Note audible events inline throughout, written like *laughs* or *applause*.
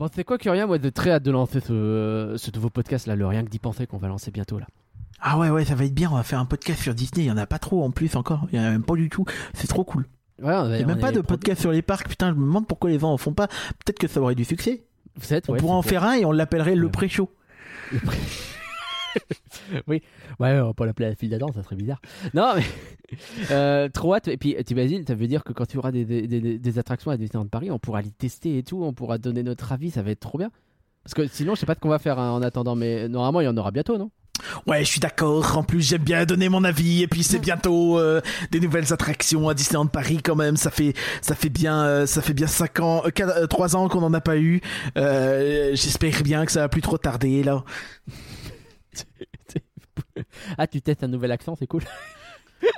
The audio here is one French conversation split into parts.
Bon, c'est quoi, Curien Moi, j'ai très hâte de lancer ce, ce nouveau podcast là, le rien que d'y penser qu'on va lancer bientôt là? Ah ouais, ouais, ça va être bien. On va faire un podcast sur Disney. Il y en a pas trop en plus encore. Il y en a même pas du tout. C'est trop cool. Ouais, on Il y a même pas de podcast sur les parcs. Putain, je me demande pourquoi les gens en font pas. Peut-être que ça aurait du succès. Vous êtes, On ouais, pourrait en faire un et on l'appellerait le pré-show. *laughs* oui, ouais, on va pas l'appeler la file d'attente, ça serait bizarre. Non, mais *laughs* euh, trop hâte. Et puis, t'imagines, ça veut dire que quand tu auras des, des, attractions à Disneyland Paris, on pourra les tester et tout, on pourra donner notre avis, ça va être trop bien. Parce que sinon, je sais pas de qu'on va faire hein, en attendant, mais normalement, il y en aura bientôt, non? Ouais, je suis d'accord. En plus, j'aime bien donner mon avis. Et puis, c'est bientôt euh, des nouvelles attractions à Disneyland Paris quand même. Ça fait, ça fait bien, euh, ça fait bien cinq ans, euh, trois ans qu'on en a pas eu. J'espère bien que ça va plus trop tarder là. *laughs* Ah, tu testes un nouvel accent, c'est cool.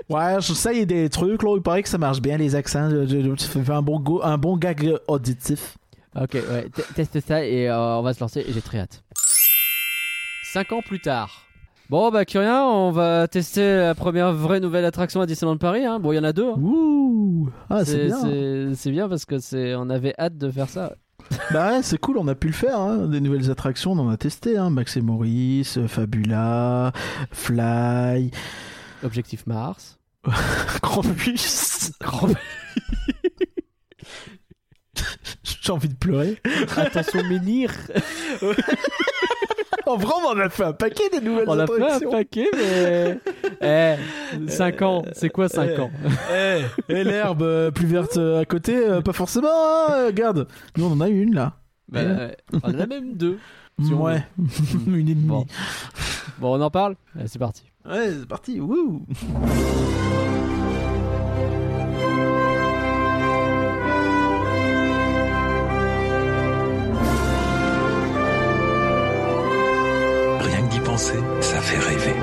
Ouais, je sais, il y a des trucs là. Il paraît que ça marche bien les accents. Ça fait un bon, go- un bon gag auditif. Ok, ouais, te- teste ça et euh, on va se lancer et j'ai très hâte. 5 ans plus tard. Bon, bah, Curien, on va tester la première vraie nouvelle attraction à Disneyland Paris. Hein. Bon, il y en a deux. hein. Ouh, ah c'est bien. c'est bien parce que c'est on avait hâte de faire ça. Bah ouais, c'est cool, on a pu le faire. Hein. Des nouvelles attractions, on en a testé. Hein. Max et Maurice, euh, Fabula, Fly, Objectif Mars. *laughs* Grand Bus. Grand- *laughs* J'ai envie de pleurer. Attention Menhir. *laughs* En vrai, on a fait un paquet des nouvelles On a fait un paquet, mais. Eh, 5 ans, c'est quoi 5 Eh. ans? Eh, et l'herbe euh, plus verte euh, à côté, euh, pas forcément. hein, regarde, nous on en a une là. Bah, ouais, On en a même deux. Si on ouais, *laughs* une et demie. Bon. Bon, on en parle? C'est parti. Ouais, c'est parti. Wouh. Penser, ça fait rêver.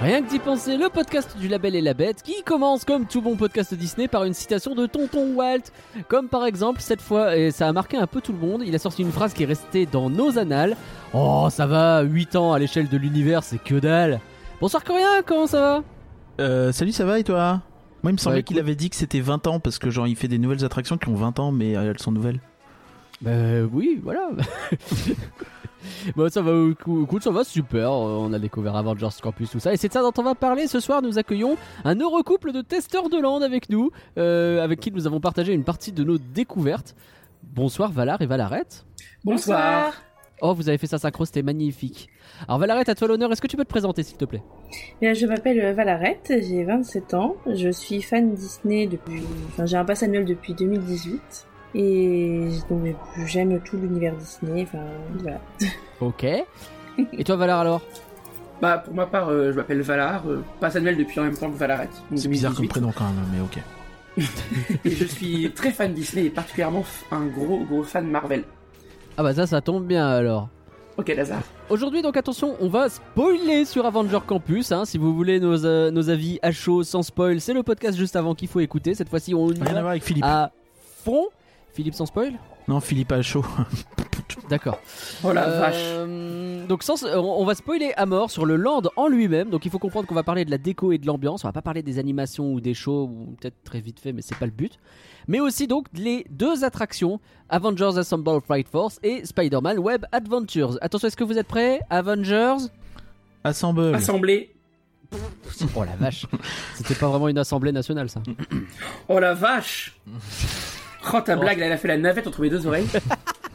Rien que d'y penser, le podcast du Label et la Bête qui commence comme tout bon podcast Disney par une citation de Tonton Walt. Comme par exemple, cette fois, et ça a marqué un peu tout le monde, il a sorti une phrase qui est restée dans nos annales. Oh, ça va, 8 ans à l'échelle de l'univers, c'est que dalle. Bonsoir Coréen, comment ça va? Euh, salut, ça va et toi? Moi, il me semblait Ouais, qu'il avait dit que c'était 20 ans parce que genre il fait des nouvelles attractions qui ont 20 ans mais euh, elles sont nouvelles. Bah oui, voilà. *laughs* bon, ça va, écou- écoute, ça va super. euh, On a découvert Avengers Campus, tout ça. Et c'est de ça dont on va parler ce soir. Nous accueillons un heureux couple de testeurs de land avec nous, euh, avec qui nous avons partagé une partie de nos découvertes. Bonsoir Valar et Valarette. Bonsoir. Oh, vous avez fait ça synchro, c'était magnifique. Alors Valarette, à toi l'honneur. Est-ce que tu peux te présenter, s'il te plaît? Bien, je m'appelle Valarette, j'ai 27 ans, je suis fan Disney depuis... Enfin, j'ai un pass annuel depuis 2018. Et donc, j'aime tout l'univers Disney, enfin, voilà. *laughs* Ok. Et toi Valar alors? Bah, pour ma part, euh, je m'appelle Valar, euh, passe annuel depuis en même temps que Valarette. donc C'est bizarre comme 2018. prénom quand même, mais ok. *laughs* Et je suis très fan Disney et particulièrement un gros gros fan Marvel. Ah bah ça, ça tombe bien alors. Ok, Lazare. Aujourd'hui, donc attention, on va spoiler sur Avenger Campus. hein. si vous voulez nos, euh, nos avis à chaud, sans spoil, c'est le podcast juste avant qu'il faut écouter. Cette fois-ci, on y Rien à voir avec Philippe. à fond. Philippe sans spoil Non, Philippe a chaud. *laughs* D'accord. Oh la Euh, vache. Donc sans, on on va spoiler à mort sur le land en lui-même. Donc il faut comprendre qu'on va parler de la déco et de l'ambiance. On va pas parler des animations ou des shows ou peut-être très vite fait, mais c'est pas le but. Mais aussi donc les deux attractions Avengers Assemble Flight Force et Spider-Man Web Adventures. Attention, est-ce que vous êtes prêts Avengers? Assemble. Assemblée. Oh la vache, *laughs* c'était pas vraiment une assemblée nationale ça. Oh la vache. *laughs* Oh ta blague, là, elle a fait la navette entre mes deux oreilles. *laughs*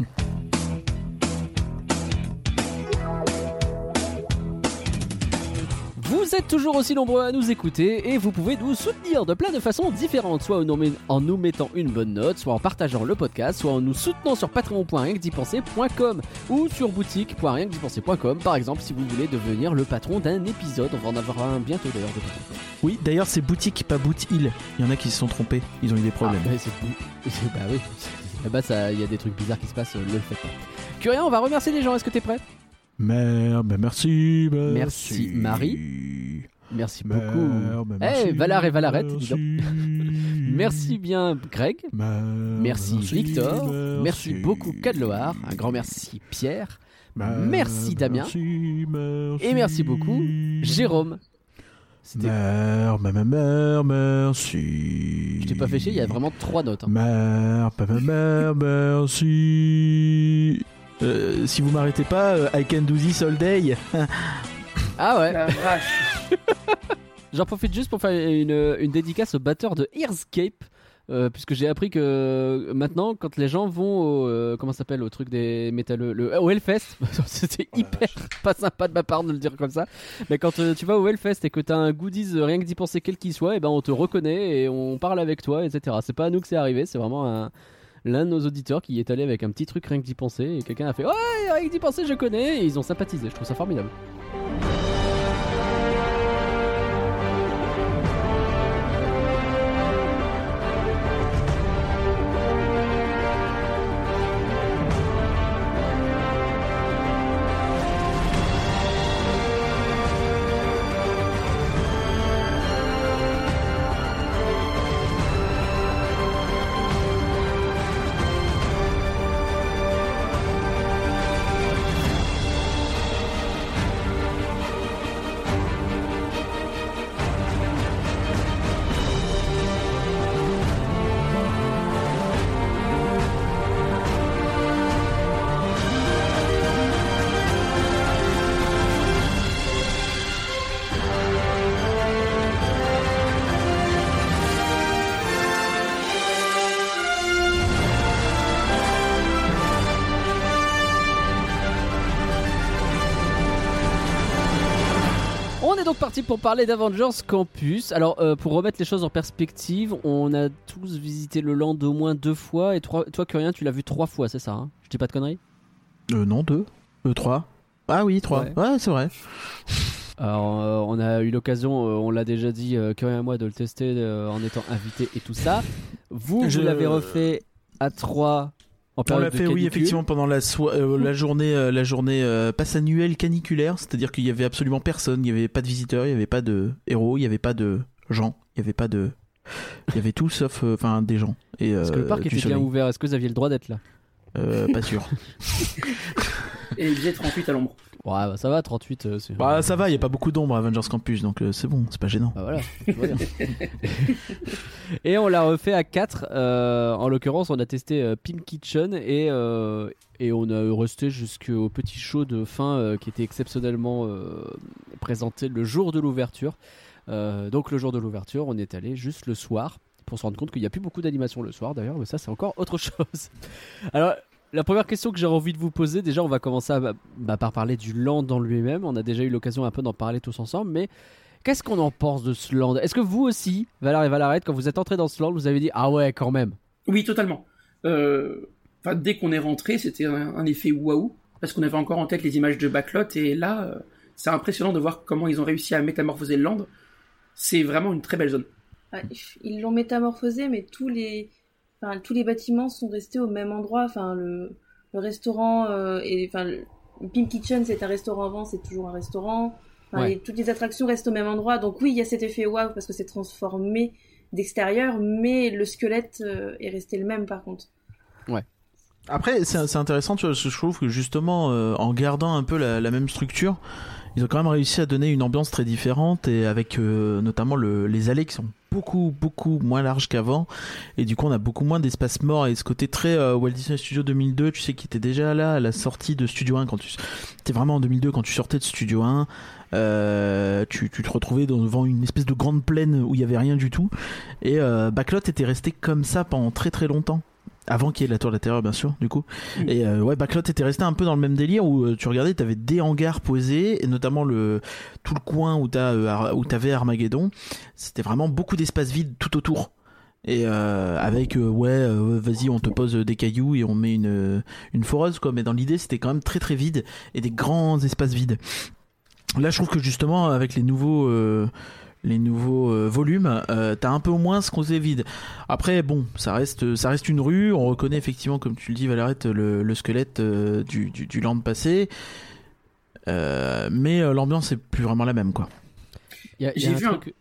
Vous êtes toujours aussi nombreux à nous écouter et vous pouvez nous soutenir de plein de façons différentes, soit en nous, mettant une bonne note, soit en partageant le podcast, soit en nous soutenant sur patreon.rienquedipenser.com ou sur boutique.rienquedipenser.com par exemple si vous voulez devenir le patron d'un épisode. On va en avoir un bientôt d'ailleurs de patron. Oui, d'ailleurs c'est boutique, pas boot hill. Il y en a qui se sont trompés, ils ont eu des problèmes. Ah, c'est. C'est- Bah oui. Là-bas, ça- il y a des trucs bizarres qui se passent, euh, ne le faites pas. Curien, on va remercier les gens. Est-ce que t'es prêt? Merde, bah merci, merci. Merci, Marie. Merci beaucoup. Bah Eh, merci, Valar et Valarette, dis donc. merci. Bien, Greg. Merci Victor, merci, merci. beaucoup Cadloar, un grand merci Pierre, merci Damien, merci, merci. et merci beaucoup Jérôme. Mère, ma ma mère, merci. Je t'ai pas fait chier, il y a vraiment trois notes. hein. Mère, mère, merci. Euh, si vous m'arrêtez pas, euh, I can do this all day. Ah ouais. *laughs* J'en profite juste pour faire une, une dédicace au batteur de Earscape. euh, puisque j'ai appris que maintenant, quand les gens vont au, euh, comment ça s'appelle, au truc des métalleux, le, au Hellfest, *laughs* c'était hyper *laughs* pas sympa de ma part de le dire comme ça, mais quand euh, tu vas au Hellfest et que t'as un goodies rien que d'y penser quel qu'il soit, et ben on te reconnaît et on parle avec toi, etc. C'est pas à nous que c'est arrivé, c'est vraiment un, l'un de nos auditeurs qui est allé avec un petit truc rien que d'y penser et quelqu'un a fait ouais rien que d'y penser je connais et ils ont sympathisé. Je trouve ça formidable. Parti pour parler d'Avengers Campus. Alors, euh, pour remettre les choses en perspective, on a tous visité le land au moins deux fois. Et toi, toi Curien, tu l'as vu trois fois, c'est ça hein? Je dis pas de conneries? Euh, non, deux. Euh, trois. Ah oui, trois. Ouais. Ouais, c'est vrai. Alors, euh, on a eu l'occasion, euh, on l'a déjà dit, euh, Curien et moi, de le tester euh, en étant invité et tout ça. Vous, Je- vous l'avez refait à trois en On l'a de fait, oui, effectivement, pendant la, euh, la journée, euh, la journée euh, passe annuelle caniculaire, c'est-à-dire qu'il y avait absolument personne, il n'y avait pas de visiteurs, il n'y avait pas de héros, il n'y avait pas de gens, il n'y avait pas de, il y avait tout sauf, euh, enfin, des gens. Et, Est-ce que le euh, parc était bien soleil. ouvert? Est-ce que vous aviez le droit d'être là? Euh, Pas sûr. *laughs* Et il faisait 38 à l'ombre. Ouais, bah, ça va, 38. euh, c'est... bah ça va, il n'y a pas beaucoup d'ombre à Avengers Campus, donc euh, c'est bon, c'est pas gênant. Bah voilà, *laughs* et on l'a refait à 4. en l'occurrence, on a testé euh, Pim Kitchen et, euh, et on a resté jusqu'au petit show de fin euh, qui était exceptionnellement euh, présenté le jour de l'ouverture. Euh, donc le jour de l'ouverture, on est allé juste le soir pour se rendre compte qu'il n'y a plus beaucoup d'animation le soir d'ailleurs, mais ça c'est encore autre *laughs* chose. Alors la première question que j'ai envie de vous poser, déjà on va commencer à- bah, par parler du land dans lui-même. On a déjà eu l'occasion un peu d'en parler tous ensemble, mais Qu'est-ce qu'on en pense de ce land? Est-ce que vous aussi, Valar et Valaret, quand vous êtes entrés dans ce land, vous avez dit Ah ouais, quand même? Oui, totalement. Euh, dès qu'on est rentré, c'était un, un effet waouh, parce qu'on avait encore en tête les images de Backlot, et là, euh, c'est impressionnant de voir comment ils ont réussi à métamorphoser le land. C'est vraiment une très belle zone. Ouais, Ils l'ont métamorphosé, mais tous les, enfin, tous les bâtiments sont restés au même endroit. Enfin, le, le restaurant euh, et enfin, le Pimp Kitchen, c'est un restaurant avant, c'est toujours un restaurant. Enfin, Ouais. les- toutes les attractions restent au même endroit. Donc oui, il y a cet effet waouh parce que c'est transformé d'extérieur, mais le squelette euh, est resté le même par contre. Après, c'est c'est intéressant, tu vois, je trouve que justement, euh, en gardant un peu la, la même structure, ils ont quand même réussi à donner une ambiance très différente et avec euh, notamment le, les allées qui sont beaucoup beaucoup moins larges qu'avant. Et du coup on a beaucoup moins d'espace mort. Et ce côté très euh, Walt Disney Studio 2002 tu sais qui était déjà là à la sortie de Studio 1 quand tu c'était vraiment en 2002 quand tu sortais de Studio 1 euh, tu, tu te retrouvais devant une espèce de grande plaine où il y avait rien du tout. Et euh, Backlot était resté comme ça pendant très très longtemps avant qu'il y ait la tour de la terreur bien sûr du coup. Mm. et euh, ouais Backlot était resté un peu dans le même délire où euh, tu regardais t'avais des hangars posés et notamment le tout le coin où t'as euh, où t'avais Armageddon. C'était vraiment beaucoup d'espace vide tout autour. Et euh, avec ouais vas-y on te pose des cailloux et on met une une foreuse quoi. Mais dans l'idée c'était quand même très très vide et des grands espaces vides. Là je trouve que justement avec les nouveaux les nouveaux euh, volumes, euh, t'as un peu moins ce qu'on sait vide. Après, bon, ça reste, ça reste une rue. On reconnaît effectivement, comme tu le dis, Valerette, le, le squelette euh, du, du, du land passé. Euh, mais euh, l'ambiance est plus vraiment la même, quoi. J'ai vu un- truc-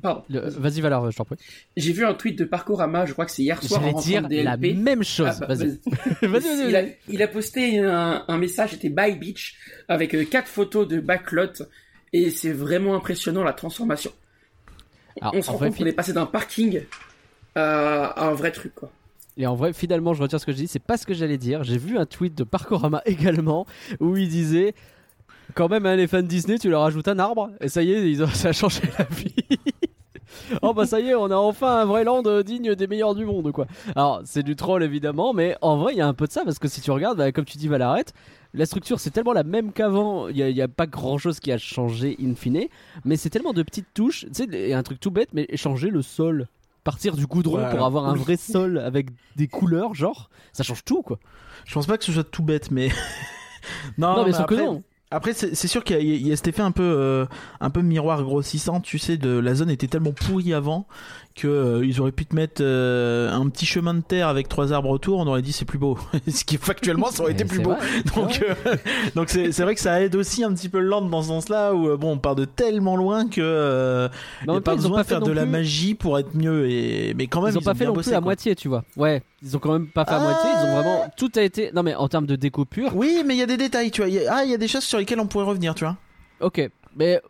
Pardon. le- Vas-y, Valar, je t'en prie. J'ai vu un tweet de Parcourama, je crois que c'est hier soir J'allais dire de la DLP. même chose. Ah, bah, vas-y. *laughs* il, a, vas-y. il a posté un, un message, c'était By Beach, avec euh, quatre photos de Backlot. Et c'est vraiment impressionnant la transformation. Alors, On se en rend compte qu'on est passé d'un parking à, à un vrai truc, quoi. Et en vrai, finalement, je retire ce que je dis. C'est pas ce que j'allais dire. J'ai vu un tweet de Parkorama *laughs* également où il disait quand même, hein, les fans Disney, tu leur ajoutes un arbre et ça y est, ils ont, *laughs* ça a changé la vie. *laughs* oh bah ça y est, on a enfin un vrai land euh, digne des meilleurs du monde, quoi. Alors c'est du troll évidemment, mais en vrai, il y a un peu de ça parce que si tu regardes, bah, comme tu dis, Valaret, la structure c'est tellement la même qu'avant. Il y, a- a pas grand chose qui a changé in fine, mais c'est tellement de petites touches. Tu sais, il y a un truc tout bête, mais changer le sol. Partir du goudron Voilà. pour avoir un vrai sol avec des couleurs, genre, ça change tout quoi. Je pense pas que ce soit tout bête, mais. *laughs* non, non, mais mais après, que non. Après, c'est sûr qu'il y, a- il y a cet effet un peu, euh, un peu miroir grossissant. Tu sais, de la zone était tellement pourrie avant que euh, ils auraient pu te mettre euh, un petit chemin de terre avec trois arbres autour. On aurait dit c'est plus beau. *laughs* Ce qui factuellement, ça aurait été Mais plus beau. vrai, Donc, euh, donc c'est vrai que ça aide aussi un petit peu le land dans ce sens-là où euh, bon, on part de tellement loin que en a pas besoin pas de fait faire de la magie pour être mieux. Et mais quand même, ils ont pas fait non plus quoi. moitié, tu vois. Ouais, ils ont quand même pas fait Ah. la moitié. Ils ont vraiment tout a été. Non mais en termes de déco pure, Oui, mais il y a des détails, tu vois. Il y a- Ah, il y a des choses sur lesquelles on pourrait revenir, tu vois. ok. Mais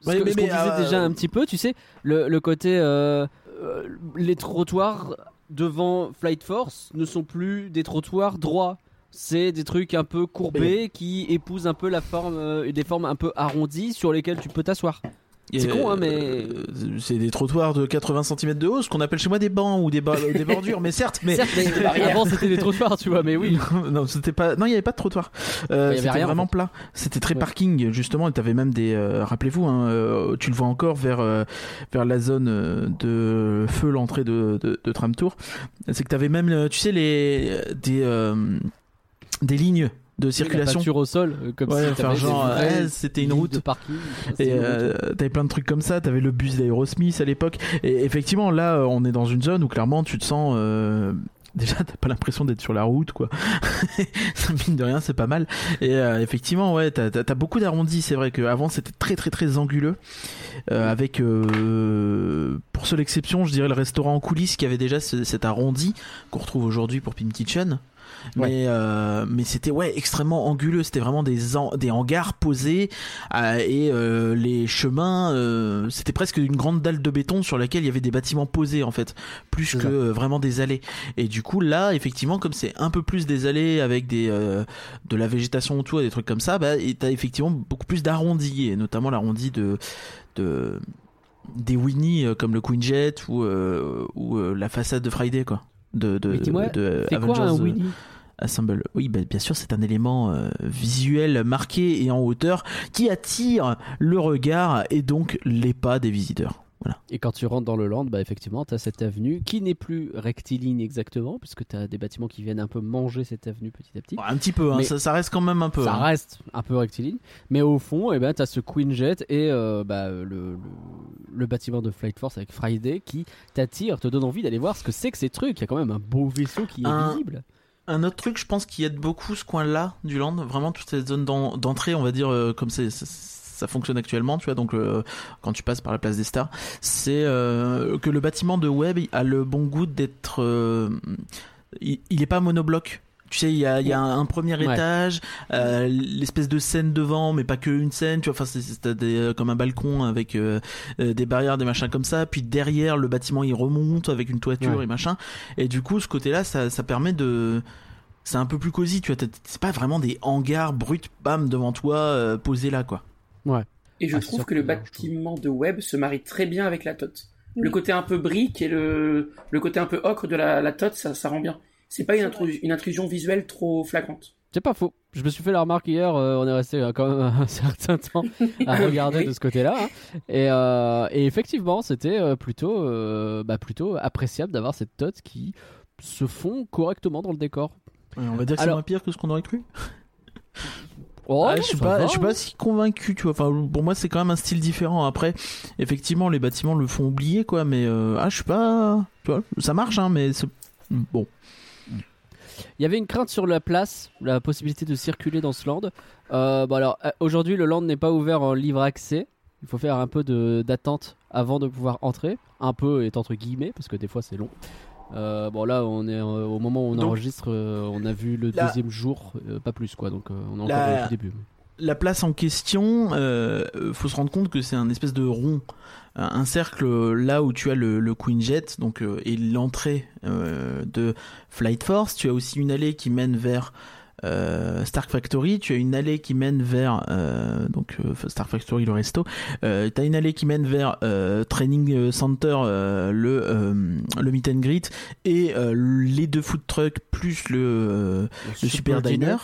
ce Ouais, qu'on mais, disait euh, déjà un petit peu, tu sais, le, le côté euh, euh, les trottoirs devant Flight Force ne sont plus des trottoirs droits. C'est des trucs un peu courbés qui épousent un peu la forme, euh, des formes un peu arrondies sur lesquelles tu peux t'asseoir. C'est con, hein, mais- euh, c'est des trottoirs de 80 cm de haut, ce qu'on appelle chez moi des bancs ou des, ba- des bordures, mais certes, mais. Certes, mais *laughs* avant c'était des trottoirs, tu vois, mais oui. *laughs* non, c'était pas. Non, il y avait pas de trottoir. Euh, c'était en vraiment fait. plat. C'était très Ouais. parking justement. Et t'avais même des. euh, Rappelez-vous, hein, euh, tu le vois encore vers euh, vers la zone euh, de feu, l'entrée de, de, de tram tour. C'est que t'avais même, tu sais, les des euh, des lignes de La circulation. peinture au sol, euh, comme Ouais, si faire genre, ouais, c'était une route. de parking. Et euh, t'avais plein de trucs comme ça, t'avais le bus d'Aerosmith à l'époque. Et effectivement, là, euh, on est dans une zone où clairement tu te sens. euh, *laughs* Déjà, t'as pas l'impression d'être sur la route, quoi. *laughs* Ça, Mine de rien, c'est pas mal. Et euh, effectivement, ouais, t'as beaucoup d'arrondis. C'est vrai qu'avant, c'était très, très, très anguleux. Euh, avec, euh, pour seule exception, je dirais le restaurant en coulisses qui avait déjà ce- cet arrondi qu'on retrouve aujourd'hui pour Pin Kitchen. Mais, euh, mais c'était ouais extrêmement anguleux. C'était vraiment des, des hangars posés euh, et euh, les chemins. c'était presque une grande dalle de béton sur laquelle il y avait des bâtiments posés en fait, plus que vraiment des allées. Et du coup là, effectivement, comme c'est un peu plus des allées avec des de la végétation autour, et des trucs comme ça, bah t'as effectivement beaucoup plus d'arrondis et notamment l'arrondi de de des Winnie comme le Queen Jet ou ou la façade de Friday quoi. De, C'est quoi un Avengers, euh, Winnie Assemble. Oui, bah, bien sûr, c'est un élément euh, visuel marqué et en hauteur qui attire le regard et donc les pas des visiteurs. Voilà. Et quand tu rentres dans le land, bah effectivement, tu as cette avenue qui n'est plus rectiligne exactement, puisque tu as des bâtiments qui viennent un peu manger cette avenue petit à petit. Un petit peu, hein, ça, ça reste quand même un peu. Ça hein. reste un peu rectiligne, mais au fond, eh ben, tu as ce Queen Jet et euh, bah, le, le, le bâtiment de Flight Force avec Friday qui t'attire, te donne envie d'aller voir ce que c'est que ces trucs. Il y a quand même un beau vaisseau qui est Un- visible. Un autre truc, je pense, qui aide beaucoup ce coin-là du land, vraiment toute cette zone d'en- d'entrée, on va dire, euh, comme c'est. Ça- fonctionne actuellement, tu vois, donc euh, quand tu passes par la place des stars, c'est euh, que le bâtiment de Web a le bon goût d'être. euh, il, il est pas monobloc. Tu sais, il y a, il y a un, un premier Ouais. étage, euh, l'espèce de scène devant, mais pas que une scène, tu vois, enfin, c'est- des, comme un balcon avec euh, des barrières, des machins comme ça, puis derrière, le bâtiment il remonte avec une toiture Ouais. et machin, et du coup, ce côté-là, ça, ça permet de. C'est un peu plus cosy, tu vois, c'est pas vraiment des hangars bruts, bam, devant toi, euh, posés là, quoi. Et je Ah, trouve que le bâtiment de web se marie très bien avec la tot. Oui. Le côté un peu brique et le, le côté un peu ocre de la, la tot, ça, ça rend bien. C'est pas une, intrusion visuelle trop flagrante. C'est pas faux. Je me suis fait la remarque hier, euh, on est resté euh, quand même *laughs* un certain temps à *laughs* regarder de ce côté-là. hein. Et, euh, et effectivement, c'était plutôt, euh, bah, plutôt appréciable d'avoir cette tot qui se fond correctement dans le décor. Ouais, on va dire que c'est moins pire que ce qu'on aurait cru. *laughs* Oh, Ah, non, je suis pas, va, je suis pas si convaincu, tu vois. Enfin, pour moi, c'est quand même un style différent. Après, effectivement, les bâtiments le font oublier, quoi. Mais euh, ah, je suis pas, tu vois, ça marche, hein. Mais c'est bon. Il y avait une crainte sur la place, la possibilité de circuler dans ce land. Euh, bon alors, euh, aujourd'hui, le land n'est pas ouvert en libre accès. Il faut faire un peu d'attente avant de pouvoir entrer. Un peu est entre guillemets, parce que des fois c'est long. Euh, bon là, on est euh, au moment où on Donc- enregistre, euh, on a vu le La- deuxième jour, pas plus quoi. Donc on est encore La- au début. la place en question, faut se rendre compte que c'est un espèce de rond, un cercle là où tu as le, le Queen Jet, donc euh, et l'entrée euh, de Flight Force. Tu as aussi une allée qui mène vers euh, Stark Factory, tu as une allée qui mène vers euh, donc euh, Stark Factory le resto, euh, tu as une allée qui mène vers Training Center le le meet and greet et les deux food trucks plus le le super diner.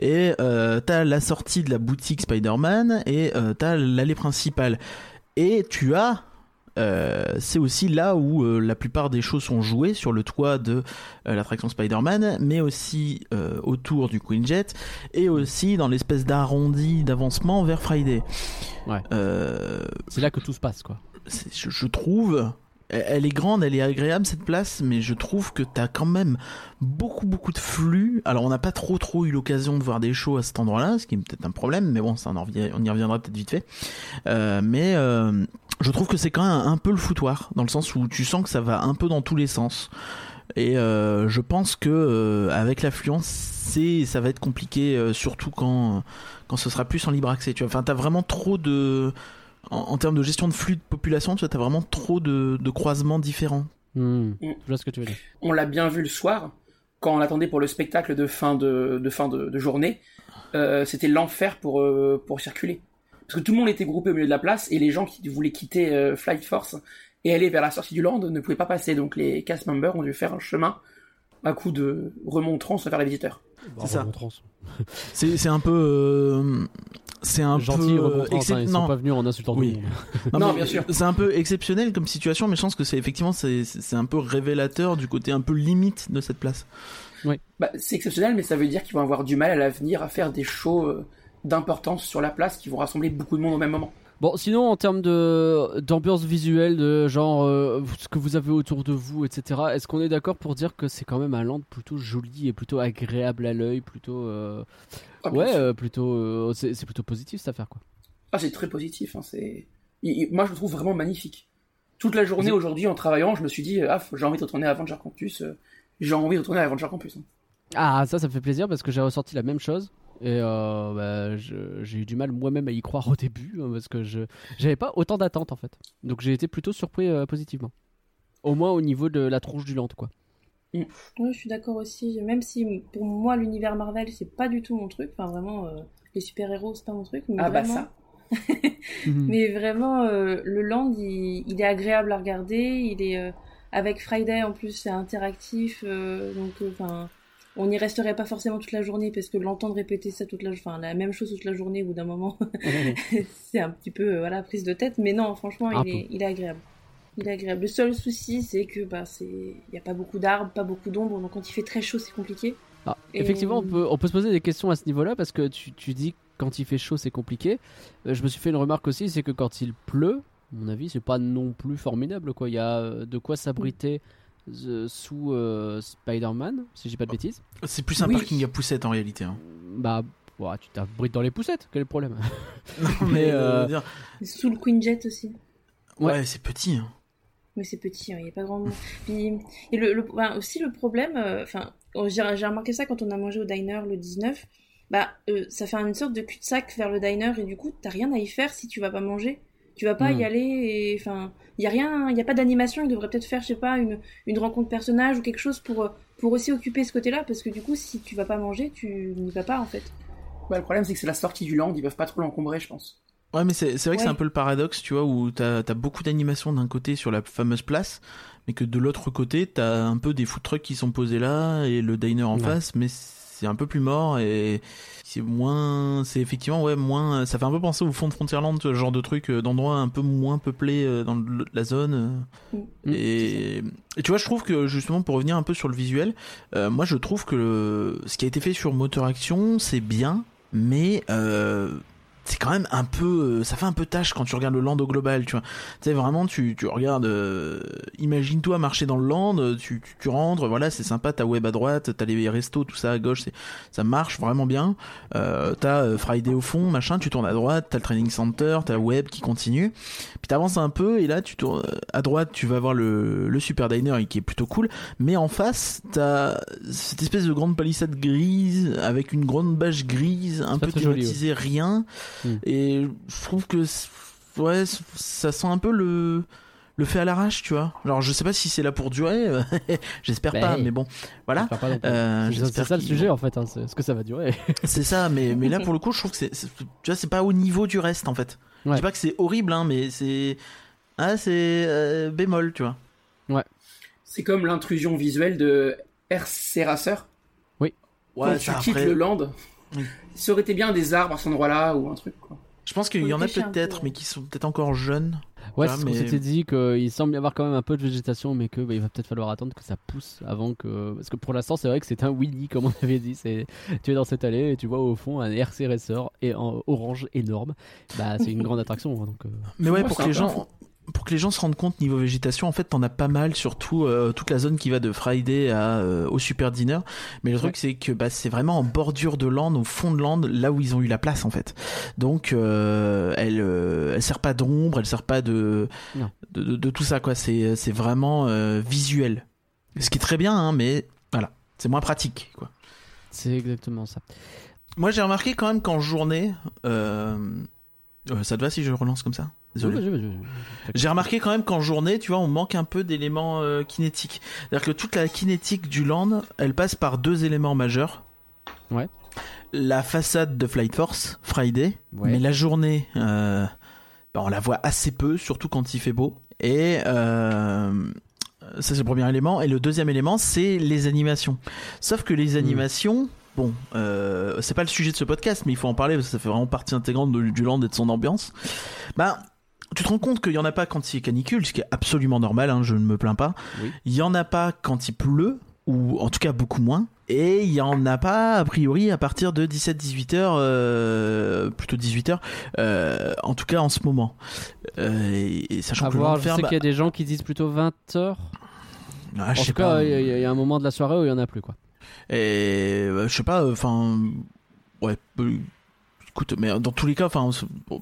et euh, t'as la sortie de la boutique Spider-Man et t'as l'allée principale. Et tu as euh, c'est aussi là où euh, la plupart des choses sont jouées sur le toit de euh, l'attraction Spider-Man, mais aussi euh, autour du Queen Jet et aussi dans l'espèce d'arrondi d'avancement vers Friday. Ouais. C'est là que tout se passe, quoi. je trouve elle est grande, elle est agréable cette place, mais je trouve que t'as quand même beaucoup beaucoup de flux. Alors on n'a pas trop trop eu l'occasion de voir des shows à cet endroit-là, ce qui est peut-être un problème, mais bon, ça on, y reviendra peut-être vite fait. Euh, mais euh, je trouve que c'est quand même un peu le foutoir, dans le sens où tu sens que ça va un peu dans tous les sens. Et euh, je pense que avec l'affluence, c'est ça va être compliqué, surtout quand quand ce sera plus en libre accès. Tu vois, enfin t'as vraiment trop de en, en termes de gestion de flux de population, tu vois, t'as vraiment trop de, de croisements différents. Hmm. Mm. Je vois ce que tu veux dire. On l'a bien vu le soir, quand on attendait pour le spectacle de fin de, de fin de, de journée. Euh, C'était l'enfer pour, euh, pour circuler. Parce que tout le monde était groupé au milieu de la place et les gens qui voulaient quitter euh, Flight Force et aller vers la sortie du land ne pouvaient pas passer. Donc les cast members ont dû faire un chemin à coup de remontrance vers les visiteurs. Bon, ça. remontrance. C'est c'est un peu euh, c'est un Gentil, peu euh, hein, excep- ils sont non, pas venus en insultant Oui. tout le monde. Non, bien sûr. C'est un peu exceptionnel comme situation, mais je pense que c'est effectivement c'est c'est un peu révélateur du côté un peu limite de cette place. Bah, c'est exceptionnel, mais ça veut dire qu'ils vont avoir du mal à l'avenir à faire des shows euh, d'importance sur la place qui vont rassembler beaucoup de monde au même moment. Bon, sinon, en termes de d'ambiance visuelle, de genre euh, ce que vous avez autour de vous, etc., est-ce qu'on est d'accord pour dire que c'est quand même un land plutôt joli et plutôt agréable à l'œil, plutôt. euh, Ah, Ouais, euh, plutôt. euh, c'est plutôt positif cette affaire, quoi. Ah, c'est très positif. Hein, c'est... moi, je le trouve vraiment magnifique. Toute la journée aujourd'hui, en travaillant, je me suis dit, ah, j'ai envie de retourner à Avenger Campus. euh, j'ai envie de retourner à Avenger Campus. hein. Ah, ça, ça me fait plaisir parce que j'ai ressorti la même chose. Et euh, bah, j'ai eu du mal moi-même à y croire au début hein, parce que je j'avais pas autant d'attentes en fait. Donc j'ai été plutôt surpris euh, positivement. Au moins au niveau de la tronche du land quoi. Ouais, je suis d'accord aussi. Même si pour moi l'univers Marvel c'est pas du tout mon truc. Enfin vraiment euh, les super héros c'est pas mon truc. Mais Ah, bah vraiment, ça. *laughs* Mais vraiment euh, le land il, il est agréable à regarder. Il est euh, avec Friday en plus c'est interactif. euh, donc euh, enfin on n'y resterait pas forcément toute la journée parce que l'entendre répéter ça toute la enfin la même chose toute la journée au bout d'un moment *laughs* *laughs* c'est un petit peu euh, voilà prise de tête. Mais non franchement il est, peu. il est agréable. Il est agréable. Le seul souci, c'est que bah, c'est, il y a pas beaucoup d'arbres, pas beaucoup d'ombre, donc quand il fait très chaud, c'est compliqué. Ah, Et- Effectivement, on peut, on peut se poser des questions à ce niveau-là parce que tu, tu dis quand il fait chaud, c'est compliqué. Euh, je me suis fait une remarque aussi, c'est que quand il pleut, à mon avis, c'est pas non plus formidable. Quoi. Il y a euh, de quoi s'abriter euh, sous euh, Spider-Man, si j'ai pas de bêtises. C'est plus un Oui. parking à poussettes en réalité. hein. Bah, ouah, tu t'abrites dans les poussettes, quel est le problème *laughs* *laughs* Non, Mais, euh, euh, dire- Sous le Queen Jet aussi. ouais, c'est petit. hein. Mais c'est petit, hein, il n'y a pas grand monde. Puis, et le, aussi le problème, euh, enfin, oh, j'ai j'ai remarqué ça quand on a mangé au diner le 19, bah, euh, ça fait une sorte de cul-de-sac vers le diner et du coup, t'as rien à y faire si tu vas pas manger. Tu vas pas Hmm. y aller et, enfin, il y a rien, il y a pas d'animation, il devrait peut-être faire, je sais pas, une, une rencontre personnage ou quelque chose pour, euh, pour aussi occuper ce côté-là parce que du coup, si tu vas pas manger, tu n'y vas pas en fait. Bah, le problème, c'est que c'est la sortie du land, ils peuvent pas trop l'encombrer, je pense. Ouais, mais c'est c'est vrai que c'est un peu le paradoxe, tu vois, où t'as as beaucoup d'animations d'un côté sur la fameuse place, mais que de l'autre côté, t'as un peu des food trucks qui sont posés là et le diner en Ouais. face, mais c'est un peu plus mort et c'est moins, c'est effectivement ouais moins, ça fait un peu penser au fond de Frontierland, ce genre de truc, euh, d'endroits un peu moins peuplés euh, dans la zone. euh. Mm. Et, et tu vois, je trouve que justement pour revenir un peu sur le visuel, euh, moi je trouve que le- ce qui a été fait sur Motor Action, c'est bien, mais euh, c'est quand même un peu euh, ça fait un peu tâche quand tu regardes le land au global tu vois. Tu sais vraiment tu, tu regardes euh, imagine-toi marcher dans le land euh, tu, tu, tu rentres voilà c'est sympa t'as web à droite t'as les restos tout ça à gauche c'est ça marche vraiment bien. Euh, t'as euh, Friday au fond machin tu tournes à droite t'as le training center t'as web qui continue. Puis t'avances un peu et là tu tournes à droite tu vas voir le, le super diner qui est plutôt cool. Mais en face t'as cette espèce de grande palissade grise avec une grande bâche grise un peu très joli, thématisée rien Hmm. et je trouve que ouais ça sent un peu le le fait à l'arrache tu vois alors je sais pas si c'est là pour durer *laughs* j'espère Bah, pas hey. mais bon voilà J'espère pas euh, C'est- ça le sujet en fait, hein, c'est est-ce que ça va durer *laughs* c'est ça mais mais là pour le coup je trouve que c'est tu vois c'est pas au niveau du reste en fait je Ouais. dis pas que c'est horrible hein mais c'est ah c'est euh, bémol tu vois C'est comme l'intrusion visuelle de RC Racer. Quand tu ça, quittes après, le land, Oui. Ça aurait été bien des arbres à cet endroit-là ou un truc. Quoi. je pense qu'il y en a peu, peut-être mais qui sont peut-être encore jeunes Ouais, c'est ce qu'on s'était dit qu'il semble y avoir quand même un peu de végétation, mais que bah, il va peut-être falloir attendre que ça pousse avant que. Parce que pour l'instant, c'est vrai que c'est un Willy, comme on avait dit. C'est tu es dans cette allée et tu vois au fond un RC Racer et en orange énorme. Bah, c'est une grande attraction. hein, donc, euh, Mais ouais, pour que les gens, pour que les gens se rendent compte niveau végétation, en fait, t'en as pas mal, surtout euh, toute la zone qui va de Friday à euh, au Super Dinner. Mais le truc, c'est que bah, c'est vraiment en bordure de land, au fond de land, là où ils ont eu la place, en fait. Donc, euh, elle, euh, elle sert pas d'ombre, elle sert pas de de, de, de tout ça, quoi. C'est c'est vraiment visuel, ce qui est très bien, hein, mais voilà, c'est moins pratique, quoi. c'est exactement ça. Moi, j'ai remarqué quand même qu'en journée, ça te va si je relance comme ça? Désolé. Oui. J'ai remarqué quand même qu'en journée, tu vois, on manque un peu d'éléments euh, kinétiques. C'est-à-dire que toute la kinétique du land, elle passe par deux éléments majeurs. Ouais. La façade de Flight Force, Friday, Ouais. mais la journée, euh, bah, on la voit assez peu, surtout quand il fait beau. Et euh, ça c'est le premier élément. Et le deuxième élément, c'est les animations. Sauf que Hmm. les animations, bon, euh, c'est pas le sujet de ce podcast, mais il faut en parler parce que ça fait vraiment partie intégrante de- du land et de son ambiance. Bah, tu te rends compte qu'il y en a pas quand il est canicule, ce qui est absolument normal, hein, je ne me plains pas. Oui. Il y en a pas quand il pleut, ou en tout cas beaucoup moins. Et il y en a pas a priori à partir de 17-18 heures, euh, plutôt 18 heures, euh, en tout cas en ce moment. Euh, et, et sachant À que le voir, je ferme, sais qu'il y a des gens qui disent plutôt 20 heures. ah, En je sais tout cas, il y, a- il y a un moment de la soirée où il y en a plus, quoi. Et euh, je sais pas, enfin, ouais. Écoute, mais dans tous les cas, enfin,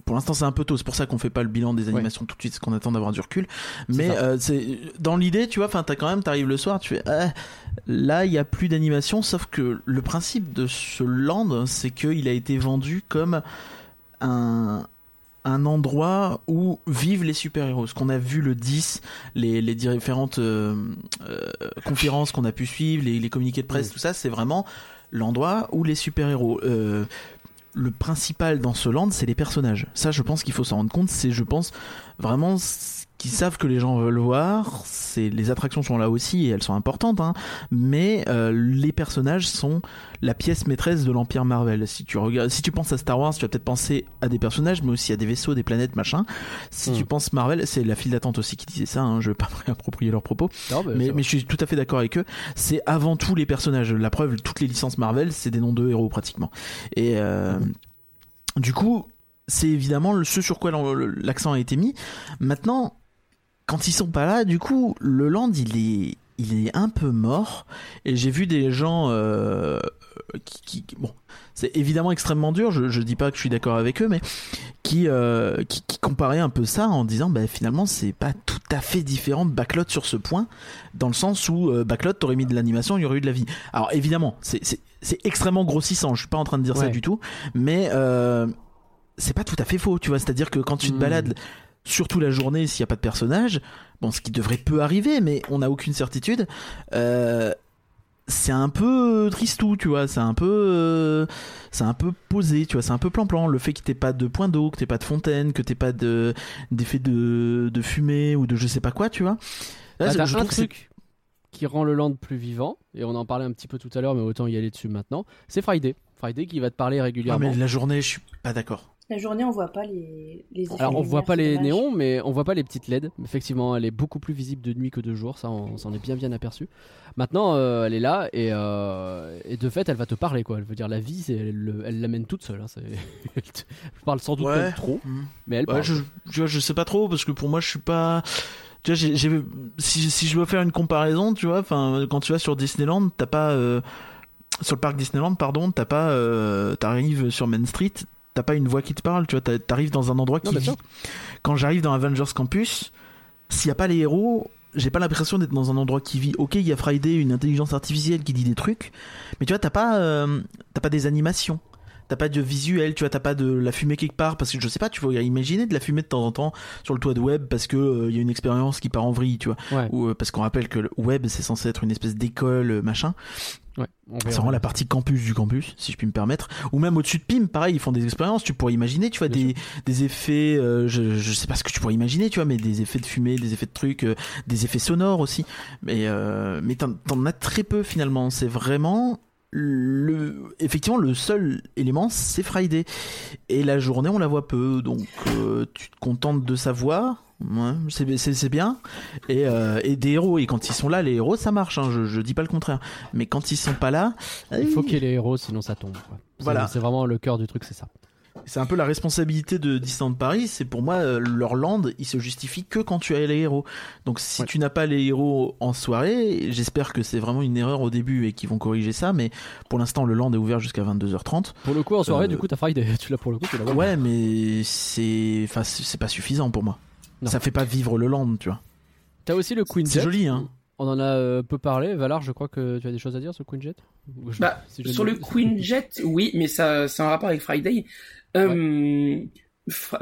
pour l'instant c'est un peu tôt. C'est pour ça qu'on fait pas le bilan des animations tout de suite, parce qu'on attend d'avoir du recul. Mais euh, c'est dans l'idée, tu vois, enfin, t'as quand même, t'arrives le soir, tu fais, ah, là, il y a plus d'animation. Sauf que le principe de ce land, c'est qu'il a été vendu comme un un endroit où vivent les super-héros. Ce qu'on a vu le 10, les, les différentes euh, euh, conférences qu'on a pu suivre, les, les communiqués de presse, Oui. tout ça, c'est vraiment l'endroit où les super-héros. euh, le principal dans ce land, c'est les personnages. Ça, je pense qu'il faut s'en rendre compte. C'est, je pense, vraiment qu'ils savent que les gens veulent voir. C'est les attractions sont là aussi et elles sont importantes, hein. Mais euh, les personnages sont la pièce maîtresse de l'empire Marvel. Si tu regardes, si tu penses à Star Wars, tu vas peut-être penser à des personnages, mais aussi à des vaisseaux, des planètes, machin. Si Hmm. tu penses Marvel, c'est la file d'attente aussi qui disait ça. Hein, je vais pas me *laughs* réapproprier leurs propos. Non, bah, Mais, je suis tout à fait d'accord avec eux. C'est avant tout les personnages. La preuve, toutes les licences Marvel, c'est des noms de héros pratiquement. Et euh, du coup, c'est évidemment ce sur quoi l'accent a été mis. Maintenant, quand ils sont pas là, du coup, le land, il est, il est un peu mort. Et j'ai vu des gens euh, qui, qui- bon, c'est évidemment extrêmement dur. Je, je dis pas que je suis d'accord avec eux, mais qui, euh, qui, qui comparaient un peu ça en disant, bah, finalement, c'est pas tout à fait différent de Backlot sur ce point, dans le sens où euh, Backlot, t'aurais mis de l'animation, il y aurait eu de la vie. Alors évidemment, c'est c'est- c'est extrêmement grossissant. Je suis pas en train de dire ça du tout, mais euh, c'est pas tout à fait faux, tu vois. C'est-à-dire que quand tu te Mm. balades, surtout la journée, s'il y a pas de personnage, bon, ce qui devrait peu arriver, mais on n'a aucune certitude. Euh, c'est un peu tristou, tu vois. C'est un peu, euh, c'est un peu posé, tu vois. C'est un peu plan-plan. Le fait que t'aies pas de point d'eau, que t'aies pas de fontaine, que t'aies pas de d'effet de de fumée ou de je sais pas quoi, tu vois. Là, Ah, je je un truc qui rend le land plus vivant, et on en parlait un petit peu tout à l'heure, mais autant y aller dessus maintenant, c'est Friday. Friday qui va te parler Ah, régulièrement. mais la journée, je suis pas d'accord. La journée, on voit pas les, les effets Alors on voit pas les dommage. néons, mais on voit pas les petites LED. Effectivement, elle est beaucoup plus visible de nuit que de jour, ça on s'en est bien bien aperçu. Maintenant, euh, elle est là et, euh, et de fait, elle va te parler quoi. Elle veut dire la vie, c'est- elle le- elle l'amène toute seule. hein, *laughs* elle te- elle parle sans doute Ouais. même trop, Mm. mais elle Ouais, je, vois, je sais pas trop parce que pour moi, je suis pas. Tu vois, si, si je dois faire une comparaison, tu vois, enfin, quand tu vas sur Disneyland, t'as pas euh, sur le parc Disneyland, pardon, t'as pas, euh, t'arrives sur Main Street, t'as pas une voix qui te parle, tu vois, t'arrives dans un endroit qui vit. Quand j'arrive dans Avengers Campus, s'il y a pas les héros, j'ai pas l'impression d'être dans un endroit qui vit. Ok, il y a Friday, une intelligence artificielle qui dit des trucs, mais tu vois, t'as pas, euh, t'as pas des animations. T'as pas de visuel, tu vois, t'as pas de la fumée quelque part, parce que je sais pas, tu vas imaginer de la fumée de temps en temps sur le toit de web parce que euh, il y a une expérience qui part en vrille, tu vois. Ouais. Ou euh, parce qu'on rappelle que le web c'est censé être une espèce d'école, euh, machin. Ouais, verra. vraiment la partie campus du campus, si je puis me permettre. Ou même au-dessus de PIM, pareil, ils font des expériences. Tu pourrais imaginer, tu vois, des, des effets, euh, je, je sais pas ce que tu pourrais imaginer, tu vois, mais des effets de fumée, des effets de trucs, euh, des effets sonores aussi. Mais, euh, mais t'en as très peu finalement. C'est vraiment le, effectivement, le seul élément, c'est Friday. Et la journée, on la voit peu. Donc, euh, tu te contentes de savoir. Ouais, c'est, bien. Et, euh, et des héros. Et quand ils sont là, les héros, ça marche. Hein, je, je dis pas le contraire. Mais quand ils sont pas là, Il faut qu'il y ait les héros, sinon ça tombe. quoi. Voilà. C'est vraiment le cœur du truc, c'est ça. C'est un peu la responsabilité de Disneyland Paris. C'est pour moi euh, leur land, il se justifie que quand tu as les héros. Donc si Ouais. tu n'as pas les héros en soirée, j'espère que c'est vraiment une erreur au début et qu'ils vont corriger ça. Mais pour l'instant, le land est ouvert jusqu'à 22h30. Pour le coup, en soirée, Euh, du coup, t'as Friday. Tu l'as pour le coup, tu l'as. Ouais, mais c'est, enfin, c'est pas suffisant pour moi. Non. Ça fait pas vivre le land, tu vois. T'as aussi le Queen C'est joli, hein. On en a euh, peu parlé. Valar, je crois que tu as des choses à dire sur Queen Jet? Je- Bah, si sur le Queen Jet, oui, mais ça, c'est un rapport avec Friday. Euh,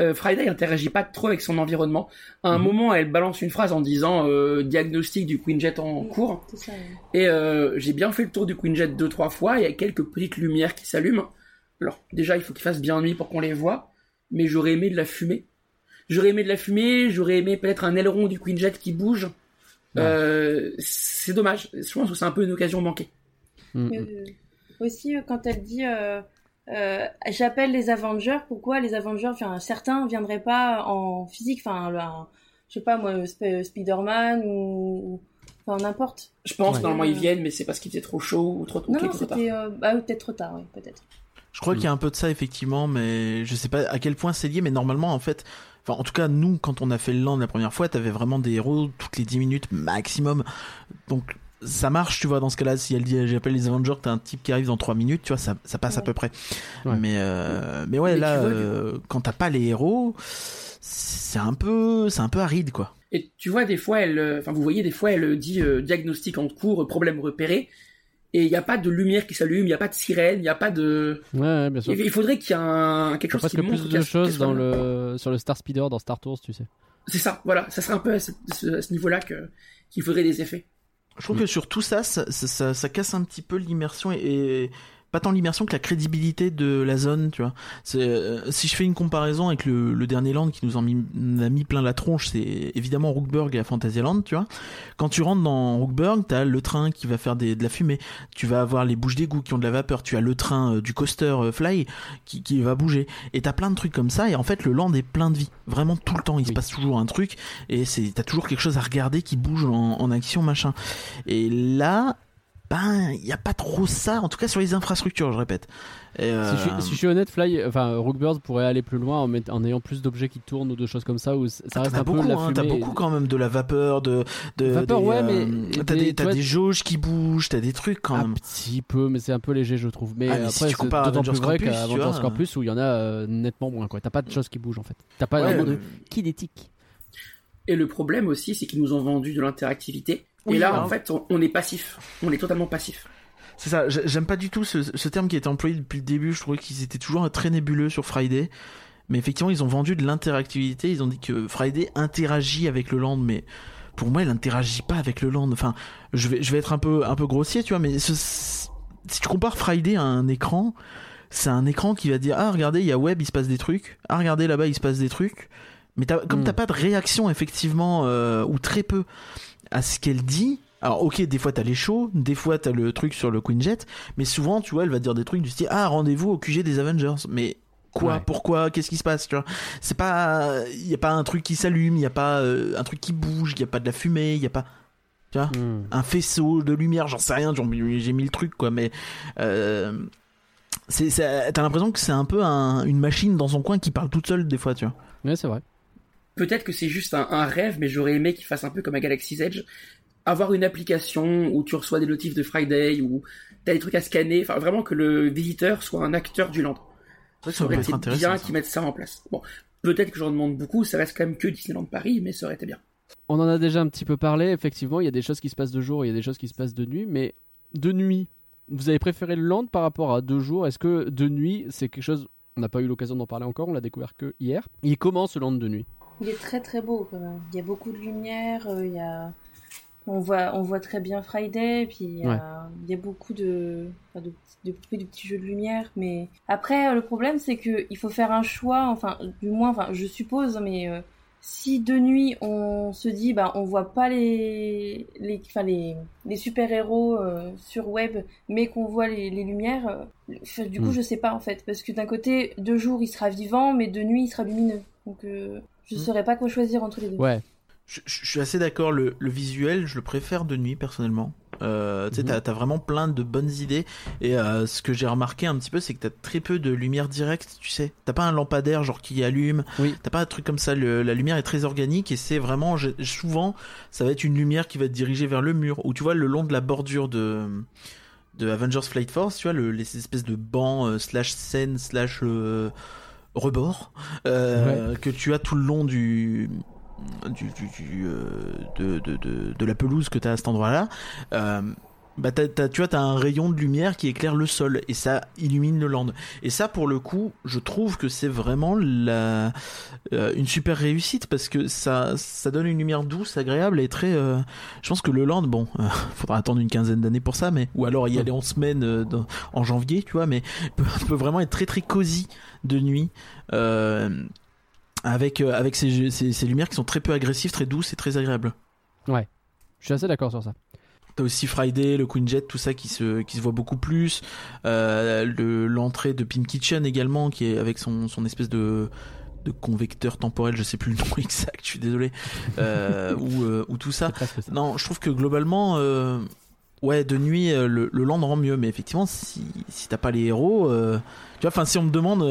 euh, Friday interagit pas trop avec son environnement. À un Mhm. moment, elle balance une phrase en disant euh, diagnostic du Queen Jet en cours. C'est ça. ouais. Et euh, j'ai bien fait le tour du Queen Jet deux trois fois. Il y a quelques petites lumières qui s'allument. Alors déjà, il faut qu'il fasse bien nuit pour qu'on les voit. Mais j'aurais aimé de la fumée. J'aurais aimé de la fumée. J'aurais aimé peut-être un aileron du Queen Jet qui bouge. Ouais. Euh, c'est dommage. Je pense que c'est un peu une occasion manquée. Mm, mm. euh, aussi, quand elle dit euh, euh, j'appelle les Avengers, pourquoi les Avengers, enfin certains viendraient pas en physique, enfin, un- je sais pas moi, Sp- Spider-Man ou, enfin n'importe. Je pense Ouais. normalement ils viennent, mais c'est parce qu'il faisait trop chaud ou trop, Non, non, trop tard. c'était euh, bah, oui, peut-être trop tard, oui, peut-être. Je crois Mm. qu'il y a un peu de ça effectivement, mais je sais pas à quel point c'est lié. Mais normalement, en fait, enfin, en tout cas, nous, quand on a fait le land la première fois, t'avais vraiment des héros toutes les 10 minutes maximum. Donc ça marche, tu vois, dans ce cas-là. Si elle dit j'appelle les Avengers, t'as un type qui arrive dans 3 minutes, tu vois, ça, ça passe à peu près. Ouais. Mais, euh, mais ouais, Mais là, tu vois, du euh, quand t'as pas les héros, c'est un peu, c'est un peu aride, quoi. Et tu vois, des fois, elle, euh, enfin, vous voyez, des fois, elle dit euh, diagnostic en cours, problème repéré, et il n'y a pas de lumière qui s'allume, il n'y a pas de sirène, il n'y a pas de. Ouais, bien sûr. Il il faudrait qu'il y ait un, quelque chose qui presque montre plus de choses dans le sur le Star Speeder dans Star Tours, tu sais. C'est ça, voilà, ça serait un peu à ce, ce- à ce niveau-là que qu'il faudrait des effets. Je trouve que sur tout ça, ça, ça, ça- casse un petit peu l'immersion et pas tant l'immersion que la crédibilité de la zone, tu vois. Euh, si je fais une comparaison avec le, le dernier land qui nous en mis- a mis plein la tronche, c'est évidemment Rookburg et Fantasyland, tu vois. Quand tu rentres dans Rookburg, t'as le train qui va faire des, de la fumée, tu vas avoir les bouches d'égout qui ont de la vapeur, tu as le train euh, du coaster euh, Fly qui, qui va bouger, et t'as plein de trucs comme ça, et en fait le land est plein de vie, vraiment tout le temps, il se passe toujours un truc, et t'as toujours quelque chose à regarder qui bouge en, en action, machin. Et là, ben, il n'y a pas trop ça, en tout cas sur les infrastructures, je répète. Et, euh, Si, je suis, si je suis honnête, Fly, enfin Rookbirds pourrait aller plus loin en, met- en ayant plus d'objets qui tournent ou de choses comme ça où ça reste T'as un peu la hein, t'as beaucoup quand même de la vapeur, de, de Vapeur, des, ouais, euh, mais t'as des- des, des jauges qui bougent, t'as des trucs quand Un même. petit peu, mais c'est un peu léger, je trouve. Mais Ah, mais après, si tu c'est compares à d'autant plus vrai Campus, Avengers vois, Campus où il y en a euh, nettement moins. quoi. T'as pas de choses qui bougent en fait. T'as pas Ouais, vraiment de euh, kinétique. Et le problème aussi, c'est qu'ils nous ont vendu de l'interactivité. Oui, et là, alors. en fait, on, on est passif. On est totalement passif. C'est ça, j'ai- j'aime pas du tout ce, ce terme qui a été employé depuis le début, je trouvais qu'ils étaient toujours très nébuleux sur Friday. Mais effectivement, ils ont vendu de l'interactivité, ils ont dit que Friday interagit avec le land, mais pour moi, il interagit pas avec le land. Enfin, je vais, je vais être un peu, un peu grossier, tu vois, mais ce- si tu compares Friday à un écran, c'est un écran qui va dire, ah, regardez, il y a web, il se passe des trucs. Ah, regardez, là-bas, il se passe des trucs. Mais comme Hmm. t'as pas de réaction, effectivement, euh, ou très peu, à ce qu'elle dit, alors ok, des fois t'as les shows, des fois t'as le truc sur le Queen Jet, mais souvent, tu vois, elle va dire des trucs du style, ah, rendez-vous au QG des Avengers. Mais Quoi? Ouais. Pourquoi? Qu'est-ce qui se passe? Tu vois? C'est pas, il y a pas un truc qui s'allume, il y a pas euh, un truc qui bouge, il y a pas de la fumée, il y a pas Hmm. un faisceau de lumière, j'en sais rien, j'ai mis le truc quoi, mais euh, t'as l'impression que c'est un peu un- une machine dans son coin qui parle toute seule des fois, tu vois? Ouais, c'est vrai. Peut-être que c'est juste un, un rêve, mais j'aurais aimé qu'il fasse un peu comme à Galaxy's Edge. Avoir une application où tu reçois des notifs de Friday, où t'as des trucs à scanner, enfin vraiment que le visiteur soit un acteur du land. Ça, Ça aurait été bien qu'ils mettent ça en place. Bon, peut-être que j'en demande beaucoup, ça reste quand même que Disneyland Paris, mais ça aurait été bien. On en a déjà un petit peu parlé, effectivement, il y a des choses qui se passent de jour, il y a des choses qui se passent de nuit, mais de nuit, vous avez préféré le land par rapport à deux jours? Est-ce que de nuit, c'est quelque chose, on n'a pas eu l'occasion d'en parler encore, on l'a découvert que hier. Il commence ce land de nuit Il est très très beau quand même. Il y a beaucoup de lumière, euh, il y a... on, voit, on voit très bien Friday, puis il y a, il y a beaucoup de, enfin, de, de, petits jeux de lumière. Mais après, euh, le problème c'est que il faut faire un choix, enfin, du moins, enfin, je suppose, mais euh, si de nuit on se dit, bah, on voit pas les, les, enfin, les, les super-héros euh, sur web, mais qu'on voit les, les lumières, euh, du coup, Hmm. je sais pas en fait. Parce que d'un côté, de jour il sera vivant, mais de nuit il sera lumineux. Donc, euh, je Hmm. saurais pas quoi choisir entre les deux. Ouais, Je, je- je suis assez d'accord. Le, le visuel, je le préfère de nuit personnellement. Euh, tu sais, Mhm. t'as, vraiment plein de bonnes idées. Et euh, ce que j'ai remarqué un petit peu, c'est que t'as très peu de lumière directe. Tu sais, t'as pas un lampadaire genre qui allume. Oui. T'as pas un truc comme ça. Le- la lumière est très organique et c'est vraiment souvent ça va être une lumière qui va être dirigée vers le mur ou tu vois le long de la bordure de de Avengers Flight Force. Tu vois le, les espèces de bancs euh, slash scène slash euh, rebord euh, que tu as tout le long du du, du, du, euh, de, de, de, de la pelouse que tu as à cet endroit-là, euh, bah t'as, t'as- tu vois, t'as un rayon de lumière qui éclaire le sol et ça illumine le land. Et ça, pour le coup, je trouve que c'est vraiment la, euh, une super réussite parce que ça, ça donne une lumière douce, agréable et très. euh, je pense que le land, bon, euh, *laughs* faudra attendre une quinzaine d'années pour ça, mais ou alors y aller en semaine euh, dans- en janvier, tu vois, mais *laughs* peut, peut vraiment être très très cosy de nuit. Avec, avec ces, ces, lumières qui sont très peu agressives, très douces et très agréables. je suis assez d'accord sur ça. T'as aussi Friday, le Queen Jet, tout ça qui se, qui se voit beaucoup plus. Euh, le- L'entrée de Pim Kitchen également, qui est avec son, son espèce de, de convecteur temporel, je sais plus le nom *laughs* exact, je suis désolé. Euh, ou, euh, ou tout ça. Non, je trouve que globalement, euh, ouais, de nuit, le, le land rend mieux. Mais effectivement, si, si t'as pas les héros, euh, tu vois, enfin, si on me demande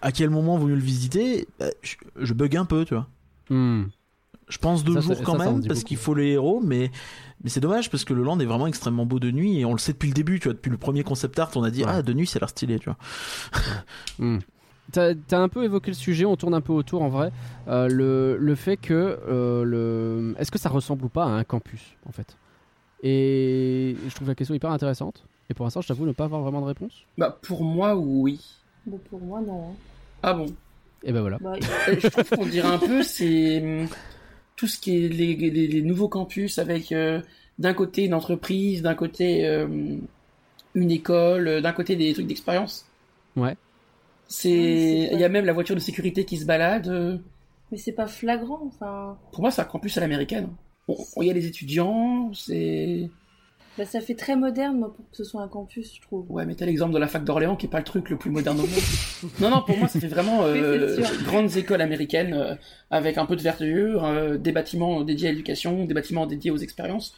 à quel moment vaut mieux le visiter, bah, je, je bug un peu, tu vois. Hmm. Je pense deux Ça, jours ça- quand ça, ça en même parce qu'il faut les héros, mais mais c'est dommage parce que le land est vraiment extrêmement beau de nuit et on le sait depuis le début, tu vois, depuis le premier concept art, on a dit Ouais. ah de nuit c'est l'air stylé, tu vois. *laughs* Hmm. T'as as un peu évoqué le sujet, on tourne un peu autour en vrai. Euh, le, le fait que euh, le... est-ce que ça ressemble ou pas à un campus en fait? Et je trouve la question hyper intéressante. Et pour l'instant, je t'avoue ne pas avoir vraiment de réponse. Bah, pour moi, oui. Bon, pour moi, non. hein. Ah bon? Et ben voilà. Bah, *laughs* Euh, Je trouve qu'on dirait un peu, c'est hum, tout ce qui est les, les- les nouveaux campus avec euh, d'un côté une entreprise, d'un côté euh, une école, euh, d'un côté des trucs d'expérience. Ouais. C'est, il y a même la voiture de sécurité qui se balade. euh. mais c'est pas flagrant, enfin. Pour moi, c'est un campus à l'américaine. Bon, Il y a les étudiants, c'est. Bah, ça fait très moderne, moi, pour que ce soit un campus, je trouve. Ouais, mais t'as l'exemple de la fac d'Orléans qui est pas le truc le plus moderne au monde. *laughs* non, non, pour moi, ça fait vraiment euh, grandes écoles américaines euh, avec un peu de verdure, euh, des bâtiments dédiés à l'éducation, des bâtiments dédiés aux expériences.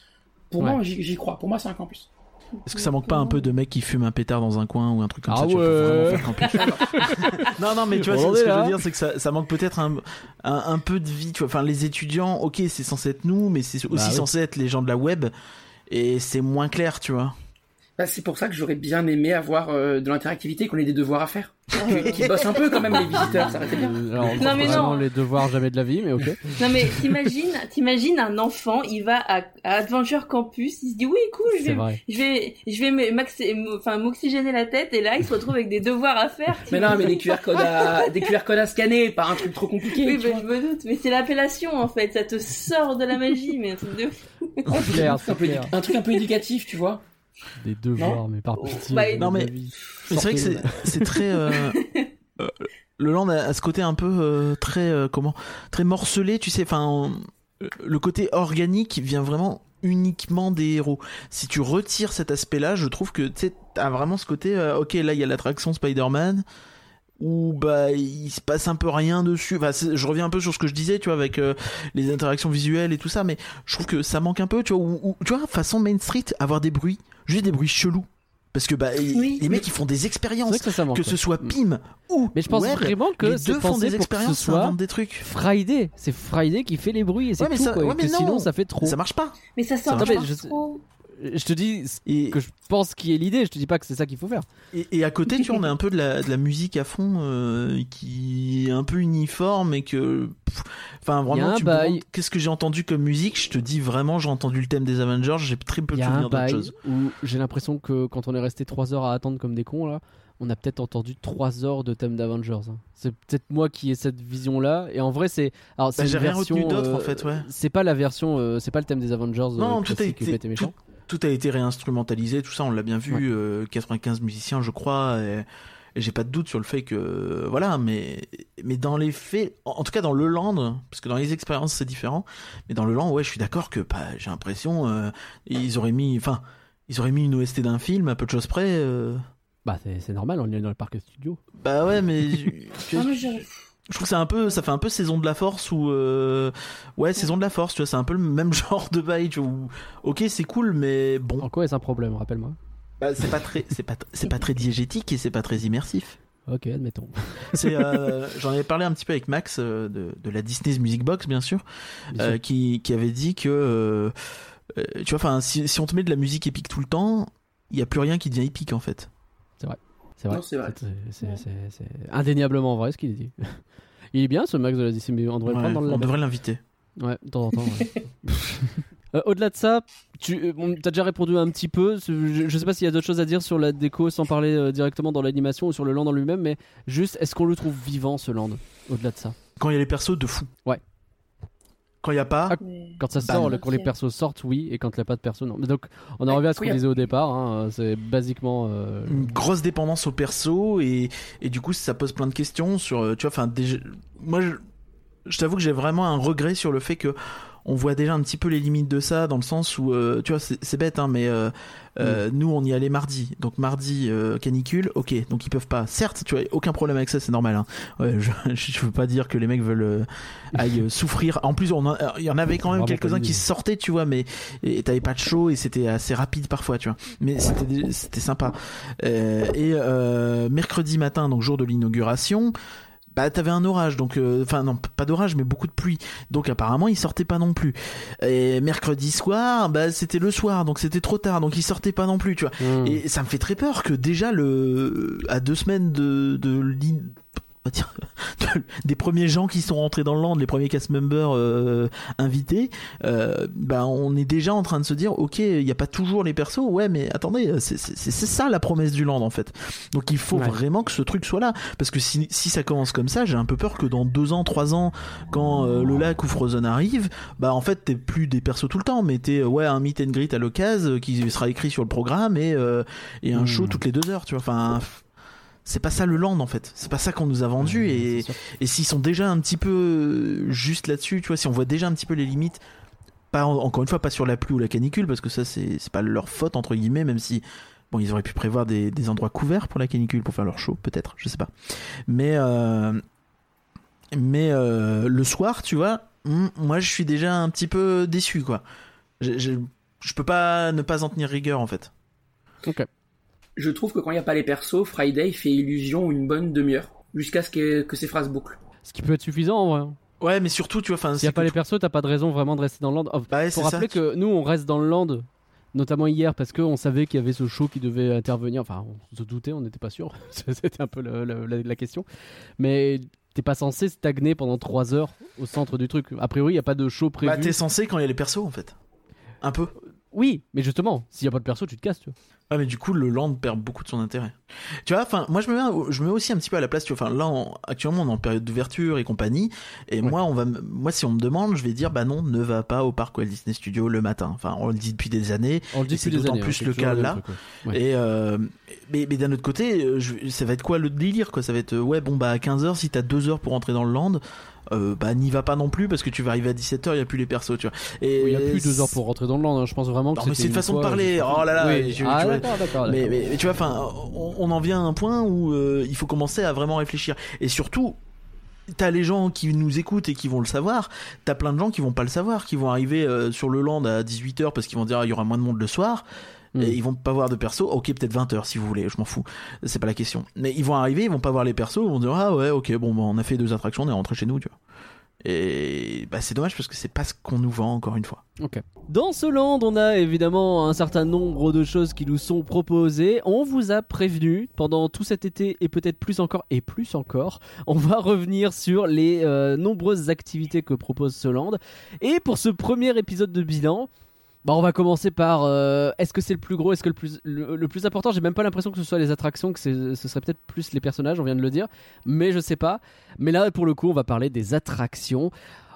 Pour Ouais. moi, j'y crois. Pour moi, c'est un campus. Est-ce que ça manque pas un peu de mecs qui fument un pétard dans un coin ou un truc comme Ah ça tu ouais. vraiment faire campus *laughs* Non non mais tu vois ce que je veux dire c'est que ça, ça manque peut-être un, un un peu de vie, tu vois. Enfin les étudiants, OK, c'est censé être nous mais c'est aussi Bah oui. censé être les gens de la web et c'est moins clair, tu vois. Bah, c'est pour ça que j'aurais bien aimé avoir euh, de l'interactivité, qu'on ait des devoirs à faire. *laughs* Qui, bossent un peu quand même les visiteurs, ça aurait été bien. Euh, alors, Non, mais vraiment non. les devoirs jamais de la vie, mais ok. *laughs* Non, mais t'imagines, t'imagines un enfant, il va à, à Adventure Campus, il se dit, oui, cool, je vais, je vais, je vais enfin, m'oxygéner la tête, et là, il se retrouve avec des devoirs à faire. Mais non, mais des QR codes à, *laughs* des QR codes à scanner, pas un truc trop compliqué. Oui, bah, je me doute, mais c'est l'appellation, en fait, ça te sort de la magie, mais un truc de fou. Un truc un peu éducatif, tu vois. Des devoirs, mais par pitié. Bah, non, mais- c'est vrai que c'est très euh, *laughs* euh, le land a, a ce côté un peu euh, très euh, comment très morcelé, tu sais, enfin le côté organique vient vraiment uniquement des héros. Si tu retires cet aspect-là, je trouve que tu sais t'as vraiment ce côté euh, OK, là il y a l'attraction Spider-Man où bah il se passe un peu rien dessus. Enfin, je reviens un peu sur ce que je disais, tu vois, avec euh, les interactions visuelles et tout ça, mais je trouve que ça manque un peu, vois. Tu vois, façon Main Street, avoir des bruits, juste des bruits chelous, parce que bah Oui. les mecs ils font des expériences, que ça, ça ce soit Mm. Pim ou Mais je pense Web, vraiment que les deux font des que ce expériences, soit des trucs. Friday. C'est Friday qui fait les bruits et c'est Ouais, tout. ça- quoi, et ouais, mais sinon, non. ça fait trop. Ça marche pas. Mais ça sort marche pas pas. Je sais- trop. Je te dis ce Et, que je pense qui est l'idée. Je te dis pas que c'est ça qu'il faut faire. Et, et à côté, tu vois, on a un peu de la, de la musique à fond euh, qui est un peu uniforme et que. Enfin, vraiment, tu me qu'est-ce que j'ai entendu comme musique Je te dis vraiment, j'ai entendu le thème des Avengers, j'ai très peu de souvenirs d'autre chose. où j'ai l'impression que quand on est resté 3 heures à attendre comme des cons là, on a peut-être entendu 3 heures de thème d'Avengers. hein. C'est peut-être moi qui ai cette vision là. Et en vrai, c'est. Alors, Bah, j'ai rien version, retenu d'autre, en euh, fait, ouais. C'est pas la version. euh, c'est pas le thème des Avengers. euh, Non, tout a classique, Tout a été réinstrumentalisé, tout ça, on l'a bien vu. Ouais. euh, 95 musiciens, je crois. Et, et j'ai pas de doute sur le fait que. Voilà, mais, mais dans les faits, en, en tout cas dans le land, parce que dans les expériences c'est différent, mais dans le land, ouais, je suis d'accord que bah, j'ai l'impression. euh, ils auraient mis. Enfin. Ils auraient mis une OST d'un film, à peu de choses près. euh, Bah, c'est c'est normal, on est dans le parc studio. Bah ouais, mais *laughs* je, Ah, mais je- trouve que c'est un peu, ça fait un peu saison de la force ou euh, ouais, saison de la force, tu vois, c'est un peu le même *laughs* genre de bail, tu vois. où, ok, c'est cool, mais bon, En quoi est-ce un problème Rappelle-moi? bah, c'est pas très, c'est pas, c'est pas très diégétique et c'est pas très immersif. Ok, admettons. *laughs* C'est, euh, j'en avais parlé un petit peu avec Max euh, de, de la Disney's Music Box, bien sûr, Bien euh, sûr. qui, qui avait dit que, euh, euh, tu vois, enfin, si, si on te met de la musique épique tout le temps, il y a plus rien qui devient épique en fait. C'est vrai. Non, c'est vrai. C'est- indéniablement vrai ce qu'il dit. *laughs* Il est bien ce Max de la Disney. On devrait le Ouais, prendre dans le on devrait l'inviter. Ouais, de temps en temps. ouais. *laughs* *laughs* Euh, Au-delà de ça, tu euh, bon, as déjà répondu un petit peu. Je, je sais pas s'il y a d'autres choses à dire sur la déco sans parler euh, directement dans l'animation ou sur le land en lui-même, mais juste, est-ce qu'on le trouve vivant ce land Au-delà de ça? Quand il y a les persos de fou. Ouais. Quand il y a pas, Ah, Quand ça Bah, sort, quand les persos sortent, oui, et quand il n'y a pas de perso, non. Mais donc, on en Ouais, revient à ce qu'on a- disait au départ. hein, c'est basiquement. euh, une grosse dépendance au perso et, et du coup ça pose plein de questions sur euh, tu vois enfin déjà moi je, je t'avoue que j'ai vraiment un regret sur le fait que on voit déjà un petit peu les limites de ça dans le sens où euh, tu vois c'est bête hein mais euh, euh, nous on y allait mardi. Donc mardi euh, canicule ok. Donc ils peuvent pas. Certes tu vois aucun problème avec ça c'est normal hein. ouais, je, *laughs* je veux pas dire que les mecs veulent euh, aillent euh, souffrir. En plus on en- il y en avait quand même Vraiment quelques-uns pas qui sortaient tu vois mais et t'avais pas de show et c'était assez rapide parfois tu vois. Mais c'était c'était sympa. Euh, et euh, mercredi matin, donc jour de l'inauguration, bah t'avais un orage, donc euh, enfin non pas d'orage mais beaucoup de pluie, donc apparemment il sortait pas non plus. Et mercredi soir, bah c'était le soir, donc c'était trop tard, donc il sortait pas non plus, tu vois. hmm. Et ça me fait très peur que déjà le à deux semaines de de va dire, *laughs* de- des premiers gens qui sont rentrés dans le land, les premiers cast members euh, invités, euh, bah on est déjà en train de se dire ok il n'y a pas toujours les persos, ouais mais attendez c'est ça la promesse du land en fait. Donc il faut Ouais. vraiment que ce truc soit là parce que si, si ça commence comme ça, j'ai un peu peur que dans deux ans, trois ans, quand euh, le lac ou Frozen arrive, bah en fait t'es plus des persos tout le temps, mais t'es ouais un meet and greet à l'occasion euh, qui sera écrit sur le programme et euh, et un Hmm. show toutes les deux heures, tu vois. Enfin c'est pas ça le land en fait, c'est pas ça qu'on nous a vendu et, et s'ils sont déjà un petit peu euh, juste là-dessus, tu vois, si on voit déjà un petit peu les limites, pas encore une fois pas sur la pluie ou la canicule parce que ça c'est pas leur faute entre guillemets, même si bon ils auraient pu prévoir des, des endroits couverts pour la canicule pour faire leur show peut-être, je sais pas, mais euh, mais euh, le soir, tu vois, hmm, moi je suis déjà un petit peu déçu quoi. Je, je, je peux pas ne pas en tenir rigueur en fait. Ok. Je trouve que quand il n'y a pas les persos, Friday fait illusion une bonne demi-heure, jusqu'à ce que, que ces phrases bouclent. Ce qui peut être suffisant en vrai. hein. Ouais, mais surtout, tu vois, enfin, S'il n'y a pas les persos, t'as pas de raison vraiment de rester dans le land. Oh, Bah ouais, ça. rappeler que nous, on reste dans le land, notamment hier, parce qu'on savait qu'il y avait ce show qui devait intervenir. Enfin, on se doutait, on n'était pas sûr. *laughs* C'était un peu le- le- la, la question. Mais t'es pas censé stagner pendant 3 heures au centre du truc. A priori, il n'y a pas de show prévu. Bah, t'es censé quand il y a les persos en fait. Un peu. Oui, mais justement, s'il n'y a pas de perso, tu te casses. Tu vois. Ouais, mais du coup, le land perd beaucoup de son intérêt. Tu vois, enfin, moi, je me mets, je me mets aussi un petit peu à la place, tu vois, enfin, là, on- actuellement, on est en période d'ouverture et compagnie, et Ouais. moi, on va, moi, si on me demande, je vais dire, bah non, ne va pas au parc Walt Disney Studio le matin. Enfin, on le dit depuis des années, On le dit depuis des d'autant années. plus le cas là. truc, ouais. Ouais. et, euh, mais, mais d'un autre côté, euh, je- ça va être quoi le délire, quoi? Ça va être, euh, ouais, bon, bah, à 15h, si t'as 2 heures pour entrer dans le land, euh, bah, n'y va pas non plus, parce que tu vas arriver à 17h, il y a plus les persos, tu vois. Et Il n'y a plus deux heures pour rentrer dans le land. hein. Je pense vraiment que non mais c'est une façon de parler. Oh là là, Oui. je- tu vois, ouais. d'accord, d'accord. Mais, d'accord. mais, mais tu vois, enfin, on, on en vient à un point où euh, il faut commencer à vraiment réfléchir. Et surtout, t'as les gens qui nous écoutent et qui vont le savoir. T'as plein de gens qui vont pas le savoir, qui vont arriver euh, sur le land à 18h parce qu'ils vont dire ah, il y aura moins de monde le soir. Mm. Et ils vont pas voir de perso. Ok, peut-être 20h si vous voulez, je m'en fous. C'est pas la question. Mais ils vont arriver, ils vont pas voir les persos, ils vont dire ah ouais, ok, bon, bah, on a fait deux attractions, on est rentré chez nous, tu vois. Et bah, c'est dommage parce que c'est pas ce qu'on nous vend encore une fois. Dans ce land, on a évidemment un certain nombre de choses qui nous sont proposées. On vous a prévenu pendant tout cet été et peut-être plus encore et plus encore. On va revenir sur les euh, nombreuses activités que propose ce land. Et pour ce premier épisode de bilan, bah on va commencer par euh, est-ce que c'est le plus gros, est-ce que le plus le, plus important? J'ai même pas l'impression que ce soit les attractions, que ce serait peut-être plus les personnages. On vient de le dire, mais je sais pas. Mais là, pour le coup, on va parler des attractions.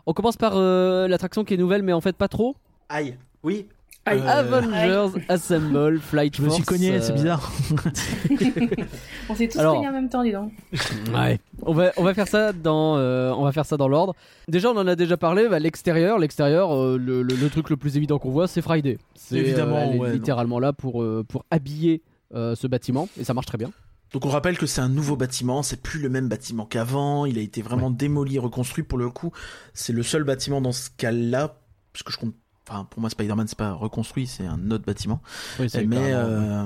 On commence par euh, l'attraction qui est nouvelle, mais en fait pas trop? Aïe, oui. Euh, Avengers Assemble Flight Je me suis cogné, euh, c'est bizarre. *laughs* On s'est tous Alors- réunis en même temps, dis donc. *laughs* Ouais. On va on va faire ça dans euh, on va faire ça dans l'ordre. Déjà on en a déjà parlé. bah, l'extérieur, l'extérieur, euh, le, le- le truc le plus évident qu'on voit, c'est Friday. C'est Évidemment, elle est ouais, littéralement là pour euh, pour habiller euh, ce bâtiment et ça marche très bien. Donc on rappelle que c'est un nouveau bâtiment, c'est plus le même bâtiment qu'avant, il a été vraiment démoli, reconstruit pour le coup. C'est le seul bâtiment dans ce cas-là, parce que je compte, enfin pour moi Spider-Man c'est pas reconstruit, c'est un autre bâtiment, Oui, mais euh,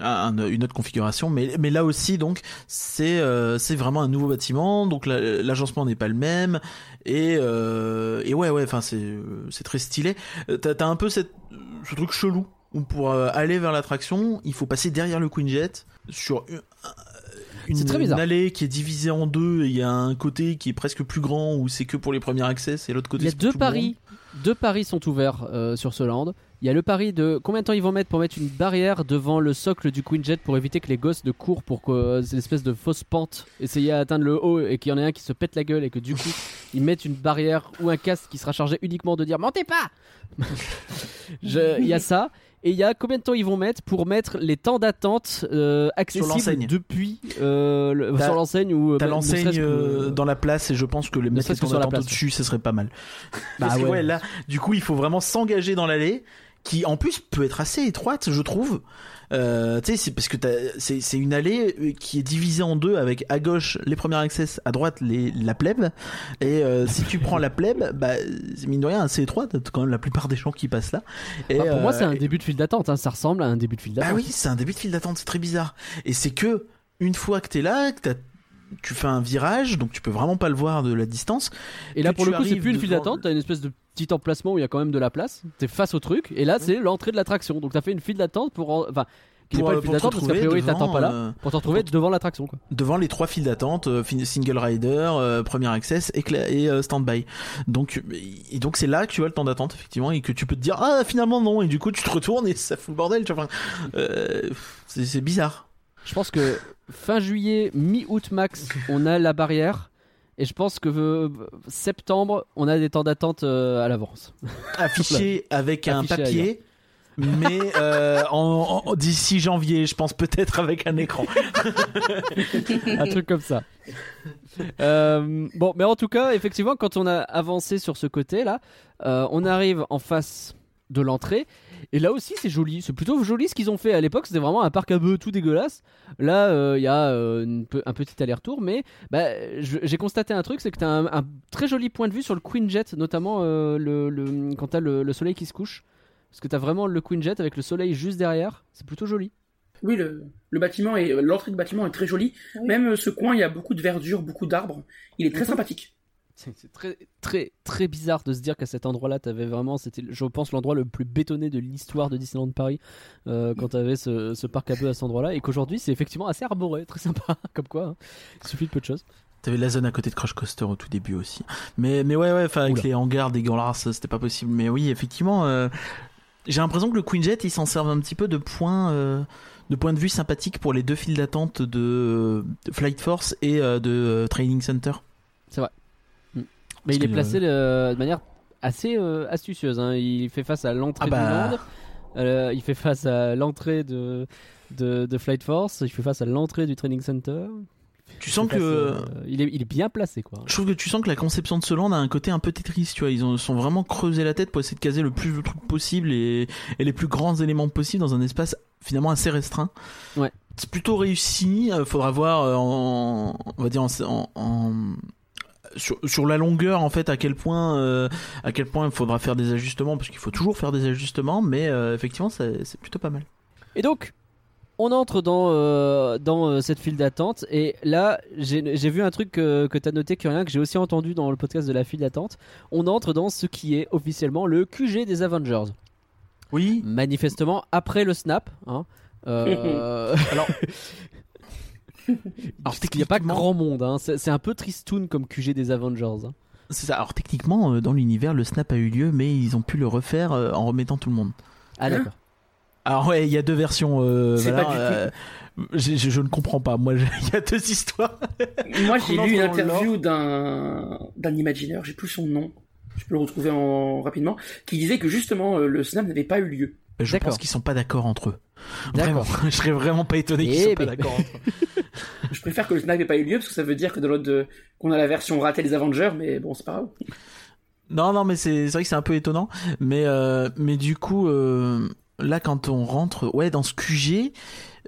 un- une autre configuration. Mais, mais là aussi donc c'est euh, c'est vraiment un nouveau bâtiment, donc la- l'agencement n'est pas le même et euh, et ouais ouais, enfin c'est c'est très stylé. T'as t'as un peu cette ce truc chelou où pour aller vers l'attraction, il faut passer derrière le Queen Jet sur une, une, C'est très bizarre. une allée qui est divisée en deux. et Il y a un côté qui est presque plus grand où c'est que pour les premiers accès, et l'autre côté. Il y a deux paris. Deux paris sont ouverts euh, sur ce land. Il y a le pari de combien de temps ils vont mettre pour mettre une barrière devant le socle du Queen Jet pour éviter que les gosses ne courent pour que euh, c'est l'espèce de fausse pente essayer à atteindre le haut et qu'il y en ait un qui se pète la gueule et que du coup *laughs* ils mettent une barrière ou un casque qui sera chargé uniquement de dire montez pas. *laughs* Je- Il y a ça. Et il y a combien de temps ils vont mettre pour mettre les temps d'attente euh, accessibles depuis euh, le- sur l'enseigne ou T'as ne l'enseigne euh, dans la place et je pense que les mettre les temps d'attente au-dessus, ce serait pas mal. *laughs* Bah Parce que ouais, là, du coup, il faut vraiment s'engager dans l'allée qui en plus peut être assez étroite, je trouve. Euh, tu sais, c'est parce que c'est c'est une allée euh, qui est divisée en deux avec à gauche les premiers access, à droite les la plèbe. Et euh, si tu prends la plèbe, bah c'est mine de rien étroite. T'as quand même la plupart des gens qui passent là. Et, Bah, pour moi, euh, c'est un début de file d'attente. hein. Ça ressemble à un début de file bah d'attente. oui, c'est un début de file d'attente, c'est très bizarre. Et c'est que une fois que t'es là, que t'as- tu fais un virage, donc tu peux vraiment pas le voir de la distance. Et là, pour le coup, c'est plus une file d'attente. T'as une espèce de petit emplacement où il y a quand même de la place. T'es face au truc. Et là, c'est l'entrée de l'attraction. Donc, t'as fait une file d'attente pour. en- Enfin, qui n'est Pour, pas euh, une file d'attente parce qu'a priori, t'attends pas là. euh, Pour te retrouver devant l'attraction, quoi. devant les trois files d'attente, euh, single rider, euh, premier access et, et euh, standby. Donc et donc c'est là que tu vois le temps d'attente effectivement et que tu peux te dire ah finalement non et du coup tu te retournes et ça fout le bordel. Tu vois, euh, c'est bizarre. Je pense que fin juillet, mi-août max, on a la barrière. Et je pense que euh, septembre, on a des temps d'attente euh, à l'avance. *laughs* Affiché avec un Affiché papier. Mais euh, en, en- d'ici janvier, je pense peut-être avec un écran. *laughs* un truc comme ça. Euh, bon, mais en tout cas, effectivement, quand on a avancé sur ce côté-là, euh, on arrive en face de l'entrée. Et là aussi, c'est joli. C'est plutôt joli ce qu'ils ont fait à l'époque. C'était vraiment un parc à bœufs tout dégueulasse. Là, euh, il y a euh, pe- un petit aller-retour. Mais bah, j'ai constaté un truc c'est que tu as un, un très joli point de vue sur le Queen Jet, notamment euh, le, le- quand tu as le, le soleil qui se couche. Parce que tu as vraiment le Queen Jet avec le soleil juste derrière. C'est plutôt joli. Oui, le, le bâtiment et l'entrée de bâtiment est très jolie. Oui. Même ce coin, il y a beaucoup de verdure, beaucoup d'arbres. Il est très Mhm. sympathique. C'est *laughs* c'est très très très bizarre de se dire qu'à cet endroit-là, t'avais vraiment, c'était, je pense, l'endroit le plus bétonné de l'histoire de Disneyland Paris euh, quand t'avais ce, ce parc à bœufs à cet endroit-là, et qu'aujourd'hui c'est effectivement assez arboré, très sympa, *laughs* comme quoi. hein. Il suffit de peu de choses. T'avais la zone à côté de Crush Coaster au tout début aussi. Mais, mais ouais, ouais, avec Oula. les hangars dégueulasses, c'était pas possible. Mais oui, effectivement, euh, j'ai l'impression que le Queen Jet, il s'en sert un petit peu de point, euh, de point de vue sympathique pour les deux files d'attente de, Flight Force et de Training Center. Mais il est placé euh, de manière assez euh, astucieuse. hein. Il fait face à l'entrée Ah bah. du land, euh, il fait face à l'entrée de, de, de Flight Force, il fait face à l'entrée du Training Center. Tu sens que euh, il, est, il est bien placé quoi. je trouve que tu sens que la conception de ce land a un côté un peu Tetris, tu vois. Ils ont, sont vraiment creusé la tête pour essayer de caser le plus de trucs possible et, et les plus grands éléments possibles dans un espace finalement assez restreint. Ouais. C'est plutôt réussi. faudra voir en, on va dire en, en- en- sur, sur la longueur en fait à quel point euh, à quel point il faudra faire des ajustements parce qu'il faut toujours faire des ajustements, mais euh, effectivement c'est plutôt pas mal. Et donc, on entre dans, euh, dans euh, cette file d'attente. Et là, j'ai j'ai vu un truc que, que tu as noté, Curien, que j'ai aussi entendu dans le podcast de la file d'attente. On entre dans ce qui est officiellement le QG des Avengers. Oui. Manifestement, après le snap. Hein, euh, *laughs* Alors. *laughs* Alors il n'y a pas grand monde. Hein, c'est un peu tristoun comme QG des Avengers. hein. C'est ça. Alors techniquement, euh, dans l'univers, le snap a eu lieu, mais ils ont pu le refaire euh, en remettant tout le monde. Ah, Hein d'accord. Alors ouais, il y a deux versions. euh, voilà, pas du tout- euh, je, je- je ne comprends pas. Moi, *laughs* il y a deux histoires. *laughs* Moi, j'ai lu une interview d'un d'un imagineur, j'ai plus son nom, je peux le retrouver en... rapidement, qui disait que justement euh, le snap n'avait pas eu lieu. Je pense qu'ils sont pas d'accord entre eux. D'accord. Vraiment, *laughs* je serais vraiment pas étonné qu'ils Eh soient pas ben. d'accord entre eux. *laughs* Je préfère que le snap n'ait pas eu lieu parce que ça veut dire que dans l'autre de- qu'on a la version ratée des Avengers, mais bon, c'est pas grave. Non, non, mais c'est c'est vrai que c'est un peu étonnant. Mais euh, mais du coup, euh, là, quand on rentre, ouais, dans ce QG,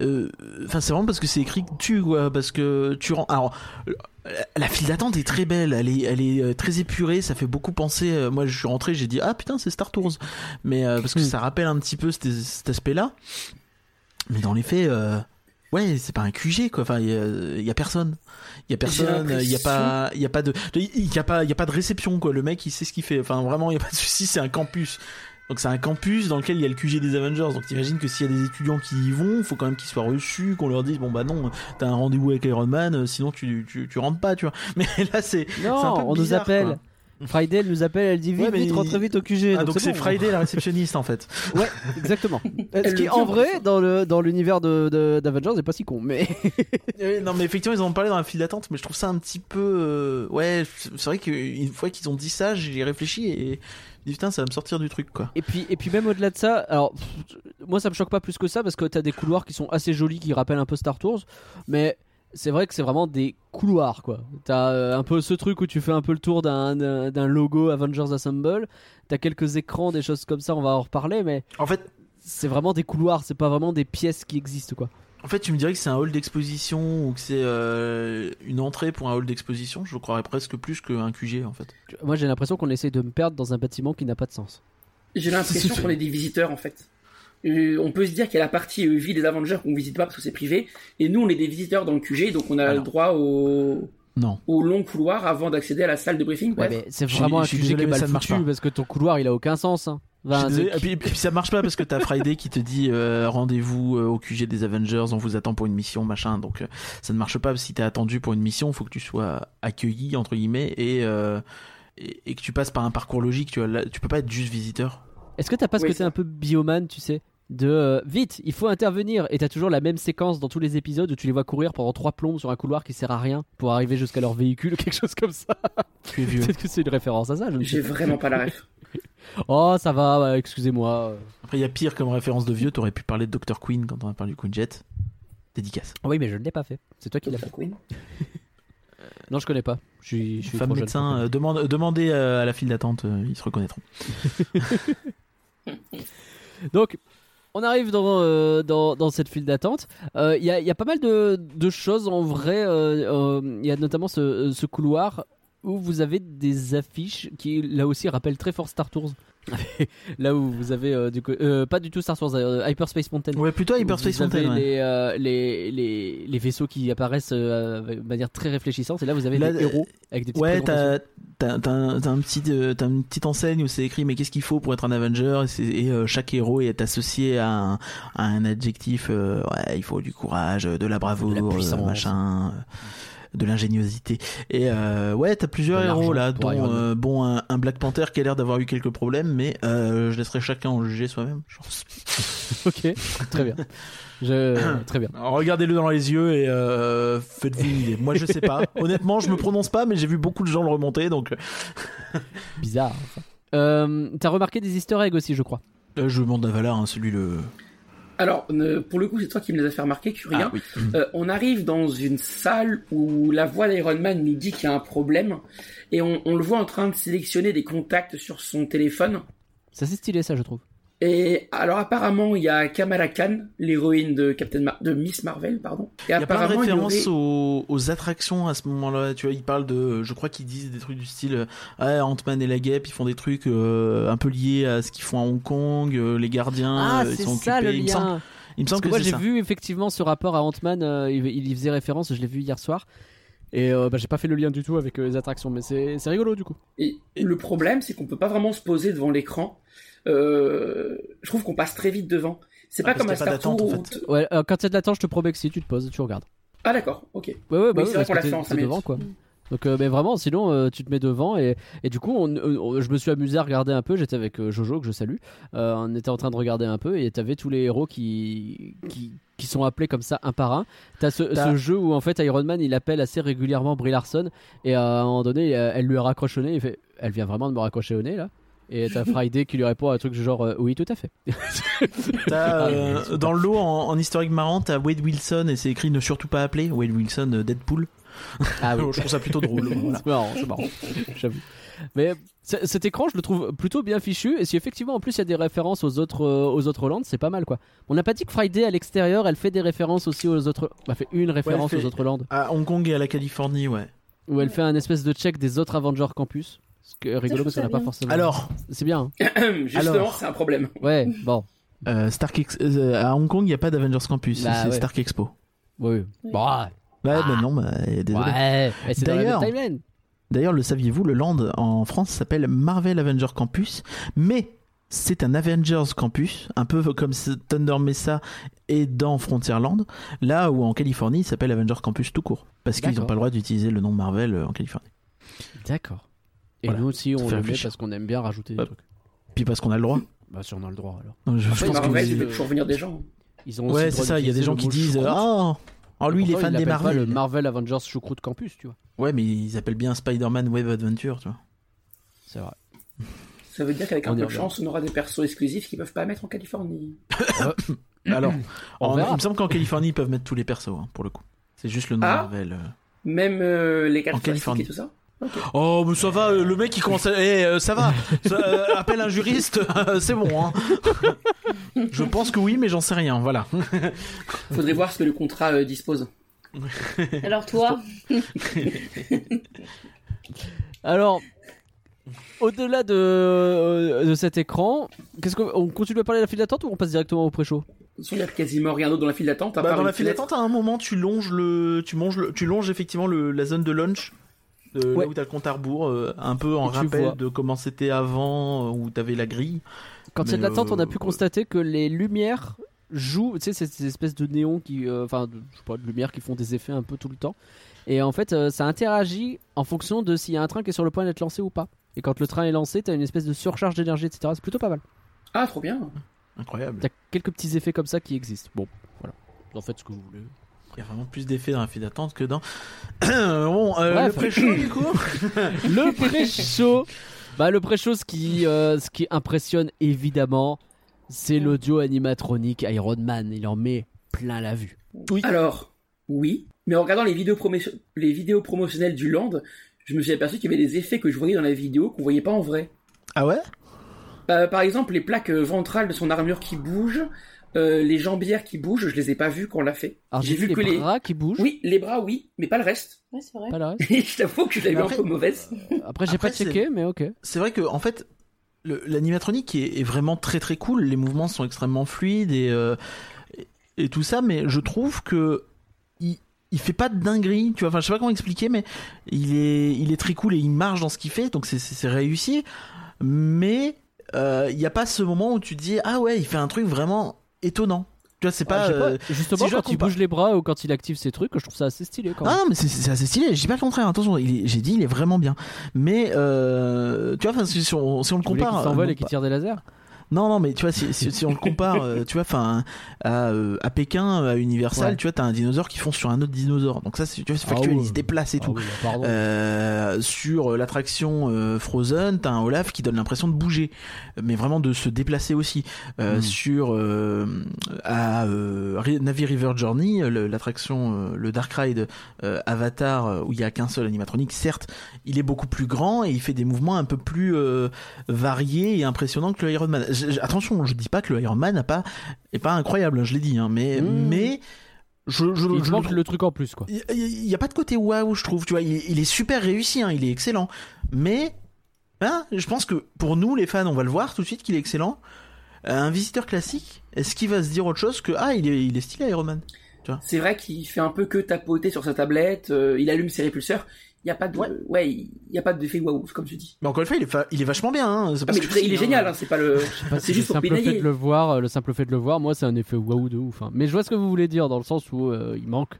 euh, enfin, c'est vraiment parce que c'est écrit tu, quoi, parce que tu rentres. Alors, la file d'attente est très belle, elle est, elle est très épurée, ça fait beaucoup penser. euh, moi, je suis rentré, j'ai dit ah putain, c'est Star Tours, mais euh, parce que Hmm. ça rappelle un petit peu cet, cet aspect-là. Mais dans les faits. Euh, Ouais, c'est pas un QG quoi. Enfin, il y, a- il y a personne. Il y a personne. Il y a pas. Il y a pas de. Il y a pas. Il y a pas de réception quoi. Le mec, il sait ce qu'il fait. Enfin, vraiment, il y a pas de souci. C'est un campus. Donc c'est un campus dans lequel il y a le QG des Avengers. Donc t'imagines que s'il y a des étudiants qui y vont, faut quand même qu'ils soient reçus, qu'on leur dise bon bah non, t'as un rendez-vous avec Iron Man, euh, sinon tu, tu, tu rentres pas, tu vois. *laughs* Mais là c'est c'est un Non, peu on nous appelle. quoi. Friday elle nous appelle, elle dit vite, Ouais, mais vite, il- rentrez vite au QG. Ah donc c'est bon. Friday la réceptionniste en fait. *laughs* Ouais, exactement. Ce Elle qui le en dit vrai, dans le dans l'univers de de- d'Avengers, c'est pas si con, mais *laughs* non mais effectivement ils en ont parlé dans la file d'attente, mais je trouve ça un petit peu euh, ouais c'est vrai qu'une fois qu'ils ont dit ça, j'ai réfléchi et je me dis putain ça va me sortir du truc quoi. et puis et puis même au-delà de ça, alors pff, moi ça me choque pas plus que ça parce que t'as des couloirs qui sont assez jolis, qui rappellent un peu Star Tours, mais c'est vrai que c'est vraiment des couloirs quoi. T'as euh, un peu ce truc où tu fais un peu le tour d'un logo Avengers Assemble. T'as quelques écrans, des choses comme ça, on va en reparler, mais En fait c'est vraiment des couloirs, c'est pas vraiment des pièces qui existent quoi. En fait, tu me dirais que c'est un hall d'exposition ou que c'est euh, une entrée pour un hall d'exposition? Je le croirais presque plus qu'un QG en fait. Moi j'ai l'impression qu'on essaie de me perdre dans un bâtiment qui n'a pas de sens. J'ai l'impression qu'on est des visiteurs en fait. Euh, on peut se dire qu'il y a la partie euh, vie des Avengers qu'on visite pas parce que c'est privé, et nous on est des visiteurs dans le QG, donc on a Alors. le droit au, Non. au long couloir avant d'accéder à la salle de briefing. Ouais, mais c'est vraiment un QG qui ça ne marche foutu pas. parce que ton couloir il a aucun sens. Hein. Enfin, de- Et, puis, et puis ça marche pas parce que t'as Friday qui te dit euh, rendez-vous au QG des Avengers, on vous attend pour une mission, machin. Donc euh, ça ne marche pas. Si t'es attendu pour une mission, faut que tu sois accueilli entre guillemets et, euh, et et que tu passes par un parcours logique. Tu vois, là, tu peux pas être juste visiteur. Est-ce que t'as pas ce Oui, côté ça. un peu bioman, tu sais? De euh, vite, il faut intervenir et t'as toujours la même séquence dans tous les épisodes où tu les vois courir pendant trois plombes sur un couloir qui sert à rien pour arriver jusqu'à leur véhicule ou quelque chose comme ça. Tu es vieux. *laughs* Peut-être que c'est une référence à ça, je ne J'ai sais pas. vraiment pas la ref. *laughs* Oh, ça va, excusez-moi. Après, il y a pire comme référence de vieux. T'aurais pu parler de Dr Queen quand on a parlé du Queen Jet. Dédicace. Oui, mais je ne l'ai pas fait. C'est toi qui l'as fait. Queen. *laughs* Non, je connais pas. Je suis, je suis Femme médecin, euh, demande, demandez euh, à la file d'attente, euh, ils se reconnaîtront. Donc, on arrive dans, euh, dans, dans cette file d'attente. Euh, Il y, a, pas mal de, choses en vrai. euh, Il y a notamment ce, ce couloir où vous avez des affiches qui, là aussi, rappellent très fort Star Tours. *laughs* là où vous avez, euh, du coup, euh, pas du tout Star Tours, euh, Hyperspace Mountain. Ouais, plutôt Hyperspace vous avez Mountain. ouais. les, euh, les, les, les vaisseaux qui apparaissent de manière très réfléchissante. Et là, vous avez Là, des héros avec des petites Ouais, t'as t'as- t'as un, t'as un petit, t'as une petite enseigne où c'est écrit mais qu'est-ce qu'il faut pour être un Avenger? Et, c'est- et, chaque héros est associé à un, à un adjectif. ouais, il faut du courage, de la bravoure, De la puissance. machin, de l'ingéniosité. Et euh, ouais, t'as plusieurs héros là, dont euh, bon un, un Black Panther qui a l'air d'avoir eu quelques problèmes, mais euh, je laisserai chacun en juger soi-même. je pense. *laughs* Ok, très bien. Je... *coughs* très bien. Regardez-le dans les yeux et euh, faites-vous une idée. Moi, je sais pas. *laughs* Honnêtement, je me prononce pas, mais j'ai vu beaucoup de gens le remonter, donc *laughs* Bizarre. Euh, T'as remarqué des easter eggs aussi, je crois. euh, je demande à Valar, hein, celui le. Alors, pour le coup, c'est toi qui me les as fait remarquer, Curien. Ah, oui. Euh, on arrive dans une salle où la voix d'Iron Man nous dit qu'il y a un problème et on, on le voit en train de sélectionner des contacts sur son téléphone. Ça c'est stylé ça je trouve. Et alors apparemment il y a Kamala Khan, l'héroïne de Captain Mar- de Miss Marvel, pardon. Et Il y a plein de apparemment il y références aurait- aux, aux attractions à ce moment-là. Tu vois, ils parlent de. Je crois qu'ils disent des trucs du style. Ah, Ant-Man et la guêpe, ils font des trucs euh, un peu liés à ce qu'ils font à Hong Kong. euh, les gardiens, Ah euh, ils c'est sont ça occupés. le Il me semble, lien. il me Parce semble que que, moi j'ai vu effectivement ce rapport à Ant-Man, euh, il, il y faisait référence, je l'ai vu hier soir. Et euh, bah, j'ai pas fait le lien du tout avec euh, les attractions, mais c'est c'est rigolo du coup. Et le problème, c'est qu'on peut pas vraiment se poser devant l'écran. Euh, je trouve qu'on passe très vite devant. C'est Ah, pas parce comme a pas Star Tour. en où fait. t- Ouais, euh, quand il y a de l'attente, je te promets que si tu te poses, tu regardes. Ah d'accord, ok. Ouais, ouais, bah Oui, oui, c'est vrai qu'on l'a fait en devant quoi. Donc, euh, mais vraiment, sinon, euh, tu te mets devant et, et du coup, on, on- je me suis amusé à regarder un peu. J'étais avec euh, Jojo, que je salue. Euh, on était en train de regarder un peu et t'avais tous les héros qui, qui, qui sont appelés comme ça un par un. T'as ce, T'as- ce jeu où en fait Iron Man il appelle assez régulièrement Brie Larson et à un moment donné, elle lui raccroche au nez. Il fait, elle vient vraiment de me raccrocher au nez là. Et t'as Friday qui lui répond à un truc du genre euh, oui, tout à fait. *laughs* T'as, Ah, euh, dans le lot, en, en historique marrant, t'as Wade Wilson et c'est écrit ne surtout pas appeler. Wade Wilson, euh, Deadpool. Ah *laughs* Je trouve ça plutôt drôle. *laughs* voilà. C'est marrant, c'est marrant. J'avoue. Mais cet écran, je le trouve plutôt bien fichu. Et si effectivement, en plus, il y a des références aux autres, euh, aux autres landes, c'est pas mal quoi. On n'a pas dit que Friday à l'extérieur, elle fait des références aussi aux autres. Elle fait une référence fait- aux autres landes. À Hong Kong et à la Californie, ouais. Où elle fait un espèce de check des autres Avengers Campus. Ce est rigolo parce qu'on n'a pas forcément. Alors, C'est bien. hein. *clears throat* Justement, Alors. c'est un problème. Ouais, bon. euh, Stark Ex- euh, à Hong Kong, il n'y a pas d'Avengers Campus. Bah c'est ouais. Stark Expo. Oui. Ouais. Ouais, bah non, bah, désolé. Ouais. C'est D'ailleurs-. D'ailleurs, le saviez-vous, le land en France s'appelle Marvel Avengers Campus, mais c'est un Avengers Campus, un peu *laughs* comme Thunder Mesa et dans Frontierland, là où en Californie il s'appelle Avengers Campus tout court, parce qu'ils n'ont pas le droit d'utiliser le nom Marvel euh, en Californie. D'accord. Et Voilà. nous aussi, on fait le met parce qu'on aime bien rajouter des Ouais. trucs. Puis parce qu'on a le droit. Bah, si on a le droit alors. Donc, je, Après, pense que Marvel, vous- il fait toujours venir des gens. Ils ont aussi Ouais, c'est ça, il y a des gens qui disent. Ah, oh, lui il est fan des pas Marvel. le Marvel Avengers Choucroute Campus, tu vois. Ouais, mais ils appellent bien Spider-Man Web Adventure, tu vois. C'est vrai. Ça veut dire qu'avec un peu de chance, on aura des persos exclusifs qu'ils peuvent pas mettre en Californie. *laughs* Alors, *laughs* On en- verra. il me semble qu'en Californie ils peuvent mettre tous les persos, hein, pour le coup. C'est juste le nom Ah. Marvel. euh. Même euh, les cartes Californie. et tout ça. Oh, mais ça va, euh, le mec il commence à. Eh, euh, ça va Ça, euh, Appelle un juriste, c'est bon, hein. Je pense que oui, mais j'en sais rien, voilà. Faudrait voir ce que le contrat euh, dispose. Alors toi, Alors, au-delà de, euh, de cet écran, qu'est-ce qu'on continue à parler de la file d'attente ou on passe directement au pré-show? De toute façon, il y a quasiment rien d'autre dans la file d'attente. Bah, dans la file d'attente, à un moment, tu longes le, tu manges le, tu longes effectivement le, la zone de lunch, de, Ouais. là où t'as le compte à rebours, euh, un peu en Et rappel vois. de comment c'était avant, euh, où t'avais la grille. Quand il y a de l'attente, on a pu euh, constater que les lumières jouent, tu sais, ces, ces espèces de néons qui, enfin, je sais pas, de lumières qui font des effets un peu tout le temps. Et en fait, euh, ça interagit en fonction de s'il y a un train qui est sur le point d'être lancé ou pas. Et quand le train est lancé, t'as une espèce de surcharge d'énergie, etc. C'est plutôt pas mal. Ah, trop bien. Incroyable. T'as quelques petits effets comme ça qui existent. Bon, voilà. Vous en faites ce que vous voulez. Il y a vraiment plus d'effets dans la file d'attente que dans. *coughs* bon, euh, Bref. le pré-show du coup. *laughs* Le pré-show. Bah, le pré-show, ce qui, euh, ce qui impressionne évidemment, c'est l'audio animatronique Iron Man. Il en met plein la vue. Alors, oui, mais en regardant les vidéos, promo- les vidéos promotionnelles du Land, je me suis aperçu qu'il y avait des effets que je voyais dans la vidéo qu'on voyait pas en vrai. Ah ouais? Euh, par exemple, les plaques ventrales de son armure qui bougent, euh, les jambières qui bougent, je les ai pas vues quand on l'a fait. J'ai vu que les bras qui bougent. Oui, les bras, oui, mais pas le reste. ouais, c'est vrai. Pas le reste. *laughs* je t'avoue que je l'avais un peu mauvaise. Après, j'ai pas checké, mais ok. C'est vrai que en fait, l'animatronique est, est vraiment très très cool. Les mouvements sont extrêmement fluides et, euh, et, et tout ça, mais je trouve que il, il fait pas de dinguerie. Tu vois, enfin, je sais pas comment expliquer, mais il est il est très cool et il marche dans ce qu'il fait, donc c'est- réussi. Mais euh, il y a pas ce moment où tu te dis ah ouais, il fait un truc vraiment étonnant. Tu vois, c'est Ah, pas. je sais euh, Justement, si quand il compare- bouge les bras ou quand il active ses trucs, je trouve ça assez stylé quand même. Ah mais c'est- assez stylé, je dis pas le contraire, attention, il j'ai dit il est vraiment bien. Mais euh, tu vois, si, on, si on le Tu voulais compare... qu'il s'envole euh, et qu'il tire des lasers Non, non, mais tu vois, si, si, si on le compare, euh, tu vois, enfin, à, euh, à Pékin, à Universal, Ouais. tu vois, t'as un dinosaure qui fonce sur un autre dinosaure. Donc ça, c'est, tu vois, c'est Ah factuel, il se déplace et Ah tout. oui, bah. Euh, sur l'attraction Frozen, t'as un Olaf qui donne l'impression de bouger, mais vraiment de se déplacer aussi. Euh, Mm. Sur à Navi River Journey, l'attraction, le Dark Ride Avatar, où il y a qu'un seul animatronique, certes, il est beaucoup plus grand et il fait des mouvements un peu plus variés et impressionnants que le Iron Man. Je- attention, je dis pas que le Iron Man n'a pas est pas incroyable, hein, je l'ai dit, hein, mais Mm. mais je, je, Il je manque trouve- le truc en plus, quoi. il n'y a pas de côté waouh, je trouve. Tu vois, il, il est super réussi, hein, il est excellent. Mais, hein, je pense que pour nous, les fans, on va le voir tout de suite qu'il est excellent. Euh, Un visiteur classique, est-ce qu'il va se dire autre chose que ah, il est, il est stylé Iron Man? C'est vrai qu'il fait un peu que tapoter sur sa tablette, euh, il allume ses répulseurs. Il y a pas de, Ouais. ouais, il y a pas d'effet waouh, comme tu dis. Mais encore une fois, il est, fa- il est vachement bien. Hein, Ah, mais il est génial, hein, c'est pas le, c'est juste le pour simple fait de le voir, le simple fait de le voir, moi c'est un effet waouh de ouf. hein. Mais je vois ce que vous voulez dire dans le sens où euh, il manque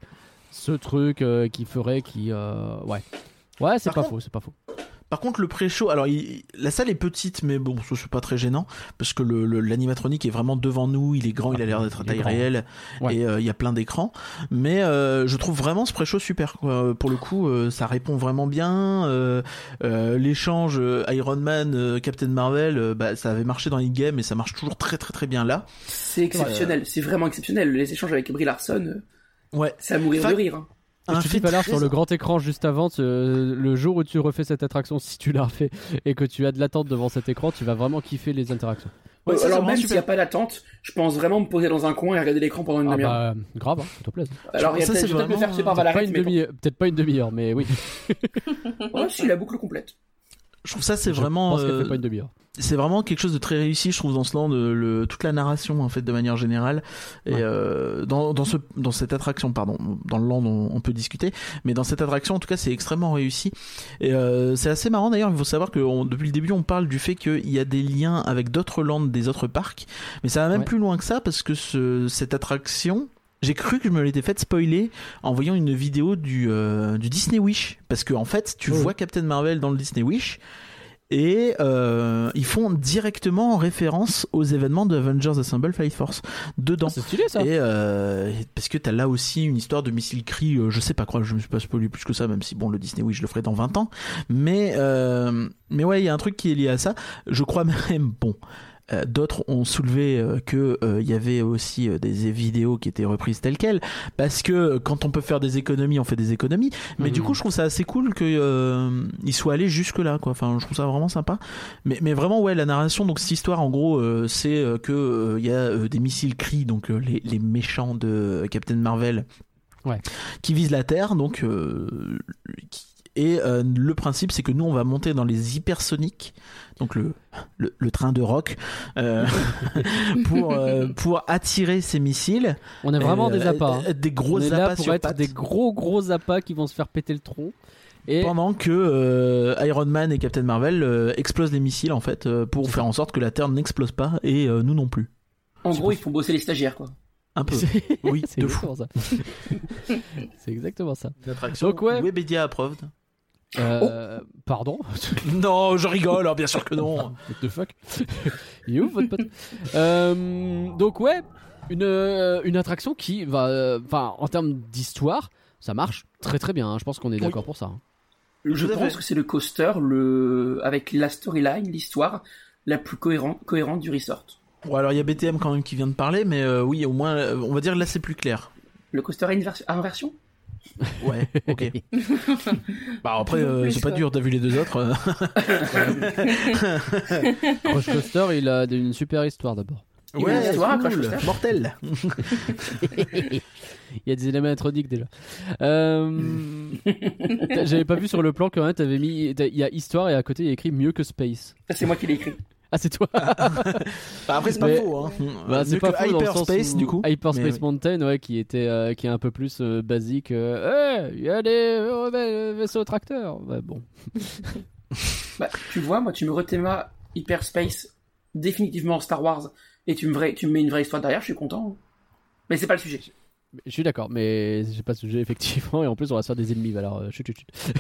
ce truc euh, qui ferait qui, euh, ouais, ouais, c'est pas contre- faux, c'est pas faux. Par contre, le pré-show, alors il- la salle est petite, mais bon, ça c'est pas très gênant parce que le- le- l'animatronique est vraiment devant nous. Il est grand, il a l'air d'être à taille grand. réelle Ouais. et euh, il y a plein d'écrans. Mais euh, je trouve vraiment ce pré-show super. quoi. Pour le coup, euh, ça répond vraiment bien. Euh, euh, L'échange euh, Iron Man, euh, Captain Marvel, euh, bah, ça avait marché dans les games et ça marche toujours très très très bien là. C'est exceptionnel, c'est vraiment exceptionnel. Les échanges avec Brie Larson, euh, Ouais. c'est à mourir Fa- de rire. hein. Je te dis tout à l'heure sur le grand écran juste avant, ce- le jour où tu refais cette attraction, si tu l'as refait et que tu as de l'attente devant cet écran, tu vas vraiment kiffer les interactions. Ouais, Euh, alors même s'il n'y a pas d'attente, je pense vraiment me poser dans un coin et regarder l'écran pendant une Ah demi-heure. bah, grave, hein, ça te plaise. alors il y a ça, peut-être c'est peut-être me faire tuer par pas peut-être pas une demi-heure, mais oui. *laughs* Ouais, si, la boucle complète. Je trouve ça c'est vraiment. euh, c'est vraiment quelque chose de très réussi je trouve dans ce land euh, le, toute la narration en fait de manière générale et Ouais. euh, dans, dans ce dans cette attraction pardon dans le land on, on peut discuter mais dans cette attraction en tout cas c'est extrêmement réussi et euh, c'est assez marrant d'ailleurs il faut savoir que on- depuis le début on parle du fait qu'il y a des liens avec d'autres lands des autres parcs mais ça va même Ouais. plus loin que ça parce que ce, cette attraction j'ai cru que je me l'étais fait spoiler en voyant une vidéo du, euh, du Disney Wish. Parce que en fait, tu Oh. vois Captain Marvel dans le Disney Wish et euh, ils font directement référence aux événements de Avengers Assemble Flight Force dedans. C'est stylé ça. Et euh, parce que t'as là aussi une histoire de missile cri, je sais pas quoi, je me suis pas spoilé plus que ça, même si bon le Disney oui je le ferai dans 20 ans. Mais mais ouais il y a un truc qui est lié à ça. Je crois *laughs* même bon. Euh, D'autres ont soulevé euh, que euh, il y avait aussi euh, des vidéos qui étaient reprises telles quelles, parce que euh, quand on peut faire des économies, on fait des économies. Mais Mhm. du coup, je trouve ça assez cool que euh, il soit allé jusque là, quoi. Enfin, je trouve ça vraiment sympa. Mais, mais vraiment, ouais, la narration. Donc cette histoire, en gros, euh, c'est euh, que euh, il y a euh, des missiles cris, donc euh, les, les méchants de Captain Marvel, Ouais. qui visent la Terre. Donc euh, qui- et euh, le principe, c'est que nous, on va monter dans les hypersoniques, donc le le, le train de rock, euh, *laughs* pour euh, pour attirer ces missiles. On est vraiment Euh, des appâts. hein. Des gros On est là appâts pour sur être pattes. des gros gros appâts qui vont se faire péter le tronc. Et pendant que euh, Iron Man et Captain Marvel euh, explosent les missiles en fait euh, pour faire en sorte que la Terre n'explose pas et euh, nous non plus. En gros, ils font bosser les stagiaires, quoi. Un peu. *laughs* Oui, *laughs* c'est de fou. exactement ça. c'est exactement ça. Donc, ouais. Webedia approved. Euh, Pardon *laughs* Non, je rigole, alors bien sûr que non. *laughs* What the fuck *laughs* Il est où votre pote Euh, Donc ouais, une, euh, une attraction qui va, enfin en termes d'histoire, ça marche très très bien. hein. Je pense qu'on est d'accord pour ça. hein. Je Tout pense que c'est le coaster, le, avec la storyline, l'histoire, la plus cohérente, cohérente du resort. Bon, alors il y a BTM quand même qui vient de parler, mais euh, oui, au moins, on va dire là c'est plus clair. Le coaster à inversion *laughs* Ouais, ok. *laughs* bah après, euh, c'est pas dur, t'as vu les deux autres. *laughs* euh. Crush Coaster, il a une super histoire d'abord. Il une histoire Coaster mortel. Il y a des éléments introniques déjà. Euh, J'avais pas vu sur le plan quand même, t'avais mis, il y a histoire et à côté il y a écrit mieux que space. C'est moi qui l'ai écrit. Ah c'est toi. *laughs* Bah, après c'est pas Mais- faux. Hein. Bah, c'est pas faux dans le sens Hyperspace où- du coup. Hyperspace Mais oui. Mountain, ouais, qui était, euh, qui est un peu plus euh, basique. euh, Eh, il y a des euh, vai- vaisseaux tracteurs. Ouais, bon. *laughs* Bah, tu vois, moi, tu me rethémas Hyperspace définitivement Star Wars et tu me, vrai- tu me mets une vraie histoire derrière, je suis content. Mais c'est pas le sujet. Je suis d'accord, mais j'ai pas de sujet *laughs* effectivement, et en plus on va se faire des ennemis. Alors, euh, chut, chut, chut.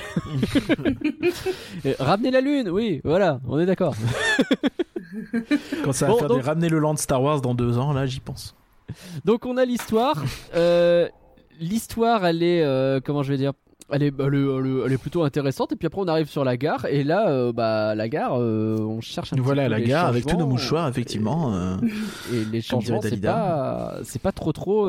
*laughs* Et ramener la lune, oui, voilà, on est d'accord. *laughs* Quand ça va Bon, faire donc- des ramener le land Star Wars dans deux ans, là, j'y pense. Donc on a l'histoire. Euh, l'histoire, elle est, euh, comment je vais dire, elle est, elle, est, elle est- elle est plutôt intéressante. Et puis après, on arrive sur la gare. Et là, euh, bah, la gare, euh, on cherche un Nous petit voilà à la gare avec tous nos mouchoirs, effectivement. euh. Et les changements, c'est pas, c'est pas trop trop.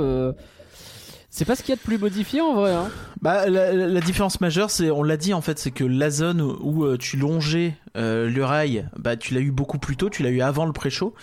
C'est pas ce qu'il y a de plus modifié en vrai. Hein. Bah, la, la différence majeure, c'est, on l'a dit en fait, c'est que la zone où, euh, tu longeais euh, le rail, bah, tu l'as eu beaucoup plus tôt, tu l'as eu avant le pré-show.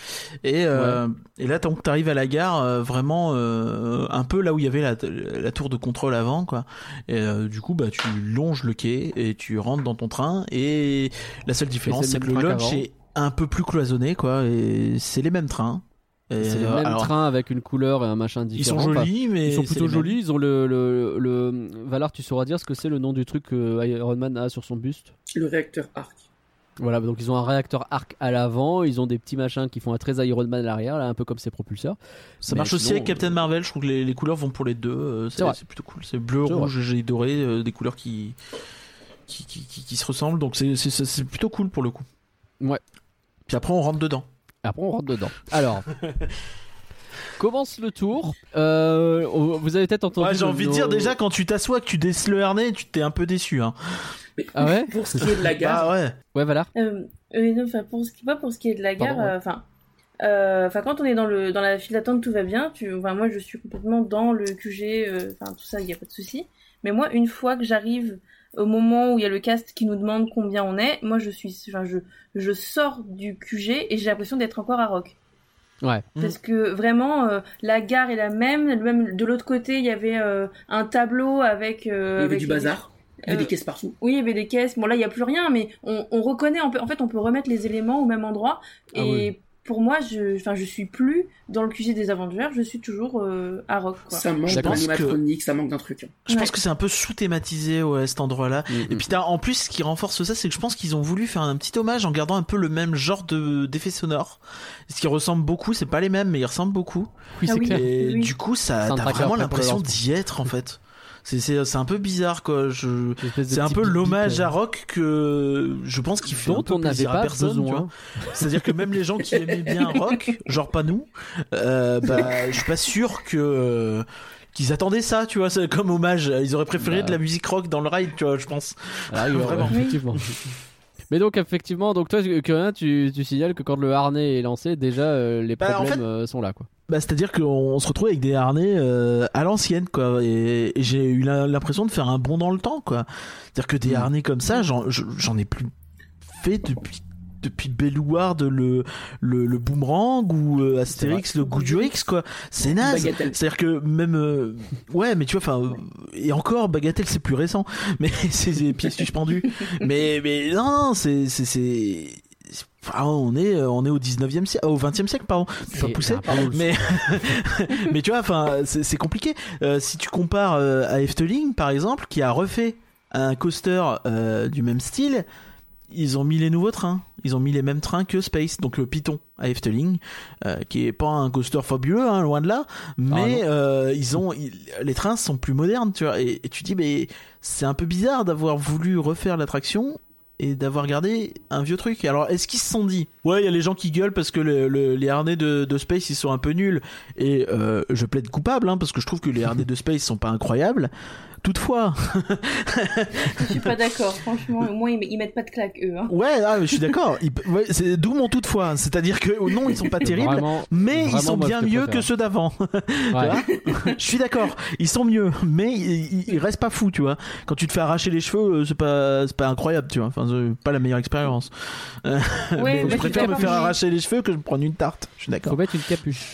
Et, euh, et là, tant que t'arrives à la gare, euh, vraiment euh, un peu là où il y avait la, la tour de contrôle avant, quoi. Et euh, du coup, bah, tu longes le quai et tu rentres dans ton train. Et la seule différence, c'est que le lunch qu'avant. est un peu plus cloisonné, quoi. Et c'est les mêmes trains. Et, C'est les euh, mêmes alors, trains avec une couleur et un machin Ils sont différent. Jolis, mais Ils sont plutôt jolis. Ils ont le, le, le Valar. Tu sauras dire ce que c'est le nom du truc que Iron Man a sur son buste. Le réacteur arc. Voilà, donc ils ont un réacteur arc à l'avant, ils ont des petits machins qui font un très Iron Man à l'arrière, là, un peu comme ses propulseurs. Ça Mais marche aussi avec Captain Marvel, je trouve que les, les couleurs vont pour les deux, euh, C'est c'est vrai. c'est plutôt cool. C'est bleu, C'est rouge et doré, euh, des couleurs qui qui, qui, qui- qui se ressemblent, donc c'est- c'est c'est- c'est plutôt cool pour le coup. Ouais. Puis après on rentre dedans. Après, on rentre dedans. *laughs* Alors, commence le tour. Euh, vous avez peut-être entendu. Ouais, j'ai envie de nos- dire déjà quand tu t'assois, que tu desses le harnais, tu t'es un peu déçu. Hein. Ah ouais Pour ce qui est de la gare, Bah ouais. Ouais, Valar. Euh, euh, non, enfin, pour ce qui, pas pour ce qui est de la gare, enfin, euh, enfin, quand on est dans le dans la file d'attente, tout va bien. Tu, enfin, moi, je suis complètement dans le QG, euh, enfin, tout ça, il y a pas de souci. Mais moi, une fois que j'arrive au moment où il y a le cast qui nous demande combien on est, moi, je suis, enfin, je je sors du QG et j'ai l'impression d'être encore à Rock. Ouais. Mm. Parce que vraiment, euh, la gare est la même. Même de l'autre côté, il y avait euh, un tableau avec. euh, il y avait avec du bazar. Il y avait Euh, des caisses partout. oui, il y avait des caisses. Bon, là, il n'y a plus rien, mais on, on reconnaît. On peut, en fait, on peut remettre les éléments au même endroit. Ah et oui. Pour moi, je, enfin, je suis plus dans le QG des Avengers. Je suis toujours euh, à Rock. Quoi. Ça manque d'animatronique, ça manque d'un truc. hein. Je pense que c'est un peu sous-thématisé ouais, cet endroit-là. Mm, Et puis t'as en plus ce qui renforce ça, c'est que je pense qu'ils ont voulu faire un petit hommage en gardant un peu le même genre de d'effets sonores. Ce qui ressemble beaucoup, c'est pas les mêmes, mais ils ressemblent beaucoup. Oui, Ah c'est oui. clair. Et Oui. du coup, ça, t'as vraiment l'impression d'y être en fait. C'est un peu bizarre quoi. C'est un peu l'hommage euh, à Rock que je pense qu'il fait un peu on n'avait plaisir à pas personne. C'est-à-dire que même les gens qui aimaient bien *laughs* Rock, genre pas nous, euh, bah, je suis pas sûr que euh, qu'ils attendaient ça, tu vois, c'est comme hommage. Ils auraient préféré Bah. de la musique rock dans le ride, tu vois, je pense. Ah *laughs* oui, Vraiment. ouais, effectivement. Mais donc effectivement, donc toi, Curien, tu, tu signales que quand le harnais est lancé, déjà euh, les Bah, en problèmes fait- euh, sont là, quoi. Bah, c'est-à-dire qu'on se retrouve avec des harnais euh, à l'ancienne, quoi. Et, et j'ai eu l'impression de faire un bond dans le temps, quoi. C'est-à-dire que des Mm. harnais comme ça, j'en je- j'en ai plus fait depuis depuis Bellouard le, le le boomerang ou euh, Astérix le goût du X quoi c'est naze c'est à dire que même euh, ouais mais tu vois enfin et encore bagatelle c'est plus récent *laughs* mais c'est des pièces suspendues *laughs* mais mais non non c'est c'est enfin, on est euh, on est au 19e siècle au 20e siècle pardon. Pas poussé ah, mais *laughs* mais tu vois enfin c'est compliqué. Euh, si tu compares euh, à Efteling par exemple qui a refait un coaster euh, du même style ils ont mis les nouveaux trains. Ils ont mis les mêmes trains que Space donc le Python à Efteling euh, qui est pas un coaster fabuleux hein, loin de là mais non. euh, ils ont ils- les trains sont plus modernes tu vois. Et, et tu dis mais c'est un peu bizarre d'avoir voulu refaire l'attraction et d'avoir gardé un vieux truc. Alors, est-ce qu'ils se sont dit Ouais, il y a les gens qui gueulent parce que le- le- les harnais de, de Space ils sont un peu nuls. Et euh, je plaide coupable hein, parce que je trouve que les harnais de Space sont pas incroyables. Toutefois, Je suis pas d'accord. Franchement, au moins ils, mettent pas de claque eux. Hein. ouais, ah, je suis d'accord. Ouais, c'est d'où mon toutefois. C'est-à-dire que non, ils sont pas terribles. Vraiment, Mais ils sont bien je mieux préfère. que ceux d'avant. *laughs* ouais. je suis d'accord, ils sont mieux, mais ils, ils- restent pas fous, tu vois. Quand tu te fais arracher les cheveux, euh, c'est pas, c'est pas incroyable, tu vois. Enfin, c'est pas la meilleure expérience. *laughs* Ouais, mais bah, je préfère me faire arracher les cheveux que me prendre une tarte. Je suis d'accord. Faut mettre une capuche.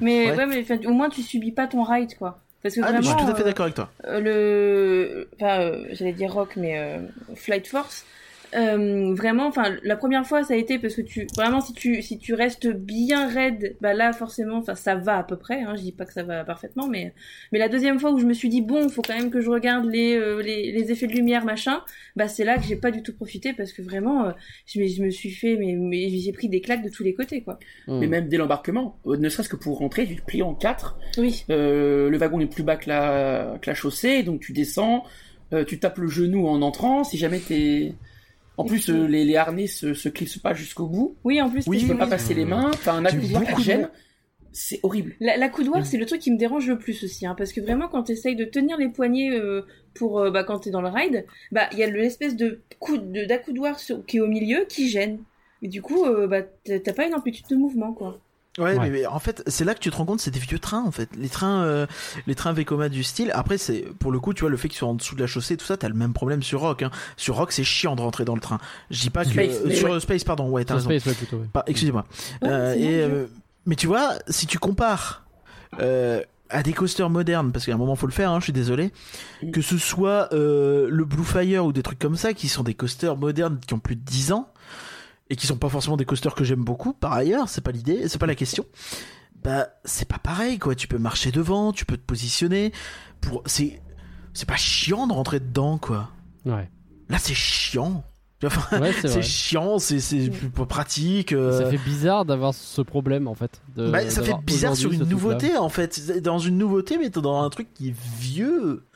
Mais Ouais. ouais, mais au moins tu subis pas ton ride quoi. Parce que Ah, je suis tout à fait euh, d'accord avec toi. euh, le, enfin, euh, j'allais dire rock, mais euh, Flight Force. Euh, vraiment, enfin, la première fois ça a été parce que tu, vraiment, si tu, si tu restes bien raide, bah là forcément, enfin, ça va à peu près. Hein, je dis pas que ça va parfaitement, mais, mais la deuxième fois où je me suis dit bon, faut quand même que je regarde les, euh, les, les effets de lumière, machin, bah c'est là que j'ai pas du tout profité parce que vraiment, euh, je, me, je me suis fait, mais, mais j'ai pris des claques de tous les côtés, quoi. Hmm. Mais même dès l'embarquement, euh, ne serait-ce que pour rentrer, tu te plies en quatre. Oui. Euh, le wagon est plus bas que la, que la chaussée, donc tu descends, euh, tu tapes le genou en entrant. Si jamais t'es En plus, euh, les, les harnais se, se clipsent pas jusqu'au bout. Oui, en plus, Oui, Tu t'es- peux pas passer les mains. T'as un accoudoir qui gêne. C'est horrible. La, la coudoir, c'est le truc qui me dérange le plus aussi, hein, parce que vraiment, quand tu essayes de tenir les poignets euh, pour euh, bah, quand t'es dans le ride, bah il y a l'espèce de d'accoudoir qui est au milieu qui gêne. Et du coup, euh, bah t'as t'as pas une amplitude de mouvement, quoi. Ouais, Ouais. Mais, mais en fait, c'est là que tu te rends compte, c'est des vieux trains en fait. Les trains, euh, les trains Vekoma du style. Après, c'est pour le coup, tu vois, le fait qu'ils soient en dessous de la chaussée, tout ça, t'as le même problème sur Rock. Hein. Sur Rock, c'est chiant de rentrer dans le train. Je dis pas que Space, euh, sur ouais. Space, pardon, ouais, t'as Sur raison. Space, ouais, plutôt. ouais. Pas- Excusez-moi. Ouais, Euh, et euh, mais tu vois, si tu compares euh, à des coasters modernes, parce qu'à un moment faut le faire, hein, je suis désolé, que ce soit euh, le Blue Fire ou des trucs comme ça, qui sont des coasters modernes qui ont plus de 10 ans et qui sont pas forcément des coasters que j'aime beaucoup. Par ailleurs, c'est pas l'idée, c'est pas la question. Bah, c'est pas pareil, quoi. Tu peux marcher devant, tu peux te positionner. Pour, c'est, c'est pas chiant de rentrer dedans, quoi. Ouais, Là, c'est chiant. *laughs* Enfin, ouais c'est chiant, c'est, c'est plus pas pratique. euh, Ça fait bizarre d'avoir ce problème en fait. de- bah, ça fait bizarre sur une nouveauté en fait. Dans une nouveauté, mais t'es dans un truc qui est vieux.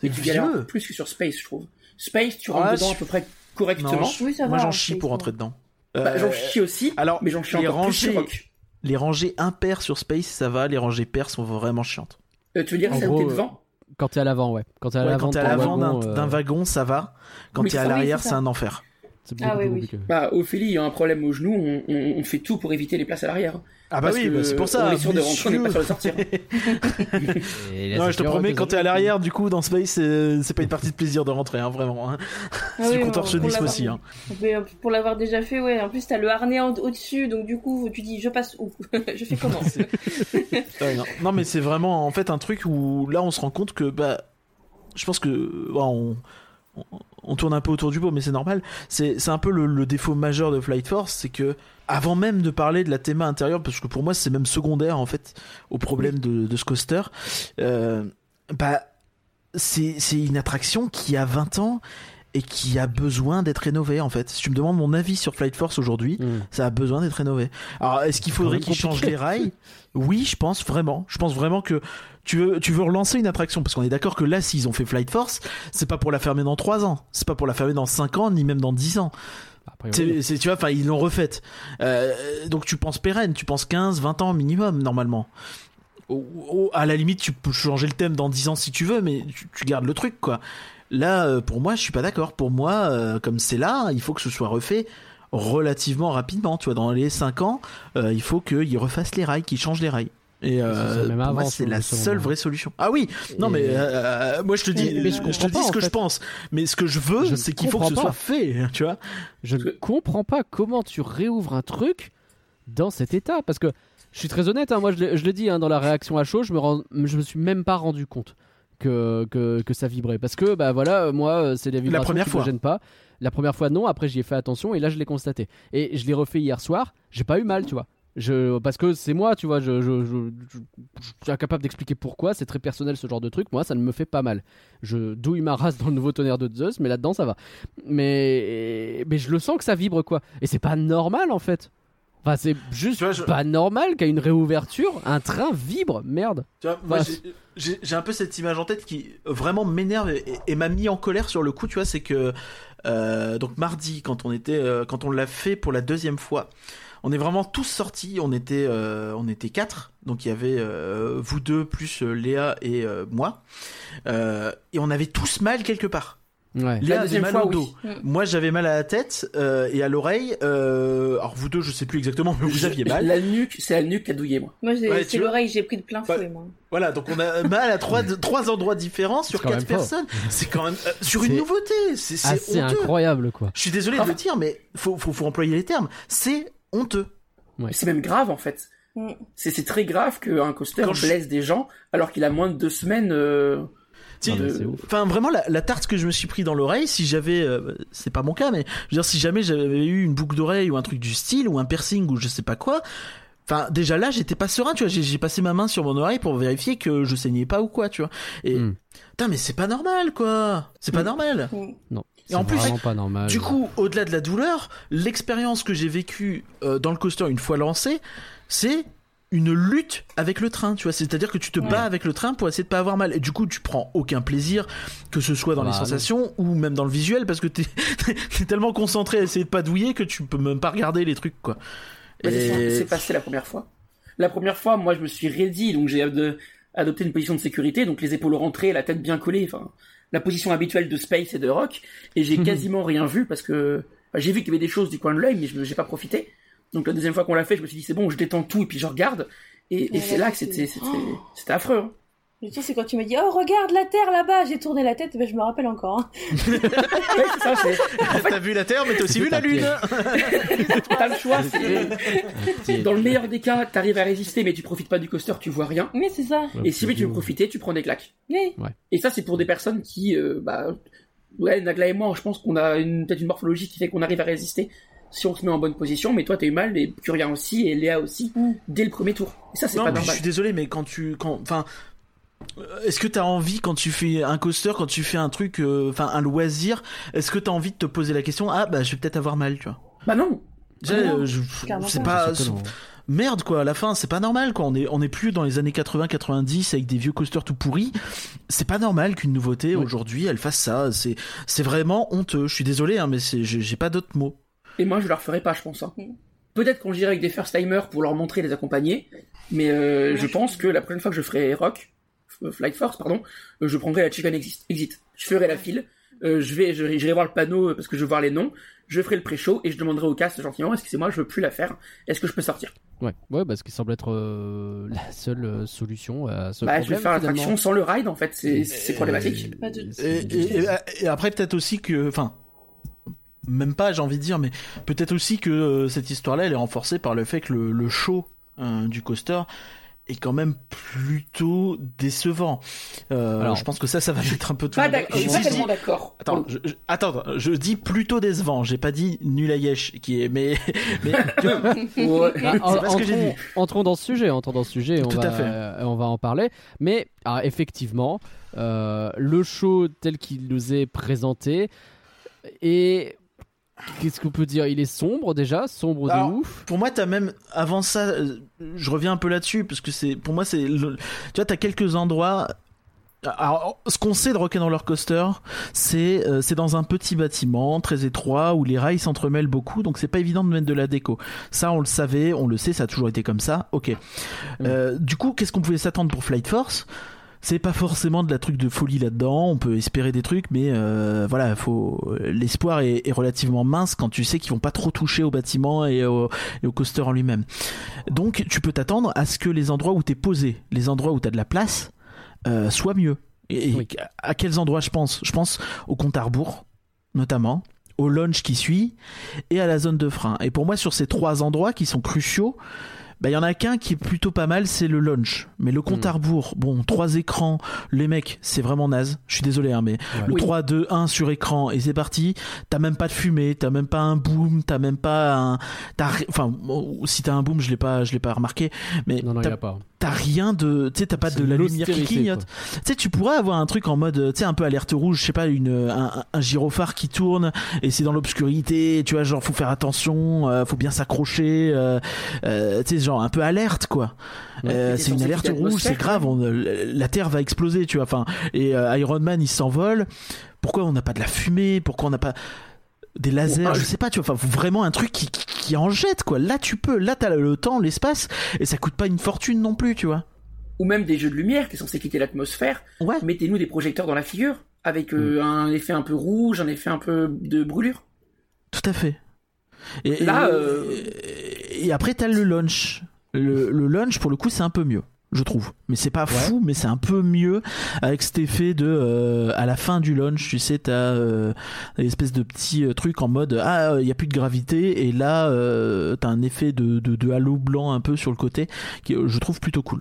C'est vieux. plus que sur Space, je trouve. Space, tu rentres dedans je- à peu près correctement. Non, Oui, ça Moi j'en en chie pour rentrer dedans. Bah, Euh, j'en chie aussi, alors, mais j'en chie les encore plus sur rangées- Rock. Les rangées impaires sur Space, ça va. Les rangées paires sont vraiment chiantes. Euh, tu veux dire En celle où t'es devant Quand t'es à l'avant, ouais. Quand t'es à Ouais, l'avant d'un wagon, euh, wagon, ça va. Quand t'es à l'arrière, c'est un enfer. C'est beaucoup Ah, oui, plus oui. compliqué. Bah, Ophélie, il y a un problème au genou, on, on- on fait tout pour éviter les places à l'arrière. Ah bah Parce oui, que bah, c'est pour ça. On est sûr de rentrer, on n'est pas sûr de sortir. *laughs* Là, Non, je te promets, quand t'es à l'arrière, du coup, dans Space, c'est c'est pas une partie de plaisir de rentrer, hein, vraiment. hein. Ah C'est oui, du contorsionnisme aussi. Hein. Mais, euh, pour l'avoir déjà fait, ouais. En plus, t'as le harnais au-dessus, donc du coup, tu dis, je passe où? *laughs* Je fais comment? *laughs* Ouais, non. Non, mais c'est vraiment en fait un truc où là on se rend compte que bah je pense que bon, on, on, tourne un peu autour du pot mais c'est normal. C'est un peu le, le défaut majeur de Flight Force c'est que avant même de parler de la théma intérieure parce que pour moi c'est même secondaire en fait au problème de, de ce coaster euh, bah c'est c'est une attraction qui a 20 ans et qui a besoin d'être rénovée en fait si tu me demandes mon avis sur Flight Force aujourd'hui Hmm. ça a besoin d'être rénové. Alors, est-ce qu'il faudrait qu'ils changent les rails? Oui, je pense vraiment. Je pense vraiment que tu veux, tu veux relancer une attraction parce qu'on est d'accord que là, s'ils ont fait Flight Force, c'est pas pour la fermer dans 3 ans, c'est pas pour la fermer dans 5 ans, ni même dans 10 ans. C'est, c'est- tu vois, enfin, ils l'ont refaite. Euh, donc tu penses pérenne, tu penses 15, 20 ans minimum normalement. Au- au- à la limite, tu peux changer le thème dans 10 ans si tu veux, mais tu, tu gardes le truc quoi. Là, euh, pour moi, je suis pas d'accord. Pour moi, euh, comme c'est là, il faut que ce soit refait relativement rapidement. Tu vois, dans les 5 ans, euh, il faut qu'ils refassent les rails, qu'ils changent les rails. Et euh, pour moi, c'est la seule vraie solution. Ah oui, non Et- mais euh, moi je te dis, Mais- je te dis pas, ce que je pense. Mais ce que je veux, c'est qu'il faut que ce soit fait. *laughs* Tu vois. Je ne comprends pas comment tu réouvres un truc dans cet état. Parce que je suis très honnête, hein, moi je l'ai dit hein, dans la réaction à chaud, je me, je me suis même pas rendu compte que, que, que ça vibrait. Parce que bah voilà, euh, moi euh, c'est les vibrations première qui fois. me gênent pas. La première fois non, après j'y ai fait attention et là je l'ai constaté. Et je l'ai refait hier soir, j'ai pas eu mal, tu vois. Je, parce que c'est moi, tu vois, je, je, je, je- je suis incapable d'expliquer pourquoi, c'est très personnel ce genre de truc, moi ça ne me fait pas mal. Je douille ma race dans le nouveau tonnerre de Zeus, mais là-dedans ça va. Mais, mais je le sens que ça vibre quoi. Et c'est pas normal en fait. Enfin, c'est juste Tu vois, je- pas normal qu'à une réouverture, un train vibre, merde. Tu vois, moi, j'ai- un peu cette image en tête qui vraiment m'énerve et, et m'a mis en colère sur le coup. Tu vois, c'est que euh, donc mardi, quand on était, euh, quand on l'a fait pour la deuxième fois, on est vraiment tous sortis. On était, euh, on était quatre. Donc il y avait vous deux plus Léa et moi, et on avait tous mal quelque part. Ouais. Léa avait deuxième mal fois, au oui. dos. Mm. Moi, j'avais mal à la tête euh, et à l'oreille. Euh, alors vous deux, je sais plus exactement, mais vous aviez mal. *laughs* La nuque, c'est la nuque qui a douillé, moi. Moi, Ouais, c'est l'oreille, j'ai pris de plein fouet, moi. Voilà, donc on a mal à trois, *laughs* trois endroits différents sur quatre personnes. C'est quand même euh, sur une C'est nouveauté. C'est incroyable quoi. Je suis désolé de le dire, mais faut, faut, faut employer les termes. C'est honteux. Ouais. C'est même grave, en fait. Mm. C'est c'est très grave qu'un coaster Quand je- blesse des gens alors qu'il a moins de deux semaines. Euh, Ah, c'est ouf. Enfin, vraiment, la, la tarte que je me suis pris dans l'oreille, si j'avais, euh, c'est pas mon cas, mais je veux dire, si jamais j'avais eu une boucle d'oreille ou un truc du style ou un piercing ou je sais pas quoi. Enfin, déjà là, j'étais pas serein, tu vois. J'ai passé ma main sur mon oreille pour vérifier que je saignais pas ou quoi, tu vois. Et Mm. putain, mais c'est pas normal, quoi. C'est pas Mm. normal. Mm. Non. Et en c'est plus, vraiment pas normal. Du coup, au-delà de la douleur, l'expérience que j'ai vécue euh, dans le coaster une fois lancé, c'est une lutte avec le train, tu vois. C'est-à-dire que tu te Ouais. bats avec le train pour essayer de pas avoir mal. Et du coup, tu prends aucun plaisir, que ce soit dans les Bah, non. sensations ou même dans le visuel, parce que t'es *laughs* es tellement concentré à essayer de pas douiller que tu peux même pas regarder les trucs, quoi. Ouais, c'est ça, Et- c'est passé la première fois. La première fois, moi, je me suis ready, donc j'ai ad- adopté une position de sécurité, donc les épaules rentrées, la tête bien collée, enfin, la position habituelle de Space et de Rock, et j'ai *laughs* quasiment rien vu parce que bah, j'ai vu qu'il y avait des choses du coin de l'œil, mais je j'ai pas profité. Donc la deuxième fois qu'on l'a fait, je me suis dit c'est bon, je détends tout et puis je regarde, et, c'est là que c'était c'était c'était affreux. hein. Le truc, c'est quand tu m'as dit, oh, regarde la Terre là-bas, j'ai tourné la tête, ben, je me rappelle encore. hein. *laughs* Ouais, c'est ça, c'est *laughs* T'as vu la Terre, mais t'as aussi vu la Lune. t'as *laughs* le choix. Dans le meilleur des cas, t'arrives à résister, mais tu profites pas du coaster, tu vois rien. Mais c'est ça. Et si tu veux profiter, tu prends des claques. Oui. Et ça, c'est pour des personnes qui, euh, bah, ouais, Nagla et moi, je pense qu'on a une, peut-être une morphologie qui fait qu'on arrive à résister si on se met en bonne position. Mais toi, t'as eu mal, et Curien aussi, et Léa aussi, Mm. dès le premier tour. Et ça, c'est Non, pas mais je normal. suis désolé, mais quand tu, quand, enfin, euh, est-ce que t'as envie quand tu fais un coaster, quand tu fais un truc, euh, enfin un loisir, est-ce que t'as envie de te poser la question, ah bah je vais peut-être avoir mal, tu vois Bah non. Déjà, non, euh, je- c'est pas. merde quoi. À la fin, c'est pas normal quoi. On est, on est plus dans les années 80-90 avec des vieux coasters tout pourris. C'est pas normal qu'une nouveauté aujourd'hui elle fasse ça. C'est, c'est vraiment honteux. Je suis désolé, hein, mais c'est, j'ai pas d'autres mots. Et moi, je leur ferai pas, je pense. hein. Peut-être quand j'irai avec des first timers pour leur montrer, les accompagner. Mais euh, je pense que la prochaine fois que je ferai Rock, euh, Flight Force, pardon, euh, je prendrai la Chicken Exit. Exit. Je ferai la file. euh, je vais, je- j'irai voir le panneau parce que je veux voir les noms. Je ferai le pré-show et je demanderai au cast gentiment, excusez-moi, je veux plus la faire? Est-ce que je peux sortir? Ouais, ouais, parce qu'il semble être euh, la seule solution à ce Bah, je vais problème. faire l'attraction sans le ride en fait. C'est, c'est problématique. C'est et- et après peut-être aussi que, enfin, même pas, j'ai envie de dire, mais peut-être aussi que euh, cette histoire-là, elle est renforcée par le fait que le, le show euh, du coaster est quand même plutôt décevant. Euh, Alors, je pense que ça, ça va mettre un peu tout Pas d'accord, je suis tellement d'accord. Attends, je, je- attends, je dis plutôt décevant. J'ai pas dit nul à yesh, qui est, mais, *laughs* mais Ouais. Bah, en- pas ce que j'ai entrons, dit. entrons dans ce sujet, entrons dans ce sujet, on Tout va, à fait. euh, on va en parler. Mais ah, effectivement, euh, le show tel qu'il nous est présenté et qu'est-ce qu'on peut dire? Il est sombre déjà, sombre de ouf. pour moi, t'as même avant ça, euh, je reviens un peu là-dessus parce que c'est, pour moi, c'est, le- tu vois, t'as quelques endroits. Alors, ce qu'on sait de Rock'n'Roller Coaster, c'est euh, c'est dans un petit bâtiment très étroit où les rails s'entremêlent beaucoup, donc c'est pas évident de mettre de la déco. Ça, on le savait, on le sait, ça a toujours été comme ça. Ok. Euh, du coup, qu'est-ce qu'on pouvait s'attendre pour Flight Force? C'est pas forcément de la truc de folie là-dedans. On peut espérer des trucs, mais euh, voilà, faut l'espoir est, est relativement mince quand tu sais qu'ils vont pas trop toucher au bâtiment et au, et au coaster en lui-même. Donc, tu peux t'attendre à ce que les endroits où t'es posé, les endroits où t'as de la place, euh, soient mieux. Et, Oui. à quels endroits je pense? Je pense au compte à rebours, notamment au launch qui suit et à la zone de frein. Et pour moi, sur ces trois endroits qui sont cruciaux, bah, il y en a qu'un qui est plutôt pas mal, c'est le launch. Mais le compte Mm. à rebours, bon, trois écrans, les mecs, c'est vraiment naze. Je suis désolé, hein, mais le Oui. 3, 2, 1 sur écran et c'est parti. T'as même pas de fumée, t'as même pas un boom, t'as même pas un, t'as, enfin, si t'as un boom, je l'ai pas, je l'ai pas remarqué, mais Non, non, il n'y t'as, a pas. T'as rien de, tu sais, t'as pas de la lumière qui clignote. Tu sais, tu pourrais avoir un truc en mode, tu sais, un peu alerte rouge, je sais pas, une, un, un gyrophare qui tourne et c'est dans l'obscurité, tu vois, genre, faut faire attention, euh, faut bien s'accrocher, euh, euh, tu sais, genre, un peu alerte, quoi. Ouais. Euh, c'est une alerte rouge, c'est grave, on, la Terre va exploser, tu vois, enfin, et euh, Iron Man, il s'envole. Pourquoi on n'a pas de la fumée? Pourquoi on n'a pas des lasers? Je sais pas, tu vois, vraiment un truc qui, qui, qui en jette, quoi. Là, tu peux, là, t'as le temps, l'espace, et ça coûte pas une fortune non plus, tu vois. Ou même des jeux de lumière qui sont censés quitter l'atmosphère. Ouais. Mettez-nous des projecteurs dans la figure avec euh, un effet un peu rouge, un effet un peu de brûlure. Tout à fait. Et, Là, et, euh, et après, t'as le launch. Le, le launch, pour le coup, c'est un peu mieux, je trouve. Mais c'est pas fou, mais c'est un peu mieux avec cet effet de. euh, à la fin du launch, tu sais, t'as euh, une espèce de petit euh, truc en mode Ah, il y a plus de gravité. Et là, euh, t'as un effet de, de, de halo blanc un peu sur le côté qui, euh, je trouve, plutôt cool.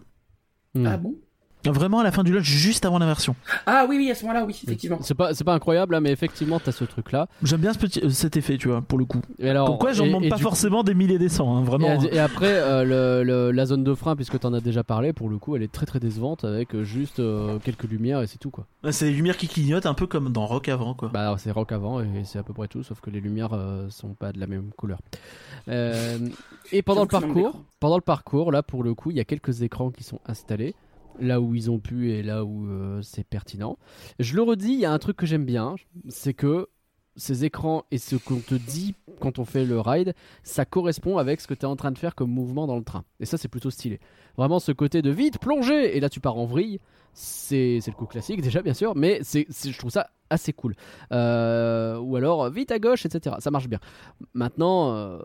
Hmm. Ah bon? Vraiment à la fin du lodge, juste avant l'inversion. Ah oui, oui, à ce moment-là, oui, effectivement. C'est pas, c'est pas incroyable, hein, mais effectivement, t'as ce truc-là. J'aime bien ce petit, euh, cet effet, tu vois, pour le coup. Et alors, Pourquoi j'en demande pas coup- forcément des milliers des cents, hein, vraiment. Et, et après, euh, le- le- la zone de frein, puisque t'en as déjà parlé, pour le coup, elle est très très décevante avec euh, juste euh, quelques lumières et c'est tout quoi. C'est les lumières qui clignotent, un peu comme dans Rock avant, quoi. Bah, c'est rock avant et c'est à peu près tout, sauf que les lumières euh, sont pas de la même couleur. Euh, et pendant le parcours, pendant le parcours, là pour le coup, il y a quelques écrans qui sont installés. Là où ils ont pu et là où euh, c'est pertinent. Je le redis, il y a un truc que j'aime bien, c'est que ces écrans et ce qu'on te dit quand on fait le ride, ça correspond avec ce que tu es en train de faire comme mouvement dans le train. Et ça, c'est plutôt stylé. Vraiment, ce côté de vite, plonger Et là, tu pars en vrille. C'est c'est le coup classique, *laughs* déjà, bien sûr, mais c'est je trouve ça assez cool. Euh, ou alors, vite à gauche, etc. Ça marche bien. Maintenant, euh,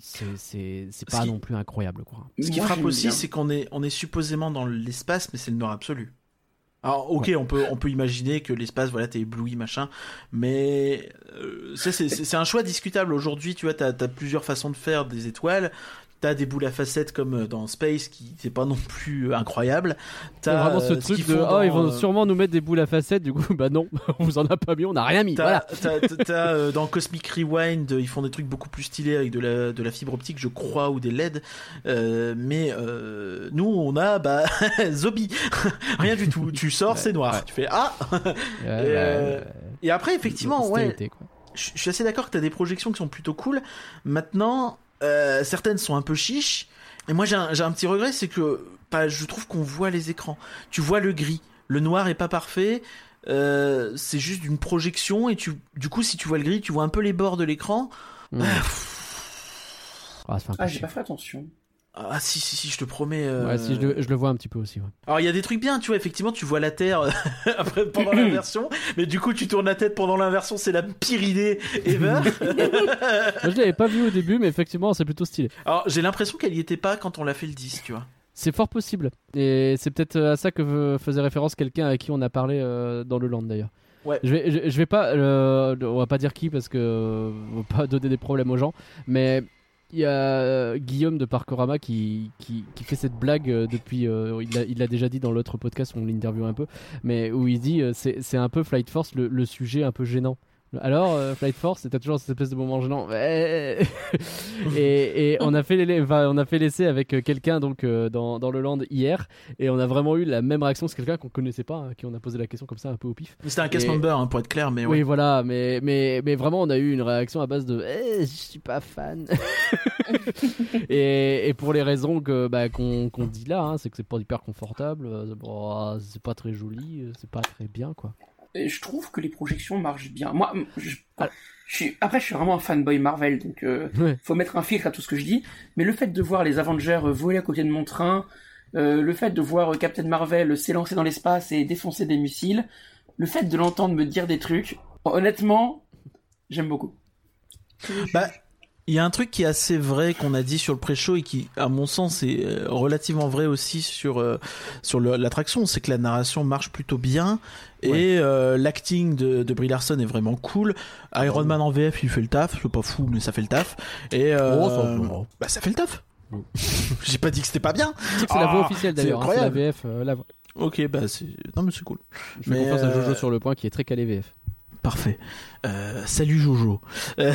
c'est- c'est c'est Ce pas qui- non plus incroyable, quoi. Ce qui Moi, frappe aussi, c'est qu'on est, on est supposément dans l'espace, mais c'est le noir absolu. Alors, ok, on peut, on peut imaginer que l'espace, voilà, t'es ébloui, machin, mais euh, c'est, un choix discutable. Aujourd'hui, tu vois, t'as, t'as plusieurs façons de faire des étoiles. T'as des boules à facettes comme euh, dans Space, qui c'est pas non plus euh, incroyable. T'as vraiment ce euh, truc de oh ils vont sûrement nous mettre des boules à facettes du coup *laughs* bah non *laughs* on vous en a pas mis on a rien mis T'as, voilà t'as- euh, dans Cosmic Rewind, ils font des trucs beaucoup plus stylés avec de la, de la fibre optique, je crois, ou des LED. Euh, mais nous, on a bah, *laughs* Zombie. Rien du tout. Tu sors, c'est noir. Tu fais ah. Ouais, Et, après, effectivement, ouais, je suis assez d'accord que t'as des projections qui sont plutôt cool. Maintenant, euh, certaines sont un peu chiches. Et moi, j'ai un, j'ai un petit regret, c'est que bah, je trouve qu'on voit les écrans. Tu vois le gris. Le noir est pas parfait. Euh, c'est juste une projection et tu, du coup, si tu vois le gris, tu vois un peu les bords de l'écran. Mm. Ah, fait un peu Ah, j'ai pas fait attention. Ah si si si, je te promets. euh, Ouais, si je le, je le vois un petit peu aussi. ouais. Alors il y a des trucs bien, tu vois, effectivement, tu vois la Terre euh, *laughs* après pendant l'inversion, mais du coup tu tournes la tête pendant l'inversion, c'est la pire idée ever. *laughs* Moi, je l'avais pas vu au début, mais effectivement, c'est plutôt stylé. Alors j'ai l'impression qu'elle y était pas quand on l'a fait le 10, tu vois. C'est fort possible. Et c'est peut-être à ça que faisait référence quelqu'un à qui on a parlé euh, dans le land d'ailleurs. Ouais. Je vais, je, je vais pas, euh, on va pas dire qui parce que euh, on va pas donner des problèmes aux gens, mais il y a euh, Guillaume de Parkorama qui, qui, qui fait cette blague euh, depuis, euh, il l'a déjà dit dans l'autre podcast, on l'interview un peu, mais où il dit euh, c'est c'est un peu Flight Force le sujet un peu gênant. Alors, euh, Flight Force, c'était toujours cette espèce de moment gênant. *laughs* Et, et on a fait les, enfin, on a fait l'essai avec euh, quelqu'un donc euh, dans, dans le land hier, et on a vraiment eu la même réaction. C'est quelqu'un qu'on connaissait pas, hein, qui on a posé la question comme ça un peu au pif. C'était un cast Et- member hein, pour être clair, mais Oui, voilà, mais, mais, mais vraiment, on a eu une réaction à base de Eh, je suis pas fan. *laughs* et, et pour les raisons que bah, qu'on dit là, hein, c'est que c'est pas hyper confortable, c'est pas très joli, c'est pas très bien quoi. Je trouve que les projections marchent bien. Moi, je, Ah. je suis, après, je suis vraiment un fanboy Marvel, donc euh, Ouais. faut mettre un filtre à tout ce que je dis. Mais le fait de voir les Avengers euh, voler à côté de mon train, euh, le fait de voir euh, Captain Marvel s'élancer dans l'espace et défoncer des missiles, le fait de l'entendre me dire des trucs, honnêtement, j'aime beaucoup. Bah, il y a un truc qui est assez vrai qu'on a dit sur le pré-show et qui, à mon sens, est euh, relativement vrai aussi sur euh, sur l'attraction, c'est que la narration marche plutôt bien et euh, l'acting de, de Brie Larson est vraiment cool. Iron Man en VF, il fait le taf, c'est pas fou, mais ça fait le taf. Et euh, Oh, ça bah ça fait le taf. *laughs* J'ai pas dit que c'était pas bien. C'est la Ah, voix officielle c'est d'ailleurs, hein, c'est la. VF. euh, la voix. Ok, bah c'est non mais c'est cool. Je fais Mais, confiance à Jojo sur le point qui est très calé VF. Parfait. Euh, salut Jojo. Euh,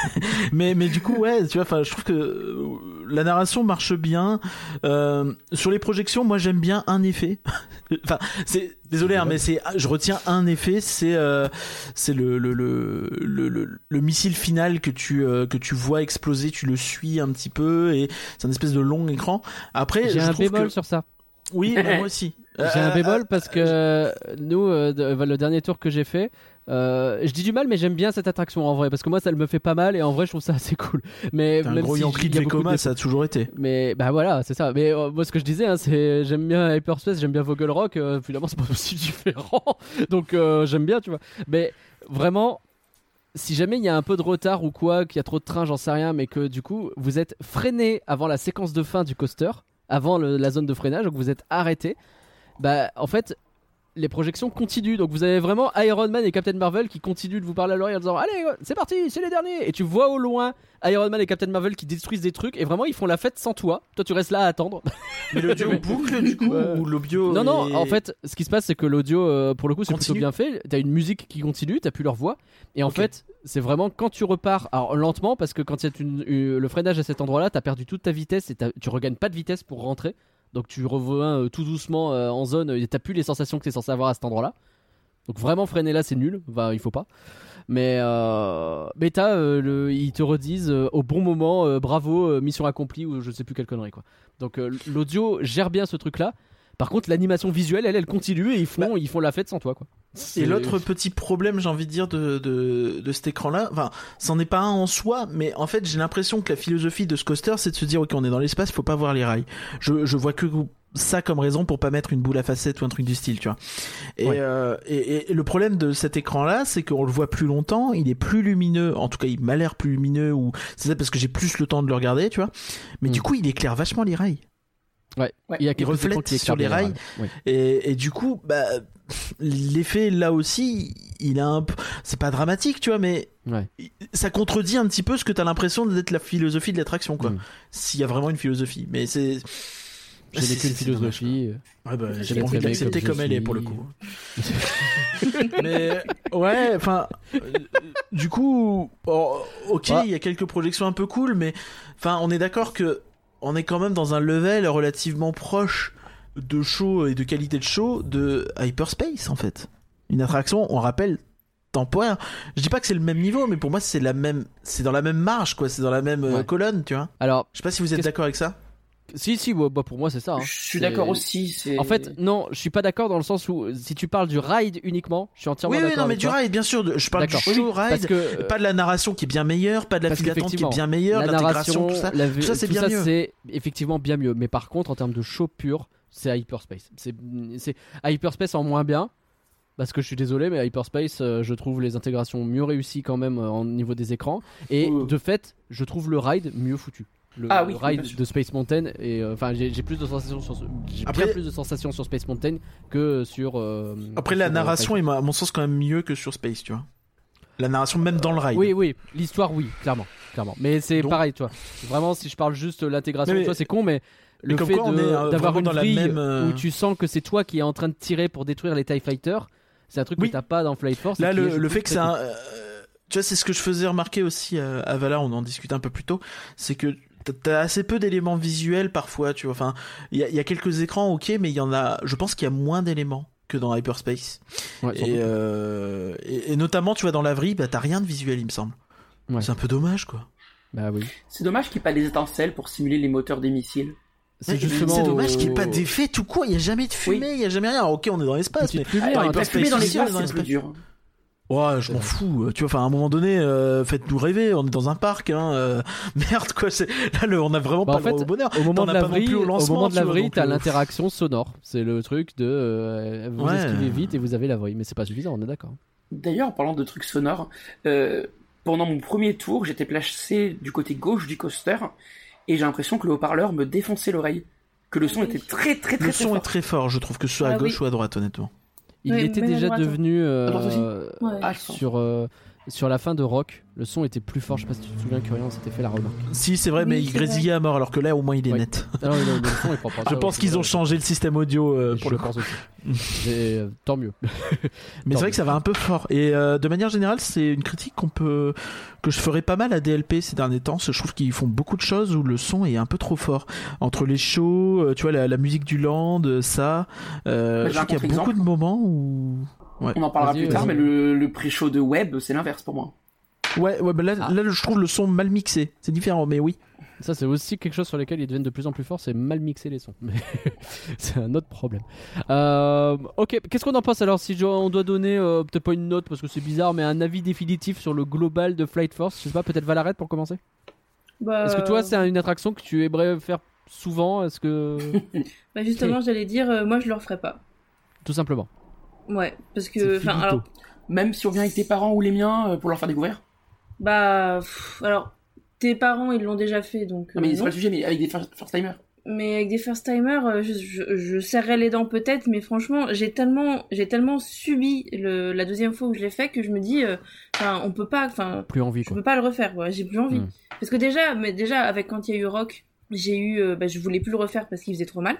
*laughs* mais mais du coup ouais, tu vois, enfin je trouve que euh, la narration marche bien. Euh, sur les projections, moi j'aime bien un effet. *laughs* enfin c'est désolé hein, mais c'est je retiens un effet, c'est euh, c'est le le, le le le le missile final que tu euh, que tu vois exploser, tu le suis un petit peu et c'est un espèce de long écran. Après J'ai un bémol que sur ça. oui, bah, moi *laughs* aussi. J'ai un Euh, bémol parce que nous, euh, le dernier tour que j'ai fait, euh, je dis du mal, mais j'aime bien cette attraction en vrai parce que moi ça me fait pas mal et en vrai je trouve ça assez cool. Mais T'es un même gros si Yankee de Vekoma, ça a toujours été. Mais bah voilà, c'est ça. Mais euh, moi ce que je disais, hein, c'est j'aime bien Hyperspace, j'aime bien Vogel Rock. euh, finalement c'est pas aussi *laughs* différent, donc j'aime bien, tu vois. Mais vraiment. Si jamais il y a un peu de retard ou quoi, qu'il y a trop de trains, j'en sais rien, mais que du coup vous êtes freiné avant la séquence de fin du coaster, avant le- la zone de freinage, donc vous êtes arrêté, bah en fait les projections continuent. Donc vous avez vraiment Iron Man et Captain Marvel qui continuent de vous parler à l'oreille en disant Allez, c'est parti, c'est les derniers. Et tu vois au loin Iron Man et Captain Marvel qui détruisent des trucs et vraiment ils font la fête sans toi. Toi tu restes là à attendre. Mais l'audio *laughs* boucle du coup Ouais. ou l'audio non, non, est- en fait, ce qui se passe c'est que l'audio, euh, pour le coup, c'est plutôt bien fait. T'as une musique qui continue, t'as plus leur voix. Et en fait, c'est vraiment quand tu repars, alors lentement, parce que quand il y a une- une- le freinage à cet endroit-là, t'as perdu toute ta vitesse et tu regagnes pas de vitesse pour rentrer. Donc tu reviens euh, tout doucement euh, en zone et t'as plus les sensations que t'es censé avoir à cet endroit-là. Donc vraiment freiner là c'est nul, enfin, il faut pas. Mais euh, mais t'as, euh, le, ils te redisent euh, au bon moment euh, bravo euh, mission accomplie ou je sais plus quelle connerie quoi. Donc euh, l'audio gère bien ce truc là. Par contre l'animation visuelle elle elle continue et ils font ils font la fête sans toi quoi. Et C'est- l'autre petit problème, j'ai envie de dire, de, de, de cet écran-là, enfin, c'en est pas un en soi, mais en fait, j'ai l'impression que la philosophie de ce coaster, c'est de se dire, ok, on est dans l'espace, faut pas voir les rails. Je, je vois que ça comme raison pour pas mettre une boule à facettes ou un truc du style, tu vois. Et, Ouais. euh, et, et le problème de cet écran-là, c'est qu'on le voit plus longtemps, il est plus lumineux, en tout cas, il m'a l'air plus lumineux, ou c'est ça parce que j'ai plus le temps de le regarder, tu vois. Mais Mm. du coup, il éclaire vachement les rails. Ouais. Ouais. Il y a Il quelques reflète qui sur les rails. Et, et du coup, bah, l'effet là aussi, il a un peu, c'est pas dramatique, tu vois, mais Ouais. ça contredit un petit peu ce que t'as l'impression d'être la philosophie de l'attraction, quoi. Mm. S'il y a vraiment une philosophie, mais c'est. Qu'une c'est dommage, philosophie. quoi. Ouais, bah, j'ai envie l'accepter comme comme elle est pour le coup. *laughs* mais ouais, enfin, euh, du coup, oh, ok, il Ouais. y a quelques projections un peu cool, mais enfin, on est d'accord que on est quand même dans un level relativement proche de show et de qualité de show de Hyperspace en fait. Une attraction, on rappelle temporaire. Je dis pas que c'est le même niveau, mais pour moi c'est la même, c'est dans la même marge quoi, c'est dans la même euh, Ouais. colonne, tu vois. Alors Je sais pas si vous êtes d'accord avec ça. Si si bah, bah, pour moi c'est ça. hein. Je suis d'accord aussi. En fait, non, je suis pas d'accord dans le sens où si tu parles du ride uniquement, je suis entièrement Oui, oui, d'accord. non, mais du ride, bien sûr. Je parle du D'accord. show Parce ride, que euh, pas de la narration qui est bien meilleure, pas de la file d'attente qui est bien meilleure, l'intégration, narration, tout ça. la- Tout ça, c'est bien ça, mieux. c'est effectivement bien mieux. Mais par contre, en termes de show pur, c'est Hyperspace. C'est c'est Hyperspace en moins bien. Parce que je suis désolé, mais Hyperspace, euh, je trouve les intégrations mieux réussies quand même euh, au niveau des écrans. Et Oh. de fait, je trouve le ride mieux foutu. Le Ah oui, le ride de Space Mountain et euh, enfin j'ai j'ai plus de sensations sur ce- j'ai Après- bien plus de sensations sur Space Mountain que sur euh, Après, sur, la euh, narration est, à mon sens, quand même mieux que sur Space, tu vois. La narration, même dans le ride. Oui, oui, l'histoire, oui, clairement, clairement. Mais c'est Donc- pareil, tu vois. Vraiment, si je parle juste de l'intégration, Mais- tu vois, c'est con, mais le fait est, d'avoir une dans la vrille même, où tu sens que c'est toi qui es en train de tirer pour détruire les Tie Fighters, c'est un truc Oui. que t'as pas dans Flight Force. Là, est, le, fait que c'est un. tu vois, c'est ce que je faisais remarquer aussi à, à Valar, on en discutait un peu plus tôt. C'est que t'as- assez peu d'éléments visuels parfois, tu vois. Enfin, il y a, il y a quelques écrans, ok, mais il y en a. Je pense qu'il y a moins d'éléments que dans Hyperspace. Ouais, Et, euh, et, et notamment, tu vois, dans la vrille, bah, t'as rien de visuel, il me semble. Ouais. C'est un peu dommage, quoi. Bah oui. C'est dommage qu'il n'y ait pas des étincelles pour simuler les moteurs des missiles. C'est Mais justement. c'est dommage qu'il n'y ait pas d'effet tout court, il n'y a jamais de fumée, il n'y a jamais rien. Alors, ok, on est dans l'espace, mais. Ah, fumée dans glaces, dans c'est plus l'espace. dur. Ouais, je m'en fous. Tu vois, enfin, à un moment donné, euh, faites-nous rêver. On est dans un parc, hein. euh, *laughs* merde, quoi. C'est là, le, on a vraiment Bah, pas en le droit fait, au bonheur. Au moment de la vrille, au au lancement, moment de la vrille, t'as euh, l'interaction sonore. C'est le truc de euh, vous Ouais. esquivez vite et vous avez la vrille, mais c'est pas suffisant, on est d'accord. D'ailleurs, en parlant de trucs sonores, euh, pendant mon premier tour, j'étais placé du côté gauche du coaster et j'ai l'impression que le haut-parleur me défonçait l'oreille. Que le son Oui. était très très très, Le très son est fort. très fort, je trouve que ce soit à Ah gauche oui. ou à droite, honnêtement. Il Oui, était déjà devenu euh, Ouais. Sur euh, sur la fin de Rock. Le son était plus fort. Je sais pas si tu te souviens, Curian, s'était fait la remarque. Si, c'est vrai, Oui, mais il grésillait à mort, alors que là, au moins, il est Ouais. net. Ah non, non, le son est propre. *laughs* Je Ça, pense qu'ils ont changé le système audio euh, pour je le coup. pense aussi. *laughs* Et, euh, tant mieux. Mais c'est vrai que ça va un peu fort. Et euh, de manière générale, c'est une critique qu'on peut que je ferais pas mal à DLP ces derniers temps. Je trouve qu'ils font beaucoup de choses où le son est un peu trop fort. Entre les shows, tu vois, la, la musique du land, ça. Je trouve qu'il y a beaucoup de moments où. On en parlera plus tard, mais le, le pré-show de Web, c'est l'inverse pour moi. Ouais, ouais, bah là, Ah. là, je trouve le son mal mixé. C'est différent, mais oui. Ça, c'est aussi quelque chose sur lequel ils deviennent de plus en plus forts, c'est mal mixer les sons. *laughs* Mais c'est un autre problème. Euh, ok, qu'est-ce qu'on en pense alors? Si on doit donner, euh, peut-être pas une note parce que c'est bizarre, mais un avis définitif sur le global de Flight Force? Je sais pas, peut-être Valaret pour commencer? Bah, Est-ce que toi, c'est une attraction que tu aimerais faire souvent? Est-ce que. *laughs* bah, justement, *laughs* j'allais dire, euh, moi je le referais pas. Tout simplement. Ouais, parce que, enfin, alors, Même si on vient avec tes parents ou les miens euh, pour leur faire découvrir. bah, pff, alors, tes parents ils l'ont déjà fait, donc. Non, mais euh, c'est pas le sujet, mais avec des first- first-timers. mais avec des first timers, euh, je, je, je serrerais les dents peut-être, mais franchement, j'ai tellement, j'ai tellement subi le, la deuxième fois où je l'ai fait que je me dis, euh, enfin, on peut pas, enfin, Plus envie je peux pas le refaire, ouais, j'ai plus envie. Mm. Parce que déjà, mais déjà avec quand il y a eu Rock, j'ai eu, euh, bah, je voulais plus le refaire parce qu'il faisait trop mal.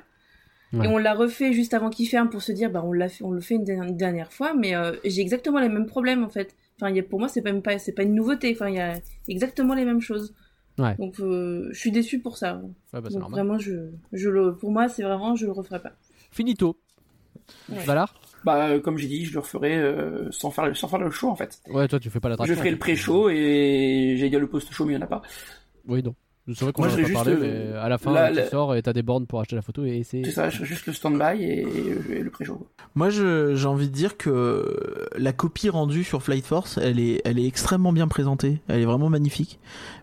Ouais. Et on l'a refait juste avant qu'il ferme pour se dire, bah on l'a fait, on le fait une, dernière- une dernière fois, mais euh, j'ai exactement les mêmes problèmes en fait. Enfin, il y a, pour moi, c'est même pas, c'est pas une nouveauté. Enfin, il y a exactement les mêmes choses. Ouais. Donc, euh, je suis déçue pour ça. Ouais, bah, c'est Donc normal. vraiment, je, je le, pour moi, c'est vraiment, je le referai pas. Finito. Ouais. Valar Bah, euh, comme j'ai dit, je le referai euh, sans faire le, sans faire le show en fait. Ouais, toi tu fais pas la Je ferai le pré-show et j'ai dit le post-show, mais il y en a pas. Oui, non. C'est vrai qu'on Moi, en a je pas parlé, juste, mais à la fin, la- tu la- sors et t'as des bornes pour acheter la photo et c'est. C'est ça, juste le stand-by et, et le pré-show. Moi, j'ai envie de dire que la copie rendue sur Flight Force, elle est, elle est extrêmement bien présentée. Elle est vraiment magnifique.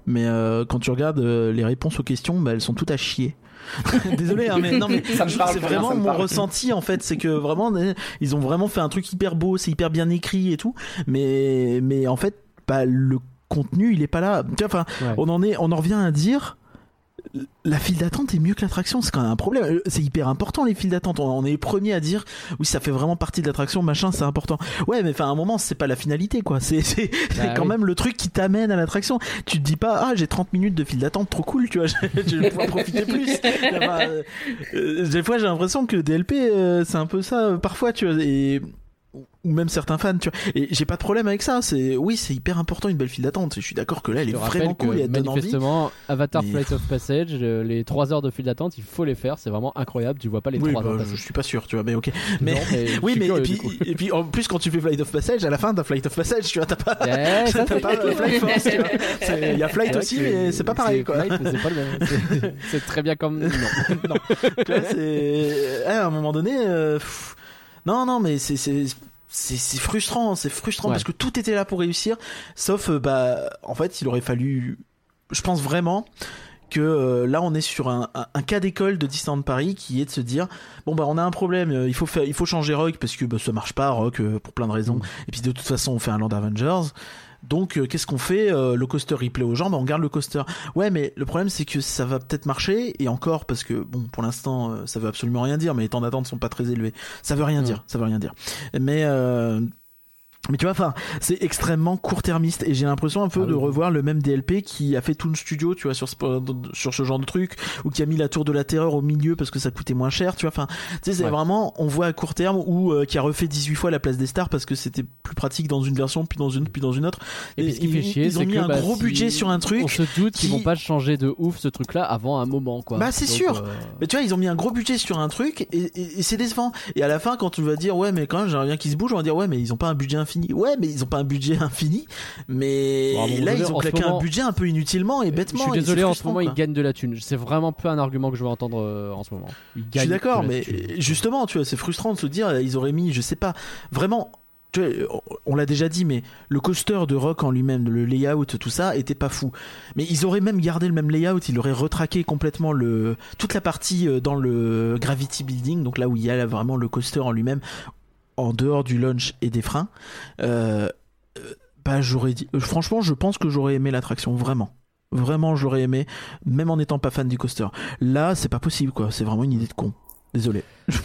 Mais euh, quand tu regardes euh, les réponses aux questions, bah, elles sont toutes à chier. *laughs* Désolé, hein, mais non, mais c'est rien, vraiment mon parle. ressenti en fait. C'est que vraiment, euh, ils ont vraiment fait un truc hyper beau, c'est hyper bien écrit et tout. Mais, mais en fait, bah, le contenu, il est pas là. Enfin, Ouais. on en est, on en revient à dire. La file d'attente est mieux que l'attraction, c'est quand même un problème. Euh, C'est hyper important les files d'attente. On est les premiers à dire oui, ça fait vraiment partie de l'attraction, machin, c'est important. Ouais, mais enfin, à un moment, c'est pas la finalité, quoi. *laughs* C'est c'est- Bah quand oui. même le truc qui t'amène à l'attraction. Tu te dis pas, ah, j'ai 30 minutes de file d'attente, trop cool, tu vois, *laughs* je, vais pouvoir profiter plus. *laughs* Enfin, euh, euh, des fois, j'ai l'impression que DLP, euh, c'est un peu ça, euh, parfois, tu vois, et ou même certains fans, tu vois. Et j'ai pas de problème avec ça. C'est oui, c'est hyper important une belle file d'attente. Je suis d'accord que là, elle est vraiment cool et elle envie. Avatar Mais- Flight of Passage, les 3 heures de file d'attente, il faut les faire, c'est vraiment incroyable. Tu vois pas les Oui, 3 bah, heures je, passer. je suis pas sûr, tu vois, mais ok. Mais, Non, mais je oui, mais curieux, et puis, et puis en plus quand tu fais Flight of Passage, à la fin t'as Flight of Passage, tu vois, t'as pas, *laughs* Ouais, ça, t'as c'est pas Flight Force, Il y a *laughs* Flight aussi, mais c'est pas pareil, quoi. C'est pas le même. C'est- *laughs* C'est très bien comme. Non. non. Tu vois, c'est, à un moment donné, euh, non, non, mais c'est, c'est, frustrant, c'est frustrant Ouais. parce que tout était là pour réussir, sauf, euh, bah, en fait, il aurait fallu, je pense vraiment que euh, là on est sur un, un, un cas d'école de Disneyland Paris qui est de se dire bon bah on a un problème euh, il faut faire il faut changer Rock parce que bah, ça marche pas Rock euh, pour plein de raisons Mm. et puis de toute façon on fait un Land Avengers donc euh, qu'est-ce qu'on fait Euh, le coaster il plaît aux gens bah on garde le coaster. Ouais mais le problème c'est que ça va peut-être marcher et encore parce que bon pour l'instant euh, ça veut absolument rien dire mais les temps d'attente sont pas très élevés. Ça veut rien dire ça veut rien dire. Mais euh, mais tu vois, enfin, c'est extrêmement court-termiste et j'ai l'impression un peu Ah de oui. revoir le même DLP qui a fait Toon Studio, tu vois, sur ce, sur ce genre de truc, ou qui a mis la tour de la terreur au milieu parce que ça coûtait moins cher, tu vois. Enfin, tu sais, c'est Ouais. vraiment, on voit à court terme ou euh, qui a refait 18 fois la place des stars parce que c'était plus pratique dans une version, puis dans une, puis dans une autre. Et puis ce qui fait ils, chier, ils ont mis que, un bah, gros si- budget sur un truc. On se doute qu'ils qui- vont pas changer de ouf ce truc-là avant un moment, quoi. Bah, c'est Donc, sûr. euh, Mais tu vois, ils ont mis un gros budget sur un truc et, et- et c'est décevant. Et à la fin, quand tu vas dire ouais, mais quand même, j'aimerais bien qu'ils se bougent, on va dire ouais, mais ils ont pas un budget infini. Ouais, mais ils ont pas un budget infini. Mais Bon, là, ils ont claqué moment- un budget un peu inutilement et Je bêtement. suis et désolé, en ce moment, ils gagnent de la thune. C'est vraiment peu un argument que je veux entendre euh, en ce moment. Ils Je suis d'accord, mais justement, tu vois, c'est frustrant de se dire ils auraient mis, je sais pas, vraiment. Tu vois, on l'a déjà dit, mais le coaster de Rock en lui-même, le layout, tout ça, était pas fou. Mais ils auraient même gardé le même layout, ils auraient retraqué complètement le toute la partie euh, dans le Gravity Building, donc là où il y a vraiment le coaster en lui-même, en dehors du launch et des freins. Euh, euh, bah j'aurais dit, euh, franchement, je pense que j'aurais aimé l'attraction, vraiment. Vraiment, j'aurais aimé, même en n'étant pas fan du coaster. Là, c'est pas possible, quoi. C'est vraiment une idée de con. Désolé.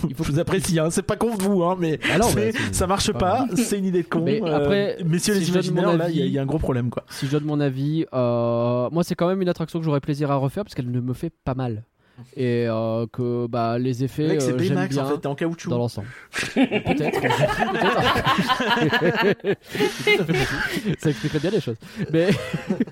Il faut Je vous apprécie, hein. c'est pas contre vous, hein, mais Ah non, bah, ça marche pas, pas c'est une idée de con. Mais Euh, après, messieurs si les imaginaires, là, il y, a- y un gros problème, quoi. Si je donne mon avis, euh, moi c'est quand même une attraction que j'aurais plaisir à refaire parce qu'elle ne me fait pas mal. Et euh, que bah, les effets, c'est euh, j'aime bien en fait, en caoutchouc. dans l'ensemble. Peut-être. Possible. *laughs* Ça expliquerait bien les choses. Mais,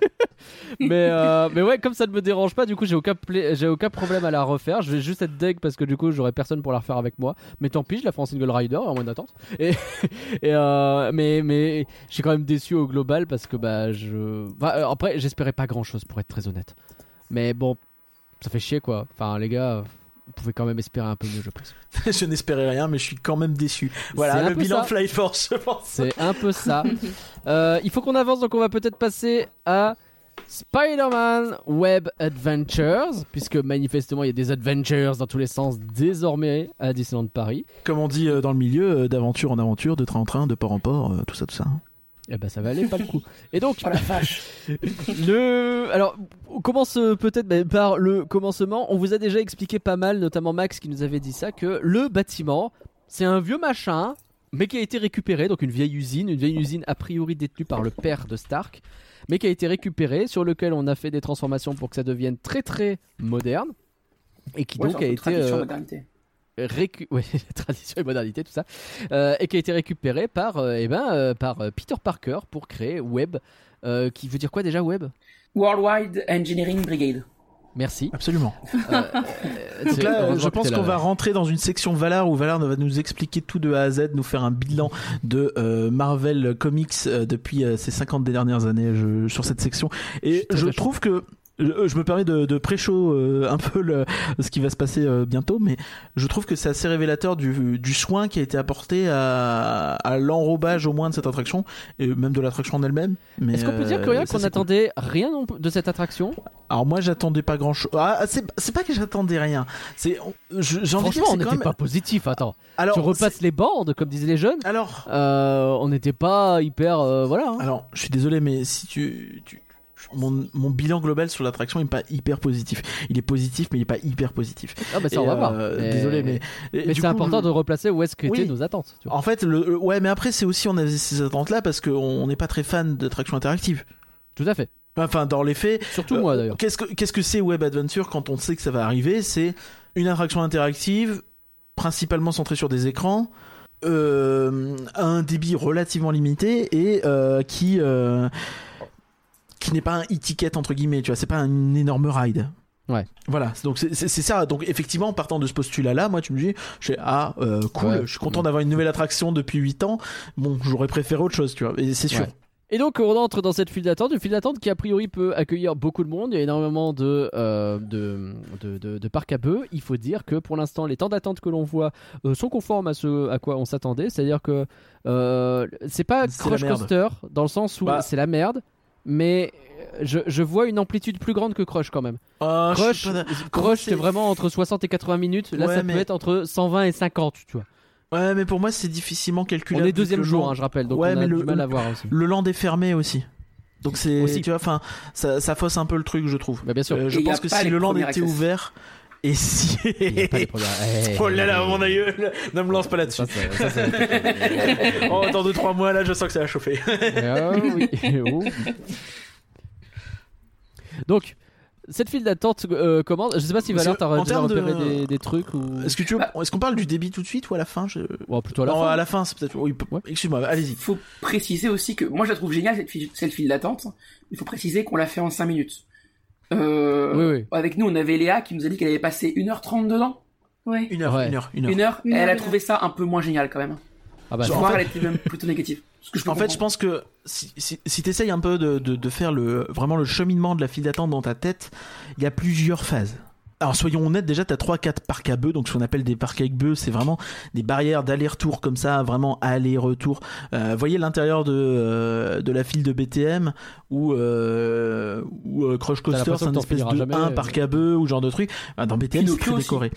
*laughs* mais, euh, mais ouais, comme ça ne me dérange pas, du coup j'ai aucun, pla- j'ai aucun problème à la refaire. Je vais juste être deg parce que du coup j'aurai personne pour la refaire avec moi. Mais tant pis, je la ferai en single rider en moins d'attente. Et, *laughs* et euh, mais, mais je suis quand même déçu au global parce que bah je. Bah, après, j'espérais pas grand chose pour être très honnête. Mais bon, ça fait chier quoi. Enfin, les gars, vous pouvez quand même espérer un peu mieux, je pense. *laughs* je n'espérais rien, mais je suis quand même déçu. Voilà, le bilan ça. Fly Force, je pense. C'est un peu *laughs* ça. Euh, il faut qu'on avance, donc on va peut-être passer à Spider-Man Web Adventures, puisque manifestement il y a des adventures dans tous les sens désormais à Disneyland Paris. Comme on dit euh, dans le milieu, euh, d'aventure en aventure, de train en train, de port en port, euh, tout ça, tout ça. Eh ben ça valait pas le coup. Et donc Oh la vache. *laughs* le alors on commence peut-être ben, par le commencement. On vous a déjà expliqué pas mal, notamment Max qui nous avait dit ça que le bâtiment c'est un vieux machin mais qui a été récupéré donc une vieille usine, une vieille usine a priori détenue par le père de Stark mais qui a été récupéré sur lequel on a fait des transformations pour que ça devienne très très moderne et qui Ouais, donc a été euh. Récu- *laughs* ouais, tradition et modernité, tout ça, euh, et qui a été récupéré par, euh, eh ben, euh, par Peter Parker pour créer Web, euh, qui veut dire quoi déjà Web? Worldwide Engineering Brigade. Merci. Absolument. Euh, *laughs* Donc là, je pense qu'on va rentrer dans une section Valar où Valar va nous expliquer tout de A à Z, nous faire un bilan de euh, Marvel Comics euh, depuis euh, ces 50 dernières années je- sur cette section. Et je, chaud. trouve que je, je me permets de, de pré-show euh, un *laughs* peu le, ce qui va se passer euh, bientôt, mais je trouve que c'est assez révélateur du, du soin qui a été apporté à, à l'enrobage au moins de cette attraction et même de l'attraction en elle-même. Est-ce qu'on peut dire euh, qu'on c'est cool. attendait rien de cette attraction? Alors moi j'attendais pas grand chose. Ah, c'est c'est pas que j'attendais rien. C'est Franchement, on n'était même- pas positif. Attends, Alors tu repasses les bandes, comme disaient les jeunes. alors Euh, on n'était pas hyper, euh, voilà. hein. Alors, je suis désolé, mais si tu, tu- mon, mon bilan global sur l'attraction il est pas hyper positif. Il est positif, mais il est pas hyper positif. Ah bah ça Et, on va voir. euh, Mais- Désolé, mais mais c'est important je- de replacer où est-ce qu'étaient Oui. nos attentes. tu vois. En fait, le, le- ouais, mais après c'est aussi on avait ces attentes là parce qu'on n'est pas très fan d'attractions interactives. Tout à fait. Enfin, dans les faits, Surtout Euh, moi d'ailleurs. Qu'est-ce que qu'est-ce que c'est Web Adventure quand on sait que ça va arriver? C'est une attraction interactive, principalement centrée sur des écrans, euh, à un débit relativement limité et euh, qui euh, qui n'est pas un e-ticket entre guillemets. Tu vois, c'est pas un énorme ride. Ouais. Voilà, donc c'est ça. Donc effectivement, en partant de ce postulat-là, moi tu me dis, je fais ah euh, cool, Ouais. je suis content d'avoir une nouvelle attraction depuis 8 ans. Bon, j'aurais préféré autre chose, tu vois. Et c'est sûr. Ouais. Et donc on entre dans cette file d'attente, une file d'attente qui a priori peut accueillir beaucoup de monde. Il y a énormément de, euh, de, de, de- de parcs à bœufs. Il faut dire que pour l'instant les temps d'attente que l'on voit euh, sont conformes à ce à quoi on s'attendait. C'est-à-dire que euh, c'est pas merde. Coaster dans le sens où Bah. c'est la merde, mais je, je vois une amplitude plus grande que Crush quand même. Ah, Crush, pas Crush c'est- vraiment entre 60 et 80 minutes. Là Ouais, ça mais- peut être entre 120 et 50, tu vois. Ouais, mais pour moi c'est difficilement calculable. On est deuxième jour, land- hein, je rappelle, donc Ouais, on a mais du le- mal à voir aussi. Le land est fermé aussi. Donc c'est, Aussi. tu vois, enfin, ça, ça fausse un peu le truc, je trouve. Bah, bien sûr. Euh, je Et pense que si le land était access. ouvert, et si, Il y a pas les premières- *laughs* Eh, oh là là, mon aïeul, ne me lance pas là-dessus. Ça, ça- ça, *laughs* oh, dans 2-3 mois, là, je sens que ça va chauffer. Ah oui. *laughs* Oh. Donc, cette file d'attente euh, commence. Je sais pas si Valère t'as en termes de- repéré des, des trucs ou. Est-ce que tu veux, Bah- est-ce qu'on parle du débit tout de suite ou à la fin je... Ou plutôt à la Non, fin. à la fin, c'est peut-être. Oui, p- Ouais. excuse-moi, allez-y. Il faut préciser aussi que moi je la trouve géniale cette file, cette file d'attente. Il faut préciser qu'on l'a fait en 5 minutes. Euh, Oui, oui. Avec nous, on avait Léa qui nous a dit qu'elle avait passé 1h30 dedans. Ouais. Une heure, Ouais. une heure, une heure. Une heure, Une et heure, elle a trouvé ça un peu moins génial quand même. Ah bah, Genre, fait- elle était même plutôt négative. Ce que je peux En fait, je pense que si, si, si tu essayes un peu de, de, de faire le, vraiment le cheminement de la file d'attente dans ta tête, il y a plusieurs phases. Alors soyons honnêtes, déjà t'as 3-4 parcs à bœufs, donc ce qu'on appelle des parcs avec bœufs, c'est vraiment des barrières d'aller-retour comme ça, vraiment aller-retour. Euh, voyez l'intérieur de, euh, de la file de BTM ou euh, ou euh, Crush Coaster, c'est un espèce de jamais, un euh. parc à bœufs ou genre de truc. Dans BTM c'est très décoré.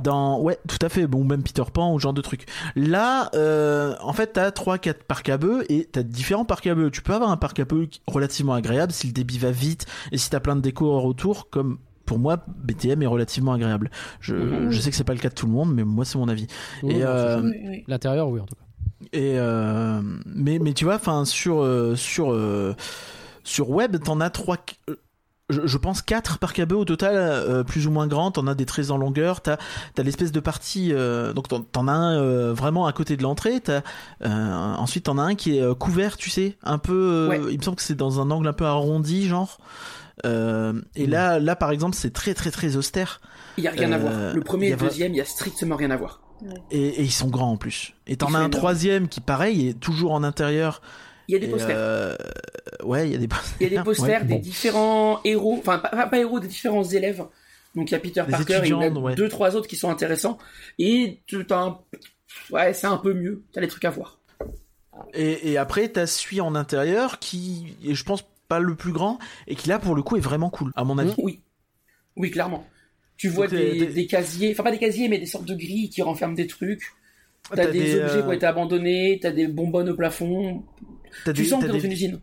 Dans ouais, tout à fait, bon même Peter Pan ou genre de truc. Là, euh, en fait, t'as 3-4 parcs à bœufs et t'as différents parcs à bœufs. Tu peux avoir un parc à bœufs relativement agréable si le débit va vite et si t'as plein de décors autour, comme pour moi, BTM est relativement agréable. Je, Mhm. je sais que c'est pas le cas de tout le monde, mais moi c'est mon avis. Oui, et, non, euh. Oui. L'intérieur, oui, en tout cas. Et euh, mais mais tu vois, enfin sur euh, sur sur web, t'en as trois. Je, je pense quatre parcs à bœufs au total, euh, plus ou moins grands. T'en as des très en longueur. T'as as l'espèce de partie. euh, donc t'en as un euh, vraiment à côté de l'entrée. Euh, ensuite t'en as un qui est couvert, tu sais, un peu. euh, Ouais. Il me semble que c'est dans un angle un peu arrondi, genre. Euh, et Mm. là, là par exemple, c'est très très très austère. Il y a rien à euh, voir. Le premier et a le deuxième, il y a strictement rien à voir. Et, et ils sont grands en plus. Et t'en as un énorme. troisième qui pareil est toujours en intérieur. Il y a des posters. euh, ouais, il y a des posters. Il y a des *laughs* posters Ouais, des bon. différents héros, enfin pas, pas- pas héros, des différents élèves. Donc il y a Peter Des Parker et il y a ouais. deux trois autres qui sont intéressants. Et tu t'as un... ouais, c'est un peu mieux. T'as des trucs à voir. Et, et après, t'as celui en intérieur qui est, je pense, pas le plus grand et qui là, pour le coup, est vraiment cool, à mon avis. Oui, oui, clairement. Tu vois Donc, des, des- des casiers, enfin pas des casiers, mais des sortes de grilles qui renferment des trucs. T'as des, des, objets euh, qui ont été abandonnés, t'as des bonbonnes au plafond. Tu des, sens que t'es dans une usine.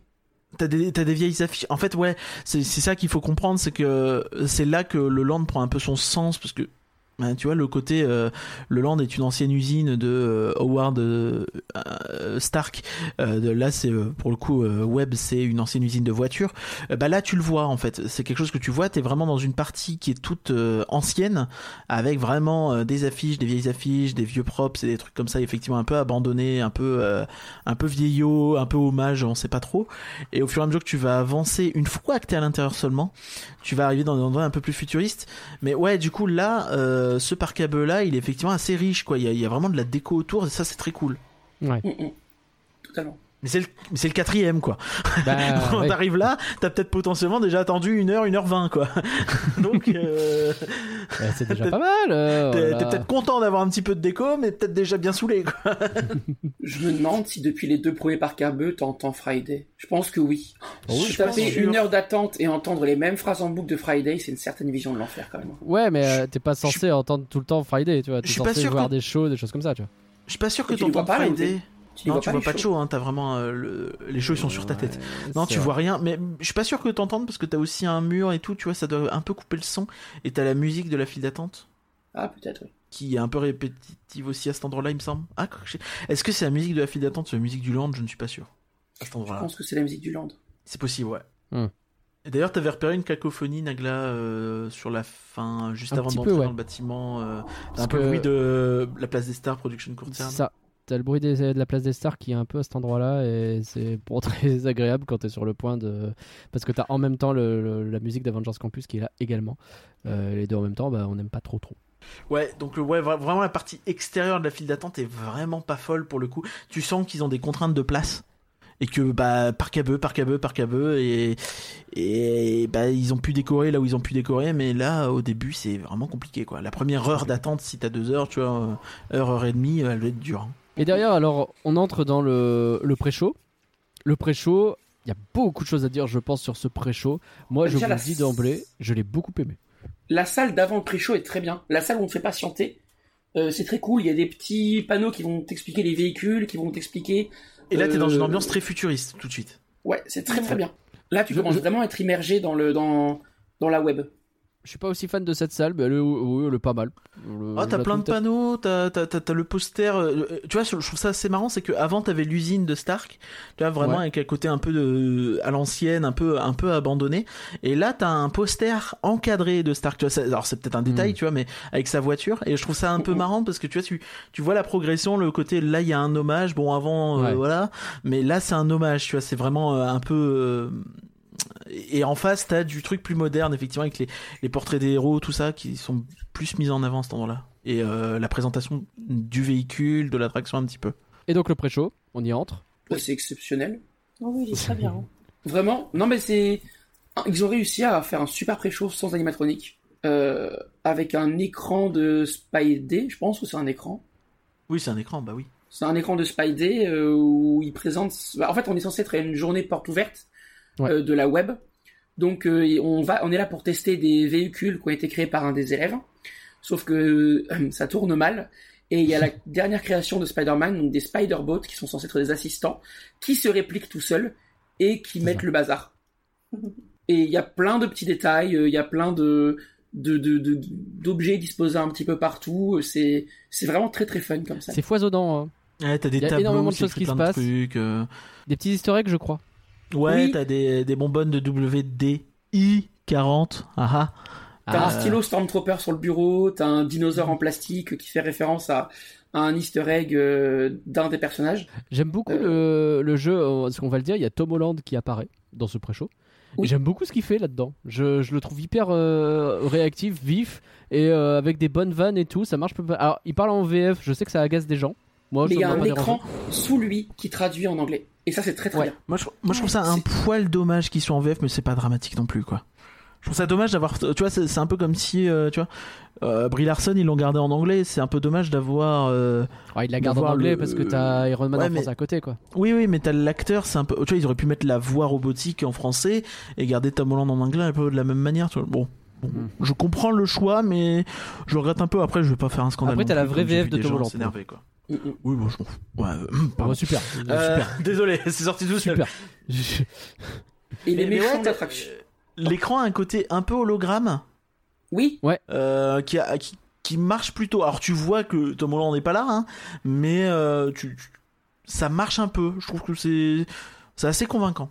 T'as des, t'as des vieilles affiches. En fait, ouais, c'est c'est ça qu'il faut comprendre, c'est que c'est là que le land prend un peu son sens, parce que tu vois le côté, euh, le land est une ancienne usine de euh, Howard euh, Stark. Là, c'est pour le coup Webb, c'est une ancienne usine de voitures. Bah là, tu le vois en fait. C'est quelque chose que tu vois. T'es vraiment dans une partie qui est toute ancienne, avec vraiment des affiches, des vieilles affiches, des vieux props et des trucs comme ça, effectivement un peu abandonnés, un peu, un peu vieillot, un peu hommage, on sait pas trop. Et au fur et à mesure que tu vas avancer, une fois que t'es à l'intérieur seulement, tu vas arriver dans des endroits un peu plus futuristes. Mais ouais, du coup là, ce parc à bœufs là, il est effectivement assez riche, quoi. Il y a, il y a vraiment de la déco autour, et ça c'est très cool. Mm, mm. Totalement. Mais c'est le, mais c'est le quatrième, quoi. Bah, *laughs* Quand ouais. t'arrives là, t'as peut-être potentiellement déjà attendu une heure, une heure vingt, quoi. *laughs* Donc, euh, Ouais, c'est déjà *laughs* pas mal. euh, t'es voilà. t'es peut-être content d'avoir un petit peu de déco, mais peut-être déjà bien saoulé, quoi. Je me demande si depuis les deux premiers parcs à bœufs, t'entends Friday. Je pense que oui. Oh oui, taper une heure d'attente et entendre les mêmes phrases en boucle de Friday, c'est une certaine vision de l'enfer quand même. Ouais, mais euh, t'es pas censé entendre tout le temps Friday, tu vois. T'es je suis pas censé sûr voir que- des shows, des choses comme ça, tu vois. Je suis pas sûr que t'entends pas, Friday. Tu Non, tu vois pas de show, hein. T'as vraiment euh, le- les shows ils sont sur ta tête. Ouais, Non, tu vrai. vois rien, mais je suis pas sûr que t'entendes parce que t'as aussi un mur et tout, tu vois, ça doit un peu couper le son. Et t'as la musique de la file d'attente Ah, peut-être, oui. qui est un peu répétitive aussi à cet endroit-là, il me semble. Ah, est-ce que c'est la musique de la file d'attente ou la musique du land? Je ne suis pas sûr. À cet Je pense que c'est la musique du land. C'est possible, ouais. Hmm. Et d'ailleurs, t'avais repéré une cacophonie, Nagla, euh, sur la fin, juste Un avant d'entrer peu, ouais. dans le bâtiment. euh, un peu que- le bruit de la place des stars, Production C'est Courtyard. ça. T'as le bruit des- de la place des stars qui est un peu à cet endroit-là et c'est pour *laughs* très agréable quand t'es sur le point de. Parce que t'as en même temps le- le- la musique d'Avengers Campus qui est là également. Euh, les deux en même temps, bah, on n'aime pas trop trop. Ouais, donc le- ouais, vra- vraiment la partie extérieure de la file d'attente est vraiment pas folle pour le coup. Tu sens qu'ils ont des contraintes de place et que bah parc à bœufs, parc à bœufs, parc à bœufs et et bah ils ont pu décorer là où ils ont pu décorer, mais là au début c'est vraiment compliqué quoi. La première heure d'attente si t'as deux heures, tu vois, euh, heure heure et demie, elle va être dure. hein. Et derrière, alors, on entre dans le, le pré-show. Le pré-show, il y a beaucoup de choses à dire, je pense, sur ce pré-show. Moi, je Déjà, vous la le dis d'emblée, je l'ai beaucoup aimé. La salle d'avant le pré-show est très bien. La salle où on te fait patienter, euh, c'est très cool. Il y a des petits panneaux qui vont t'expliquer les véhicules, qui vont t'expliquer. Et là t'es dans Euh, une ambiance très futuriste tout de suite. Ouais, c'est très très bien. Là, tu Je- commences je- vraiment à être immergé dans le dans dans la web. Je suis pas aussi fan de cette salle, mais elle est, oui, elle est pas mal. Le- Ah, t'as plein de panneaux, t'as, t'as, t'as, t'as le poster. euh, tu vois, je trouve ça assez marrant, c'est que avant t'avais l'usine de Stark, tu vois, vraiment Ouais. avec un côté un peu de, à l'ancienne, un peu, un peu abandonné. Et là, t'as un poster encadré de Stark. Tu vois, alors c'est peut-être un détail, Mm. tu vois, mais avec sa voiture. Et je trouve ça un peu marrant parce que tu vois, tu, tu vois la progression, le côté là, il y a un hommage. Bon, avant, euh, voilà, mais là, c'est un hommage. Tu vois, c'est vraiment euh, un peu. euh, et en face, t'as du truc plus moderne, effectivement, avec les, les portraits des héros, tout ça, qui sont plus mis en avant à cet endroit-là. Et euh, la présentation du véhicule, de l'attraction un petit peu. Et donc, le pré-show, on y entre. Ouais, c'est exceptionnel. Oh oui, il est très bien. hein. *laughs* Vraiment. Non, mais c'est. Ils ont réussi à faire un super pré-show sans animatronique. Euh, avec un écran de Spidey, je pense, ou c'est un écran Oui, c'est un écran, bah oui. C'est un écran de Spidey euh, où il présente. bah, en fait, on est censé être à une journée porte ouverte Ouais. euh, de la web. Donc, euh, on va, on est là pour tester des véhicules qui ont été créés par un des élèves. Sauf que euh, *clears throat* ça tourne mal. Et il y a la *laughs* dernière création de Spider-Man, donc des Spider-Bots qui sont censés être des assistants, qui se répliquent tout seuls et qui mettent le bazar. *laughs* Et il y a plein de petits détails, il y a plein de de- de- de- d'objets disposés un petit peu partout. C'est c'est vraiment très très fun comme ça. C'est foisonnant. hein. Ouais, t'as des Y a tableaux, énormément de choses qui se passent. trucs, euh. Des petits easter eggs, je crois. Ouais, Oui. t'as des, des bonbonnes de WDI40. Ah ah. T'as un stylo Stormtrooper sur le bureau, t'as un dinosaure en plastique qui fait référence à, à un easter egg euh, d'un des personnages. J'aime beaucoup Euh. le, le jeu, euh, parce qu'on va le dire, il y a Tom Holland qui apparaît dans ce pré-show. Et Oui. J'aime beaucoup ce qu'il fait là-dedans. Je, je le trouve hyper euh, réactif, vif, et euh, avec des bonnes vannes et tout. Ça marche. Alors, il parle en VF, je sais que ça agace des gens. Moi, Mais il y a un écran sous lui qui traduit en anglais. Et ça, c'est très très Ouais. bien. Moi, je, moi, je trouve ça un poil dommage qu'ils soient en VF, mais c'est pas dramatique non plus, quoi. Je trouve ça dommage d'avoir. Tu vois, c'est c'est un peu comme si, euh, tu vois, euh, Brie Larson, ils l'ont gardé en anglais. C'est un peu dommage d'avoir. euh, Ouais, il la garde en anglais le- parce que t'as Iron Man Ouais, en France mais- à côté, quoi. Oui, oui, mais t'as l'acteur, c'est un peu. Tu vois, ils auraient pu mettre la voix robotique en français et garder Tom Holland en anglais un peu de la même manière, tu vois. Bon. bon, Mhm. Je comprends le choix, mais je regrette un peu. Après, je vais pas faire un scandale. Après, t'as la vraie VF de Tom Holland, s'énerver, quoi. Mm, mm. Oui, bon, je m'en fous. Ouais, euh, *clears throat* pardon. super. Euh, Super. *laughs* Désolé, c'est sorti tout seul. Super. Et les méchants ouais, d'attraction. L'écran a un côté un peu hologramme Oui, euh, qui, a- qui, qui marche plutôt. Alors tu vois que Tom Holland n'est pas là, hein, mais euh, tu, tu- ça marche un peu. Je trouve que c'est c'est assez convaincant.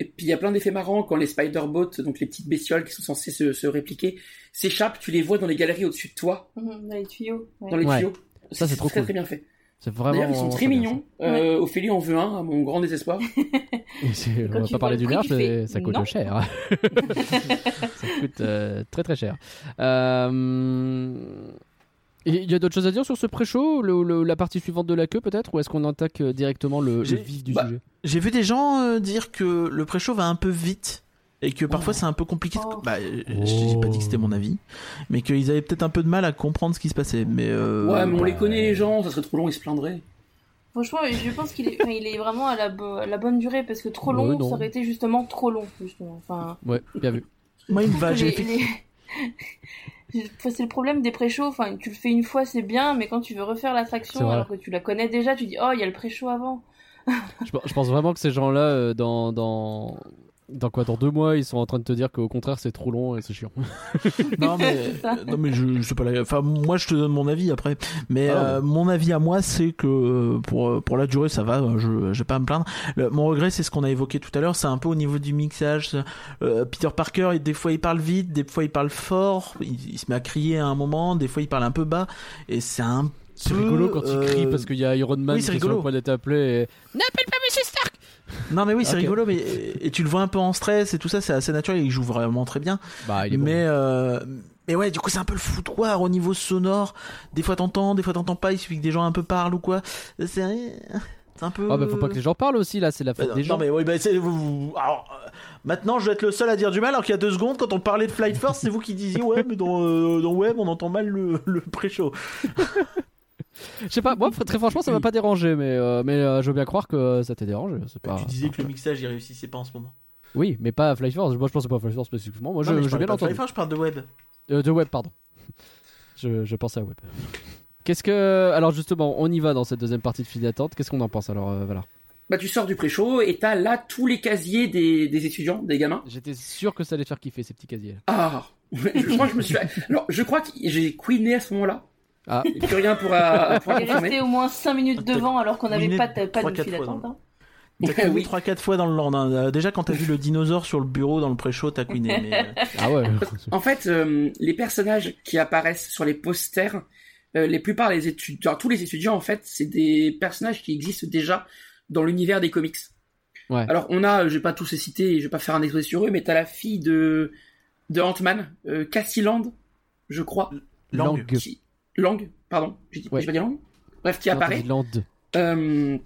Et puis il y a plein d'effets marrants quand les spider-bots, donc les petites bestioles qui sont censées se, se répliquer, s'échappent, tu les vois dans les galeries au-dessus de toi, Mhm, Dans les tuyaux. ouais. dans les Ouais. tuyaux. Ça, c'est trop très cool. très bien fait. C'est vraiment. D'ailleurs, ils sont très mignons. Euh, Ophélie en veut un, à mon grand désespoir. *laughs* On va pas parler le du fais, mais ça coûte non. cher. *laughs* *laughs* ça coûte euh, très très cher. Euh, Il y a d'autres choses à dire sur ce pré-show le- le- La partie suivante de la queue peut-être? Ou est-ce qu'on attaque euh, directement le, vif du bah, sujet? J'ai vu des gens euh, dire que le pré-show va un peu vite et que parfois Oh. c'est un peu compliqué. de- Oh. Bah, euh, j'ai pas dit que c'était mon avis, mais qu'ils avaient peut-être un peu de mal à comprendre ce qui se passait. Mais euh, ouais, mais on les connaît les gens, ça serait trop long, ils se plaindraient. Franchement, je pense qu'il est, enfin, il est vraiment à la, bo- à la bonne durée parce que trop long, Ouais, ça aurait été justement trop long. Justement. Enfin, Ouais, bien vu. Moi, il me va. *laughs* j'ai les- fait- les- *laughs* Enfin, c'est le problème des pré-shows. Enfin, tu le fais une fois, c'est bien, mais quand tu veux refaire l'attraction alors que tu la connais déjà, tu dis oh, il y a le pré-show avant. Je, je pense vraiment que ces gens-là, euh, dans, dans, dans quoi Dans deux mois, ils sont en train de te dire qu'au contraire, c'est trop long et c'est chiant. *laughs* Non mais non mais je, je sais pas la... enfin moi je te donne mon avis après. Mais Ah, euh, mon avis à moi c'est que euh, pour pour la durée ça va. Je je vais pas à me plaindre. Le- mon regret c'est ce qu'on a évoqué tout à l'heure. C'est un peu au niveau du mixage. Euh, Peter Parker il- des fois il parle vite des fois il parle fort. Il, il se met à crier à un moment. Des fois il parle un peu bas. Et c'est un C'est peu, rigolo quand il euh, crie parce qu'il y a Iron Man oui, qui c'est est sur rigolo. le point d'être appelé. Et... N'appelle pas Monsieur Stark non mais oui c'est rigolo mais et tu le vois un peu en stress et tout ça c'est assez naturel il joue vraiment très bien Bah, il est bon. mais euh, mais ouais du coup c'est un peu le foutoir au niveau sonore des fois t'entends des fois t'entends pas il suffit que des gens un peu parlent ou quoi c'est c'est un peu Ah bah faut pas que les gens parlent aussi là, c'est la faute Bah, des non gens. mais oui bah c'est vous, alors euh, maintenant je dois être le seul à dire du mal alors qu'il y a deux secondes quand on parlait de Flight Force c'est vous qui disiez ouais mais dans euh, dans web on entend mal le, le pré-show Je sais pas, moi très franchement ça m'a pas dérangé, mais euh, mais euh, je veux bien croire que ça t'est dérangé. C'est pas. tu disais que le mixage il réussissait pas en ce moment Oui, mais pas à Fly Force. Moi je pense pas à Fly Force spécifiquement. Moi Non, je, je bien parle pas de entendu. Flight Force, je parle de web Euh, de web, pardon. *laughs* je, je pensais à web. Qu'est-ce que. Alors justement, on y va dans cette deuxième partie de file d'attente. Qu'est-ce qu'on en pense alors euh, voilà. Bah tu sors du pré-show et t'as là tous les casiers des, des étudiants, des gamins. J'étais sûr que ça allait te faire kiffer ces petits casiers. Ah *laughs* Je crois que je me suis... Alors, je crois que j'ai queené à ce moment-là. Ah, Et plus rien pourra, pourra Il est resté au moins 5 minutes devant alors qu'on n'avait pas, pas trois, de quatre file fois, d'attente. hein. T'as couiné oui. 3-4 fois dans le land. hein. Euh, Déjà, quand t'as vu le dinosaure sur le bureau dans le pré-show, t'as couiné. Mais... euh, *laughs* ah ouais. En fait, euh, les personnages qui apparaissent sur les posters, euh, les plupart des étudiants, tous les étudiants en fait, c'est des personnages qui existent déjà dans l'univers des comics. Ouais. Alors on a, euh, je vais pas tous les citer, je vais pas faire un exposé sur eux, mais t'as la fille de de Ant-Man, euh, Cassie Land, je crois, qui Lang, pardon, j'ai dit, Ouais. pas dit Lang. Bref, qui apparaît. Land. Euh,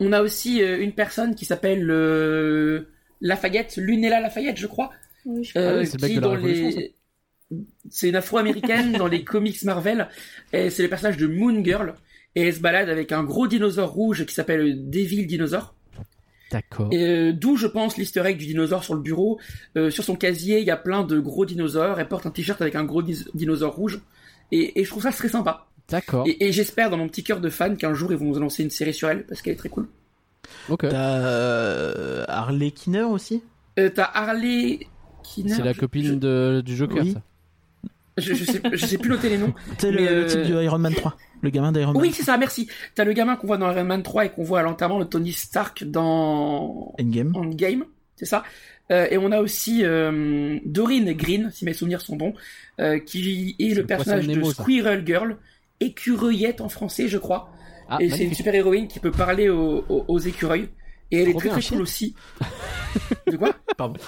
on a aussi euh, une personne qui s'appelle euh, Lafayette, Lunella Lafayette, je crois. Oui, je Euh, oui, c'est qui dans les... Une afro-américaine *laughs* dans les comics Marvel. Et c'est le personnage de Moon Girl. Et elle se balade avec un gros dinosaure rouge qui s'appelle Devil Dinosaur. D'accord. Euh, d'où je pense l'easter egg du dinosaure sur le bureau. Euh, sur son casier, il y a plein de gros dinosaures. Elle porte un t-shirt avec un gros dinosaure rouge. Et, et je trouve ça très sympa. D'accord. Et, et j'espère dans mon petit cœur de fan qu'un jour ils vont nous annoncer une série sur elle parce qu'elle est très cool. Ok. T'as euh, Harley Kinner aussi? Euh, T'as Harley Kinner. C'est la je- copine de, du Joker, Oui. ça. Je, je, sais, je sais plus noter les noms. *laughs* C'est le, euh, type de Iron Man 3. Le gamin d'Iron Man Oui, c'est ça, merci. T'as le gamin qu'on voit dans Iron Man 3 et qu'on voit à l'enterrement de Tony Stark dans Endgame. Endgame, c'est ça? Euh, et on a aussi euh, Doreen Green, si mes souvenirs sont bons, euh, qui est le le personnage de Nemo. Squirrel Girl, écureuillette en français, je crois. Ah, et c'est une super héroïne qui peut parler aux, aux- aux écureuils. Et elle est très très cool aussi. De quoi? *laughs* Pardon.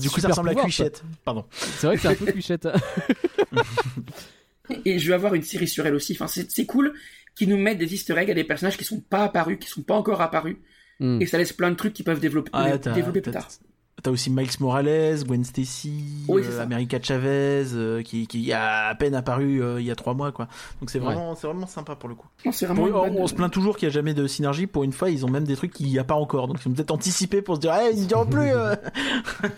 du coup, ça ressemble à Cuichette. Pardon. C'est vrai que c'est un peu clichette. *laughs* Et je vais avoir une série sur elle aussi. Enfin, c'est c'est cool qu'ils nous mettent des easter eggs à des personnages qui sont pas apparus, qui sont pas encore apparus. Hmm. Et ça laisse plein de trucs qui peuvent développer, Ah, développer plus tard. T'as aussi Miles Morales, Gwen Stacy, Oui, euh. America Chavez, euh, qui, qui a à peine apparu euh, il y a trois mois, quoi. Donc c'est vraiment, c'est vraiment sympa pour le coup. Non, vraiment Pour- on, se plaint toujours qu'il n'y a jamais de synergie. Pour une fois, ils ont même des trucs qu'il n'y a pas encore. Donc ils ont peut-être anticipé pour se dire, hey, ils ne diront plus. euh. *laughs*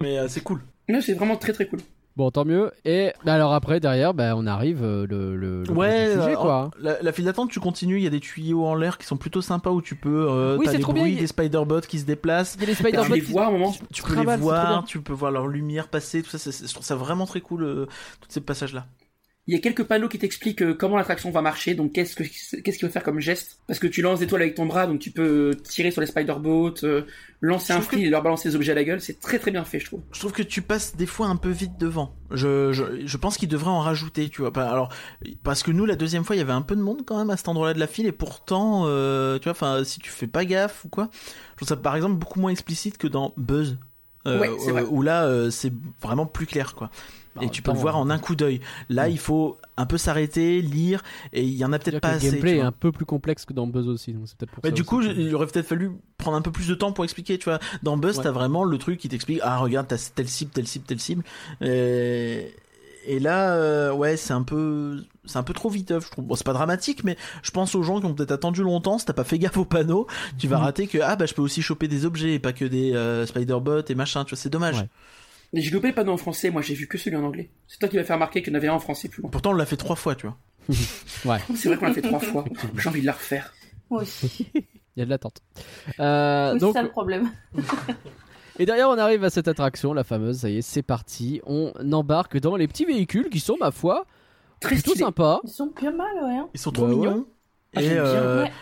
Mais euh, c'est cool. Non, c'est vraiment très très cool. Bon, tant mieux. Et bah, alors après, derrière, bah, on arrive euh, le, le, le Ouais, sujet, euh, quoi. La, la file d'attente, tu continues, il y a des tuyaux en l'air qui sont plutôt sympas où tu peux. Euh, Oui, c'est trop bien, bruits a- des spider-bots qui se déplacent. Il y a les Tu Spider-Man les qui- vois à un moment. Tu peux les bien. voir, tu peux voir leur lumière passer, tout ça. je trouve ça vraiment très cool, euh, tous ces passages-là. Il y a quelques panneaux qui t'expliquent euh, comment l'attraction va marcher, donc qu'est-ce que qu'est-ce qu'il faut faire comme geste. Parce que tu lances des toiles avec ton bras, donc tu peux tirer sur les spider boats, euh, lancer Je un fil et leur balancer des objets à la gueule. C'est très très bien fait, je trouve. Je trouve que tu passes des fois un peu vite devant. Je, je, je pense qu'ils devraient en rajouter, tu vois. Alors, parce que nous, la deuxième fois, il y avait un peu de monde quand même à cet endroit-là de la file, et pourtant, euh, tu vois, enfin, si tu fais pas gaffe ou quoi, je trouve ça par exemple beaucoup moins explicite que dans Buzz. Euh, Ouais, c'est vrai. où là, euh, c'est vraiment plus clair, quoi. Bah, et tu peux le voir en un coup d'œil. Là, Ouais. il faut un peu s'arrêter, lire, et il y en a peut-être pas assez. le gameplay est un peu plus complexe que dans Buzz aussi, donc c'est peut-être pour Bah, ça. du aussi coup, il aurait peut-être fallu prendre un peu plus de temps pour expliquer, tu vois. Dans Buzz, Ouais. t'as vraiment le truc qui t'explique, ah, regarde, t'as telle cible, telle cible, telle cible. Et, et là, euh, ouais, c'est un peu, c'est un peu trop viteuf, je trouve. Bon, c'est pas dramatique, mais je pense aux gens qui ont peut-être attendu longtemps, si t'as pas fait gaffe au panneau, tu vas Mhm. rater que, ah, bah, je peux aussi choper des objets et pas que des euh, spider-bots et machin, tu vois, c'est dommage. Ouais. Mais j'ai loupé le panneau en français, moi j'ai vu que celui en anglais. C'est toi qui vas faire remarquer qu'il y en avait un en français plus loin. Pourtant, on l'a fait trois fois, tu vois. *laughs* C'est vrai qu'on l'a fait trois fois. J'ai envie de la refaire. Moi aussi. *laughs* Il y a de l'attente. Euh, Oui, donc, c'est ça le problème. *laughs* et derrière, on arrive à cette attraction, la fameuse. Ça y est, c'est parti. On embarque dans les petits véhicules qui sont, ma foi, Très plutôt sympas. Ils sont bien mal, ouais. hein. Ils sont trop Bah ouais. mignons. Ah, et j'aime bien. euh, Ouais.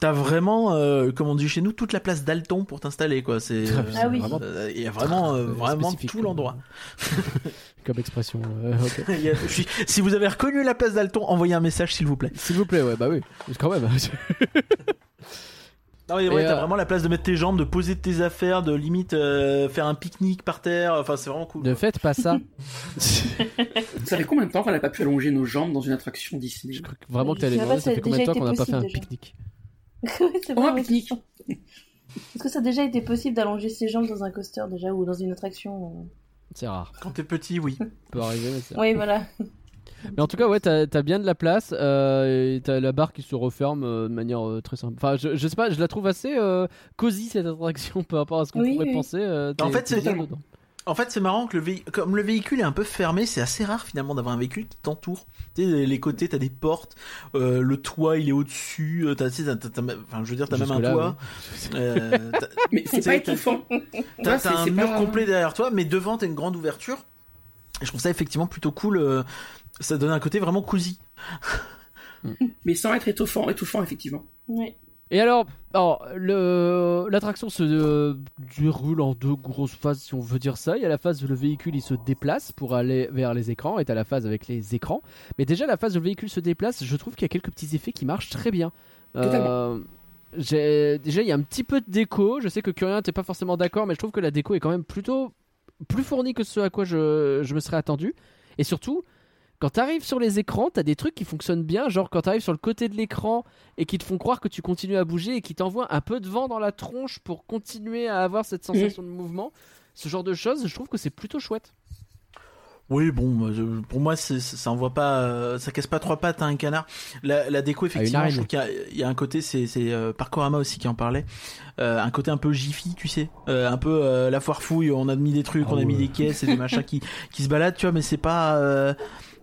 T'as vraiment, euh, comme on dit chez nous, toute la place d'Alton pour t'installer, quoi. C'est, Ah, euh, Ah oui. vraiment euh, Il y a vraiment, vraiment tout l'endroit. *laughs* Comme expression. euh, *laughs* a- suis- si vous avez reconnu la place d'Alton, envoyez un message s'il vous plaît. S'il vous plaît, ouais, bah oui. Quand même. *laughs* Non mais ouais, t'as euh, vraiment la place de mettre tes jambes, de poser tes affaires, de limite euh, faire un pique-nique par terre. Enfin, c'est vraiment cool. ne faites pas ça. Ça fait combien de temps qu'on n'a pas pu allonger nos jambes dans une attraction Disney? Je crois que vraiment que t'allais demander, ça ça fait a combien de temps qu'on n'a pas fait un pique-nique? *laughs* c'est Oh, vrai, un ouais. pique-nique Est-ce que ça a déjà été possible d'allonger ses jambes dans un coaster déjà ou dans une attraction C'est rare. Quand t'es petit, oui. *laughs* Ça peut arriver, mais c'est rare. Oui, voilà. Mais en tout cas, ouais, t'as as bien de la place. Euh, et t'as la barre qui se referme euh, de manière euh, très simple. Enfin, je, je sais pas, je la trouve assez euh, cosy cette attraction *laughs* par rapport à ce qu'on Oui, pourrait oui. penser. euh, En fait, c'est- bien dedans. En fait, c'est marrant que le véhicule, comme le véhicule est un peu fermé, c'est assez rare finalement d'avoir un véhicule qui t'entoure. Tu sais, les- côtés, t'as des portes, euh, le toit, il est au-dessus. euh, T'as, tu sais, t'as- t'as- t'as- enfin, je veux dire, t'as même un toit. oui. *laughs* euh, t'as- *laughs* Mais c'est pas étouffant. T'as, *laughs* t'as c'est- un c'est mur pas- complet derrière toi, mais devant t'as une grande ouverture. Et je trouve ça effectivement plutôt cool. euh, ça donne un côté vraiment cosy. Mais sans être étouffant, étouffant effectivement. Ouais. Et alors, alors l'attraction se euh, déroule en deux grosses phases, si on veut dire ça. Il y a la phase où le véhicule il se déplace pour aller vers les écrans, et t'as la phase avec les écrans. Mais déjà, la phase où le véhicule se déplace, je trouve qu'il y a quelques petits effets qui marchent très bien. Euh, déjà, il y a un petit peu de déco. Je sais que Curien, t'es pas forcément d'accord, mais je trouve que la déco est quand même plutôt plus fournie que ce à quoi je, je me serais attendu. Et surtout, quand t'arrives sur les écrans, t'as des trucs qui fonctionnent bien, genre quand t'arrives sur le côté de l'écran et qui te font croire que tu continues à bouger et qui t'envoient un peu de vent dans la tronche pour continuer à avoir cette sensation de mouvement. Ce genre de choses, je trouve que c'est plutôt chouette. Oui, bon, pour moi, c'est, ça envoie pas, euh, ça casse pas trois pattes à un canard. La, la déco, effectivement, araignée. je trouve qu'il y a, il y a un côté, c'est, c'est euh, Parkorama aussi qui en parlait, euh, un côté un peu Jiffy, tu sais, euh, un peu euh, la foire fouille. On a mis des trucs, Ah on a mis ouais. des caisses et des machins *laughs* qui, qui se baladent, tu vois, mais c'est pas.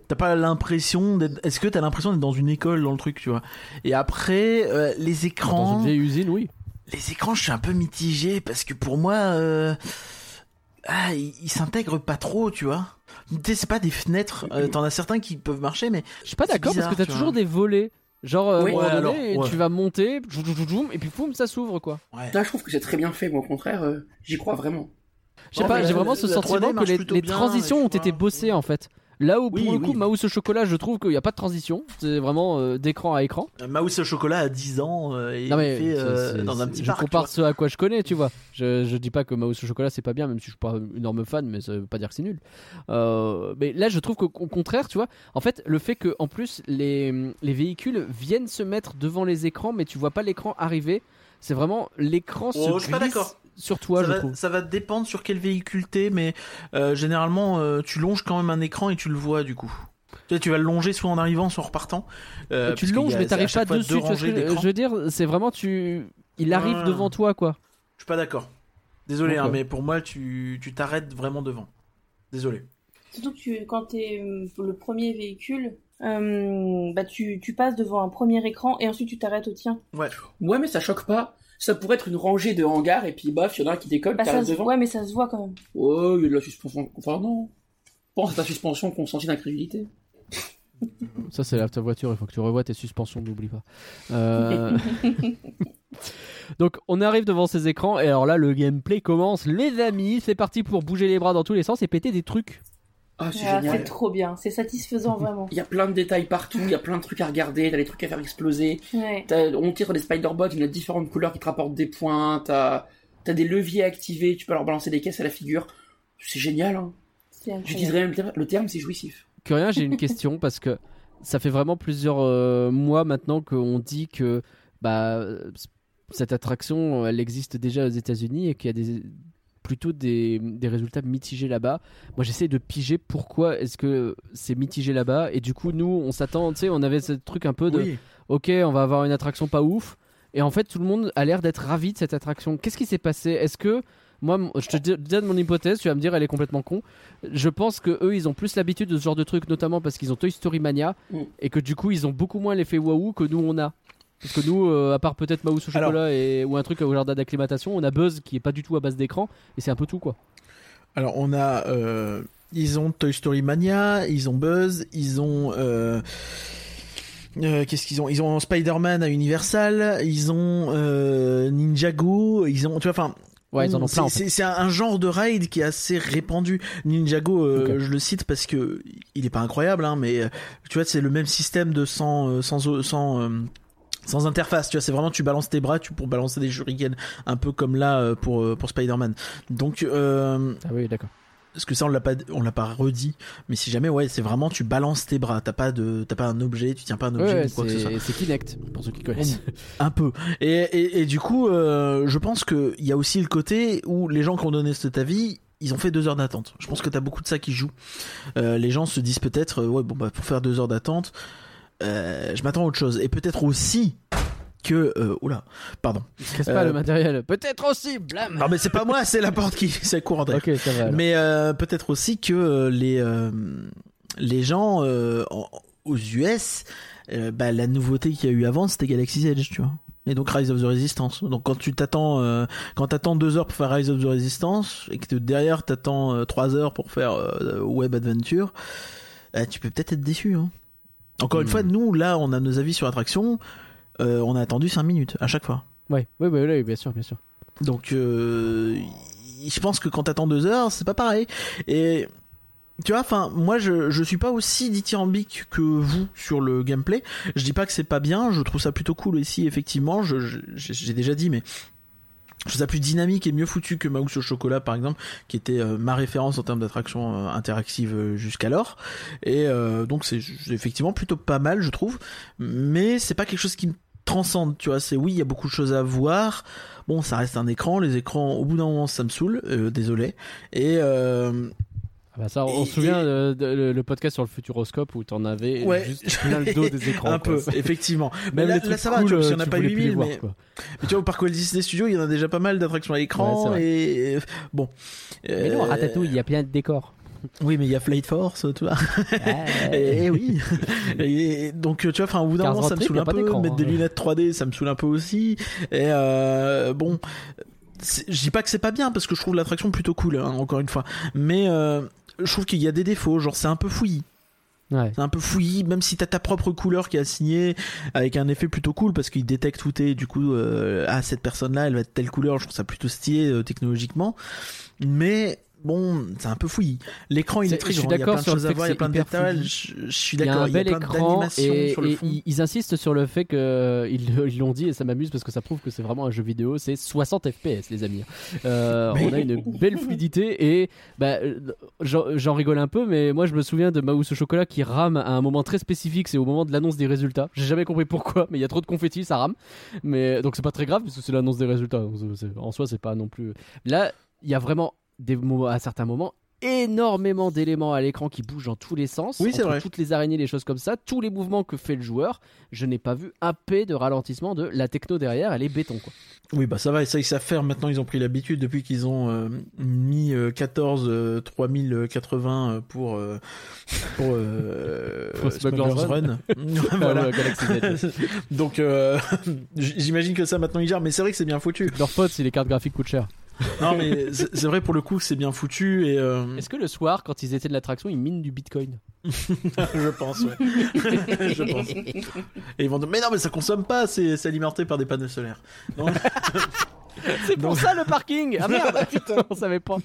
T'as pas l'impression d'être. Est-ce que t'as l'impression d'être dans une école dans le truc, tu vois? Et après, euh, les Dans écrans. une vieille usine, oui. Les écrans, je suis un peu mitigé parce que pour moi, euh, ah, ils ils s'intègrent pas trop, tu vois. Tu sais, c'est pas des fenêtres. euh, T'en as certains qui peuvent marcher, mais Je suis pas d'accord parce que t'as toujours vois. des volets. Genre, euh, Oui. à un moment Ouais, donné, alors, ouais. tu vas monter, et puis poum, ça s'ouvre quoi. ouais. Là, je trouve que c'est très bien fait, moi au contraire, euh, j'y crois vraiment. Je sais Ouais, pas, mais j'ai vraiment ce la 3D sentiment que les, transitions ont été bossées en fait. Là où pour Oui, le coup, oui. Mouse au chocolat, je trouve qu'il n'y a pas de transition. C'est vraiment euh, d'écran à écran. Euh, Mouse au chocolat à 10 ans euh, et Non mais il fait, euh, dans un petit je parc. compare ce à quoi je connais, tu vois. Je, je dis pas que Mouse au chocolat c'est pas bien, même si je suis pas un énorme fan, mais ça veut pas dire que c'est nul. Mais là, je trouve qu'au au contraire, tu vois, en fait, le fait que en plus les, les véhicules viennent se mettre devant les écrans, mais tu vois pas l'écran arriver. C'est vraiment l'écran se Oh, je suis pas glisse d'accord. Sur toi, ça, je va, trouve. ça va dépendre sur quel véhicule t'es, mais euh, généralement euh, tu longes quand même un écran et tu le vois du coup. Tu, sais, tu vas le longer soit en arrivant, soit en repartant. euh, tu le longes, a mais t'arrives pas fois dessus. deux que je, veux dire, c'est vraiment tu. Il arrive Ouais. devant toi, quoi. Je suis pas d'accord. Désolé, hein, mais pour moi, tu tu t'arrêtes vraiment devant. Désolé. Surtout que tu, quand t'es le premier véhicule, euh, bah tu, tu passes devant un premier écran et ensuite tu t'arrêtes au tien. Ouais, mais ça choque pas. Ça pourrait être une rangée de hangars et puis baf, il y en a un qui décolle, Bah, ça, se- devant. ouais, mais ça se voit quand même. Oh, il y a de la suspension. Enfin, non. Pense à ta suspension consentie d'incrédulité. Ça, c'est la ta voiture, il faut que tu revoies tes suspensions, n'oublie pas. Euh, *laughs* Donc, on arrive devant ces écrans, et alors là, le gameplay commence. Les amis, c'est parti pour bouger les bras dans tous les sens et péter des trucs. Ah, c'est Ah, génial. c'est trop bien, c'est satisfaisant vraiment. Il y a plein de détails partout, il y a plein de trucs à regarder, t'as des trucs à faire exploser. Ouais. On tire sur des spider-bots, il y en a différentes couleurs qui te rapportent des points, t'as as des leviers activés, tu peux leur balancer des caisses à la figure. C'est génial, hein. J'utiliserais même le terme- c'est jouissif. Curien, j'ai une question *laughs* parce que ça fait vraiment plusieurs euh, mois maintenant qu'on dit que bah, cette attraction, elle existe déjà aux États-Unis et qu'il y a des, plutôt des, des résultats mitigés là-bas. Moi, j'essaie de piger pourquoi est-ce que c'est mitigé là-bas et du coup, nous, on s'attend, tu sais, on avait ce truc un peu de Oui. ok, on va avoir une attraction pas ouf. Et en fait, tout le monde a l'air d'être ravi de cette attraction. Qu'est-ce qui s'est passé? Est-ce que moi, je te donne mon hypothèse, tu vas me dire elle est complètement con. Je pense que eux, ils ont plus l'habitude de ce genre de truc, notamment parce qu'ils ont Toy Story Mania Mm. et que du coup, ils ont beaucoup moins l'effet waouh que nous on a. Parce que nous, euh, à part peut-être Maus au Alors- chocolat et, ou un truc au jardin d'acclimatation, on a Buzz qui est pas du tout à base d'écran et c'est un peu tout quoi. Alors on a, euh, ils ont Toy Story Mania, ils ont Buzz, ils ont, euh, qu'est-ce qu'ils ont? Ils ont Spider-Man à Universal, ils ont Ninjago, ils ont, tu vois, enfin. Ouais, ils en ont c'est- plein. En fait. C'est un, genre de ride qui est assez répandu. Ninjago, euh, je le cite parce que il est pas incroyable, hein, mais tu vois, c'est le même système de sans, sans, sans, euh, sans interface. Tu vois, c'est vraiment tu balances tes bras, tu pour balancer des shurikens, un peu comme là euh, pour euh, pour Spider-Man. Donc euh, Ah oui, d'accord. parce que ça on l'a pas on l'a pas redit mais si jamais ouais c'est vraiment tu balances tes bras t'as pas de t'as pas un objet tu tiens pas un objet Ouais, ou quoi que ce soit c'est Kinect pour ceux qui connaissent. *laughs* un peu et, et, et du coup euh, je pense que il y a aussi le côté où les gens qui ont donné cet avis ils ont fait deux heures d'attente. Je pense que t'as beaucoup de ça qui joue. Euh, les gens se disent peut-être, ouais, bon bah pour faire deux heures d'attente, euh, je m'attends à autre chose. Et peut-être aussi que, euh, oula, pardon. Casse pas Euh, le matériel. Peut-être aussi, blam. Non mais c'est pas moi, c'est la porte qui, c'est courant. Ok, ça va. alors. Mais euh, peut-être aussi que euh, les euh, les gens euh, en- aux US, euh, bah, la nouveauté qu'il y a eu avant, c'était Galaxy's Edge, tu vois. Et donc Rise of the Resistance. Donc quand tu t'attends, euh, quand t'attends deux heures pour faire Rise of the Resistance et que derrière t'attends euh, trois heures pour faire euh, Web Adventure, euh, tu peux peut-être être déçu. Hein. Encore une Hmm. fois, nous là, on a nos avis sur l'attraction. Euh, on a attendu cinq minutes à chaque fois. Ouais, ouais, ouais, ouais, bien sûr, bien sûr. Donc, euh, je pense que quand t'attends deux heures, c'est pas pareil. Et tu vois, enfin, moi, je je suis pas aussi dithyrambique que vous sur le gameplay. Je dis pas que c'est pas bien. Je trouve ça plutôt cool ici, effectivement. Je j'ai déjà dit, mais je trouve ça plus dynamique et mieux foutu que Mouse au chocolat, par exemple, qui était euh, ma référence en termes d'attraction euh, interactive euh, jusqu'alors. Et donc, c'est effectivement plutôt pas mal, je trouve. Mais c'est pas quelque chose qui me transcende, tu vois. C'est oui, il y a beaucoup de choses à voir. Bon, ça reste un écran. Les écrans, au bout d'un moment, ça me saoule. désolé. Et bah ça, on Et- se souvient de, de- le, le podcast sur le futuroscope où t'en avais Ouais. juste plein le dos des *laughs* écrans. un quoi. peu, effectivement. *laughs* Mais Même là, les là, trucs ça va, cool, tu vois, parce qu'il y en euh, a tu pas voulais plus les 8000, voir, mais, quoi. mais tu vois, au parc Walt Disney Studio, il y en a déjà pas mal d'attractions à l'écran. Ouais, et et- bon. Mais non, Euh, Ratatouille, il y a plein de décors. Oui, mais il y a Flight Force, tu vois. *laughs* Et, et oui. Et donc tu vois, enfin au bout d'un moment, ça me saoule un peu. Mettre hein. des lunettes 3D, ça me saoule un peu aussi. Et euh, bon, je dis pas que c'est pas bien parce que je trouve l'attraction plutôt cool, hein, encore une fois. Mais euh, je trouve qu'il y a des défauts, genre c'est un peu fouillis. Ouais. C'est un peu fouillis, même si t'as ta propre couleur qui est assignée avec un effet plutôt cool parce qu'il détecte où t'es. Du coup, euh, ah cette personne-là, elle va être telle couleur. Je trouve ça plutôt stylé euh, technologiquement. Mais bon, c'est un peu fouillis. L'écran il est très je suis grand. Il y a d'accord plein de choses à fait voir, il y a plein de détails. Je, suis Il y a d'accord. un Il y a bel plein écran d'animations et, sur le fond. ils, insistent sur le fait que ils l'ont dit et ça m'amuse parce que ça prouve que c'est vraiment un jeu vidéo. C'est 60 FPS les amis. Euh, Mais- On a une belle fluidité et bah, j'en rigole un peu mais moi je me souviens de Mouse au chocolat qui rame à un moment très spécifique. C'est au moment de l'annonce des résultats. J'ai jamais compris pourquoi mais il y a trop de confettis ça rame. Mais donc c'est pas très grave parce que c'est l'annonce des résultats. En soi c'est pas non plus. Là il y a vraiment des à certains moments énormément d'éléments à l'écran qui bougent dans tous les sens. Oui, c'est vrai. Toutes les araignées, les choses comme ça, tous les mouvements que fait le joueur, je n'ai pas vu un P de ralentissement de la techno derrière, elle est béton quoi. Oui, bah ça va, ça ils savent faire. Maintenant, ils ont pris l'habitude depuis qu'ils ont euh, mis euh, 14 euh, 3080 euh, pour pour, *laughs* Pour Smuggler's Run. voilà. Donc j'imagine que ça maintenant ils gèrent, mais c'est vrai que c'est bien foutu. Leur faute si les cartes graphiques coûtent cher. Non, mais c'est vrai pour le coup que c'est bien foutu et euh, Est-ce que le soir, quand ils étaient de l'attraction, ils minent du bitcoin? *laughs* Je pense, ouais. *laughs* je pense. Et ils vont dire, mais non, mais ça consomme pas, c'est alimenté par des panneaux solaires. Donc, *laughs* C'est pour Donc- ça le parking Ah merde On savait pas.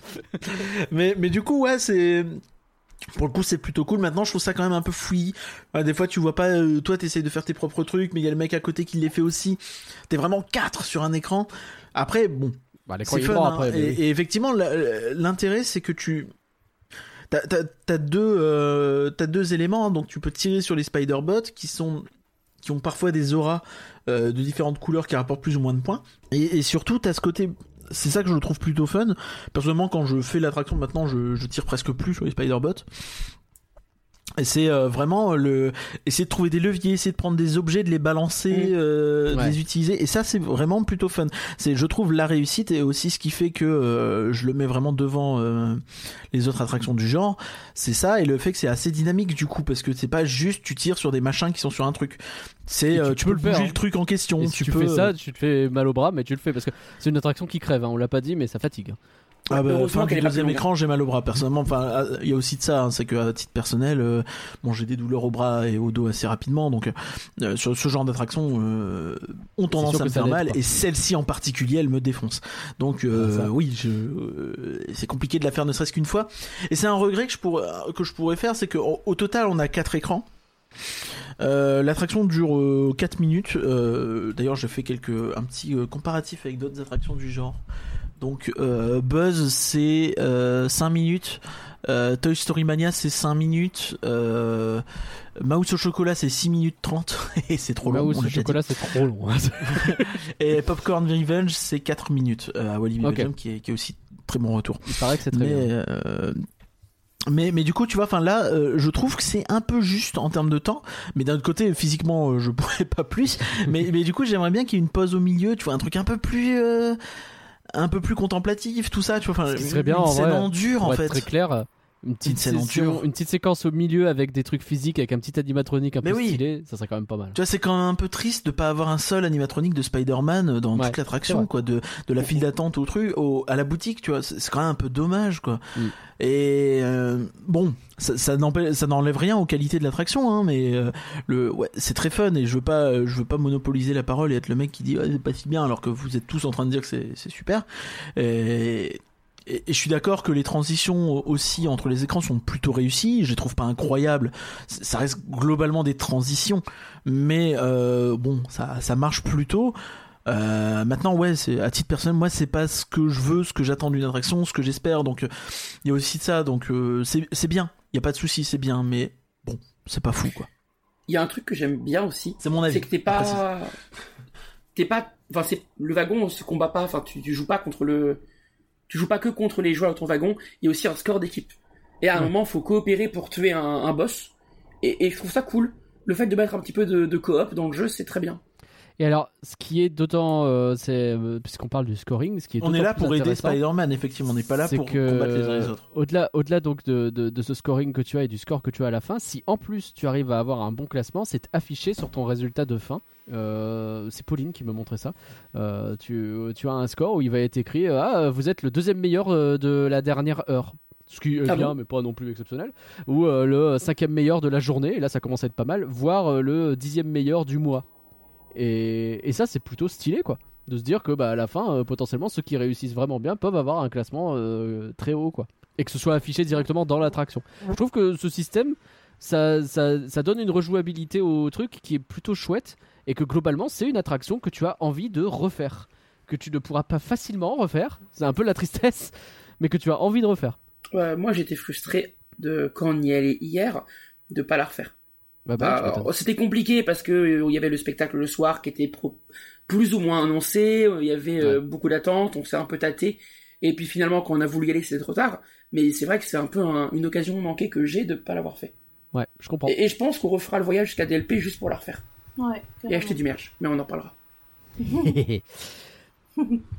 mais, mais du coup, ouais, c'est. Pour le coup, c'est plutôt cool. Maintenant, je trouve ça quand même un peu fouillis. Des fois, tu vois pas. euh, toi, t'essayes de faire tes propres trucs, mais il y a le mec à côté qui les fait aussi. T'es vraiment quatre sur un écran. Après, bon, Bah, c'est fun. hein. après. mais et, effectivement, l'intérêt, c'est que tu. T'as t'as- t'as deux, euh, t'as deux éléments, hein. donc tu peux tirer sur les Spider-Bots qui sont qui ont parfois des auras euh, de différentes couleurs qui rapportent plus ou moins de points. Et, et surtout, t'as ce côté, c'est ça que je trouve plutôt fun. Personnellement, quand je fais l'attraction maintenant, je, je tire presque plus sur les Spider-Bots. Et c'est euh, vraiment le essayer de trouver des leviers, essayer de prendre des objets, de les balancer, Mm. euh, de les utiliser. Et ça, c'est vraiment plutôt fun. C'est, je trouve, la réussite et aussi ce qui fait que euh, je le mets vraiment devant euh, les autres attractions du genre. C'est ça et le fait que c'est assez dynamique du coup parce que c'est pas juste tu tires sur des machins qui sont sur un truc. C'est tu euh, peux tu peux le faire, bouger hein. le truc en question. Et si tu tu, peux. fais ça, tu te fais mal au bras, mais tu le fais parce que c'est une attraction qui crève. Hein. On l'a pas dit, mais ça fatigue. Ah bah, Heureusement fin qu'elle du est deuxième écran, j'ai mal au bras personnellement. Enfin, ah, il y a aussi de ça, hein, c'est que à titre personnel, euh, bon, j'ai des douleurs au bras et au dos assez rapidement, donc euh, sur ce genre d'attraction euh, ont tendance à me faire mal et celle-ci en particulier, elle me défonce. Donc euh, Ah, oui, euh, c'est compliqué de la faire ne serait-ce qu'une fois. Et c'est un regret que je pourrais que je pourrais faire, c'est que au, au total, on a quatre écrans. Euh, L'attraction dure euh, 4 minutes. Euh, D'ailleurs, j'ai fait quelques un petit euh, comparatif avec d'autres attractions du genre. Donc euh, Buzz c'est euh, 5 minutes, euh, Toy Story Mania c'est 5 minutes, euh, Mouse au chocolat c'est 6 minutes 30 *laughs* et c'est trop long. Mouse au chocolat, c'est trop long. hein. *laughs* Et Popcorn Revenge c'est 4 minutes euh, à Wally Ok. Belgium qui est, qui est aussi très bon retour. Il paraît que c'est très Mais, bien. euh, mais mais du coup tu vois enfin là euh, je trouve que c'est un peu juste en termes de temps mais d'un autre côté physiquement euh, je *laughs* pourrais pas plus mais mais du coup j'aimerais bien qu'il y ait une pause au milieu tu vois un truc un peu plus euh, un peu plus contemplatif tout ça tu vois enfin Ce qui serait bien, une en scène vrai, en dur en fait. très clair, une petite, session- une séquence au milieu avec des trucs physiques, avec un petit animatronique un Mais peu oui. stylé, ça serait quand même pas mal. tu vois c'est quand même un peu triste de pas avoir un seul animatronique de Spider-Man dans Ouais, toute l'attraction quoi de de la file d'attente au truc au, à la boutique tu vois c'est quand même un peu dommage quoi Mm. et euh, bon ça, ça n'enlève rien aux qualités de l'attraction hein, mais euh, le ouais c'est très fun et je veux pas je veux pas monopoliser la parole et être le mec qui dit c'est pas si bien alors que vous êtes tous en train de dire que c'est c'est super et et, et je suis d'accord que les transitions aussi entre les écrans sont plutôt réussies. Je les trouve pas incroyables. Ça reste globalement des transitions, mais euh, bon, ça, ça marche plutôt. Euh, maintenant, ouais, c'est à titre personnel, moi, c'est pas ce que je veux, ce que j'attends d'une attraction, ce que j'espère. Donc, il y a aussi de ça. Donc, euh, c'est c'est bien. Il y a pas de souci, c'est bien, mais bon, c'est pas fou, quoi. Il y a un truc que j'aime bien aussi, C'est mon avis. c'est que t'es pas, t'es pas, enfin c'est le wagon se combat pas, enfin tu, tu joues pas contre le, tu joues pas que contre les joueurs de ton wagon, il y a aussi un score d'équipe. Et à un Ouais. moment, faut coopérer pour tuer un, un boss. Et, et je trouve ça cool. Le fait de mettre un petit peu de, de coop dans le jeu, c'est très bien. Et alors, ce qui est d'autant, euh, c'est euh, puisqu'on parle du scoring, ce qui est On est là pour aider Spider-Man, effectivement. On n'est pas là pour que, combattre les uns les autres. Au-delà, au-delà donc de, de, de ce scoring que tu as et du score que tu as à la fin, si en plus tu arrives à avoir un bon classement, c'est affiché sur ton résultat de fin. Euh, c'est Pauline qui me montrait ça. Euh, tu, tu as un score où il va être écrit Ah, vous êtes le deuxième meilleur de la dernière heure. Ce qui est Ah bien, bon mais pas non plus exceptionnel. Ou euh, le cinquième meilleur de la journée, et là ça commence à être pas mal, voire euh, le dixième meilleur du mois. Et, ça, c'est plutôt stylé, quoi. De se dire que bah, à la fin, euh, potentiellement, ceux qui réussissent vraiment bien peuvent avoir un classement euh, très haut, quoi. Et que ce soit affiché directement dans l'attraction. Je trouve que ce système, ça, ça, donne une rejouabilité au truc qui est plutôt chouette. Et que globalement, c'est une attraction que tu as envie de refaire. Que tu ne pourras pas facilement refaire. C'est un peu la tristesse, mais que tu as envie de refaire. Moi, j'étais frustré de quand on y allait hier de pas la refaire. Bah, bah, Bah, alors, C'était compliqué parce que euh, il y avait le spectacle le soir qui était pro- plus ou moins annoncé, euh, il y avait euh, beaucoup d'attentes, on s'est un peu tâté. Et puis finalement, quand on a voulu y aller, c'était trop tard. Mais c'est vrai que c'est un peu un- une occasion manquée que j'ai de pas l'avoir fait. Ouais, je comprends. Et, et je pense qu'on refera le voyage jusqu'à DLP juste pour la refaire. Ouais, Et acheter du merch. Mais on en parlera. *laughs* *laughs*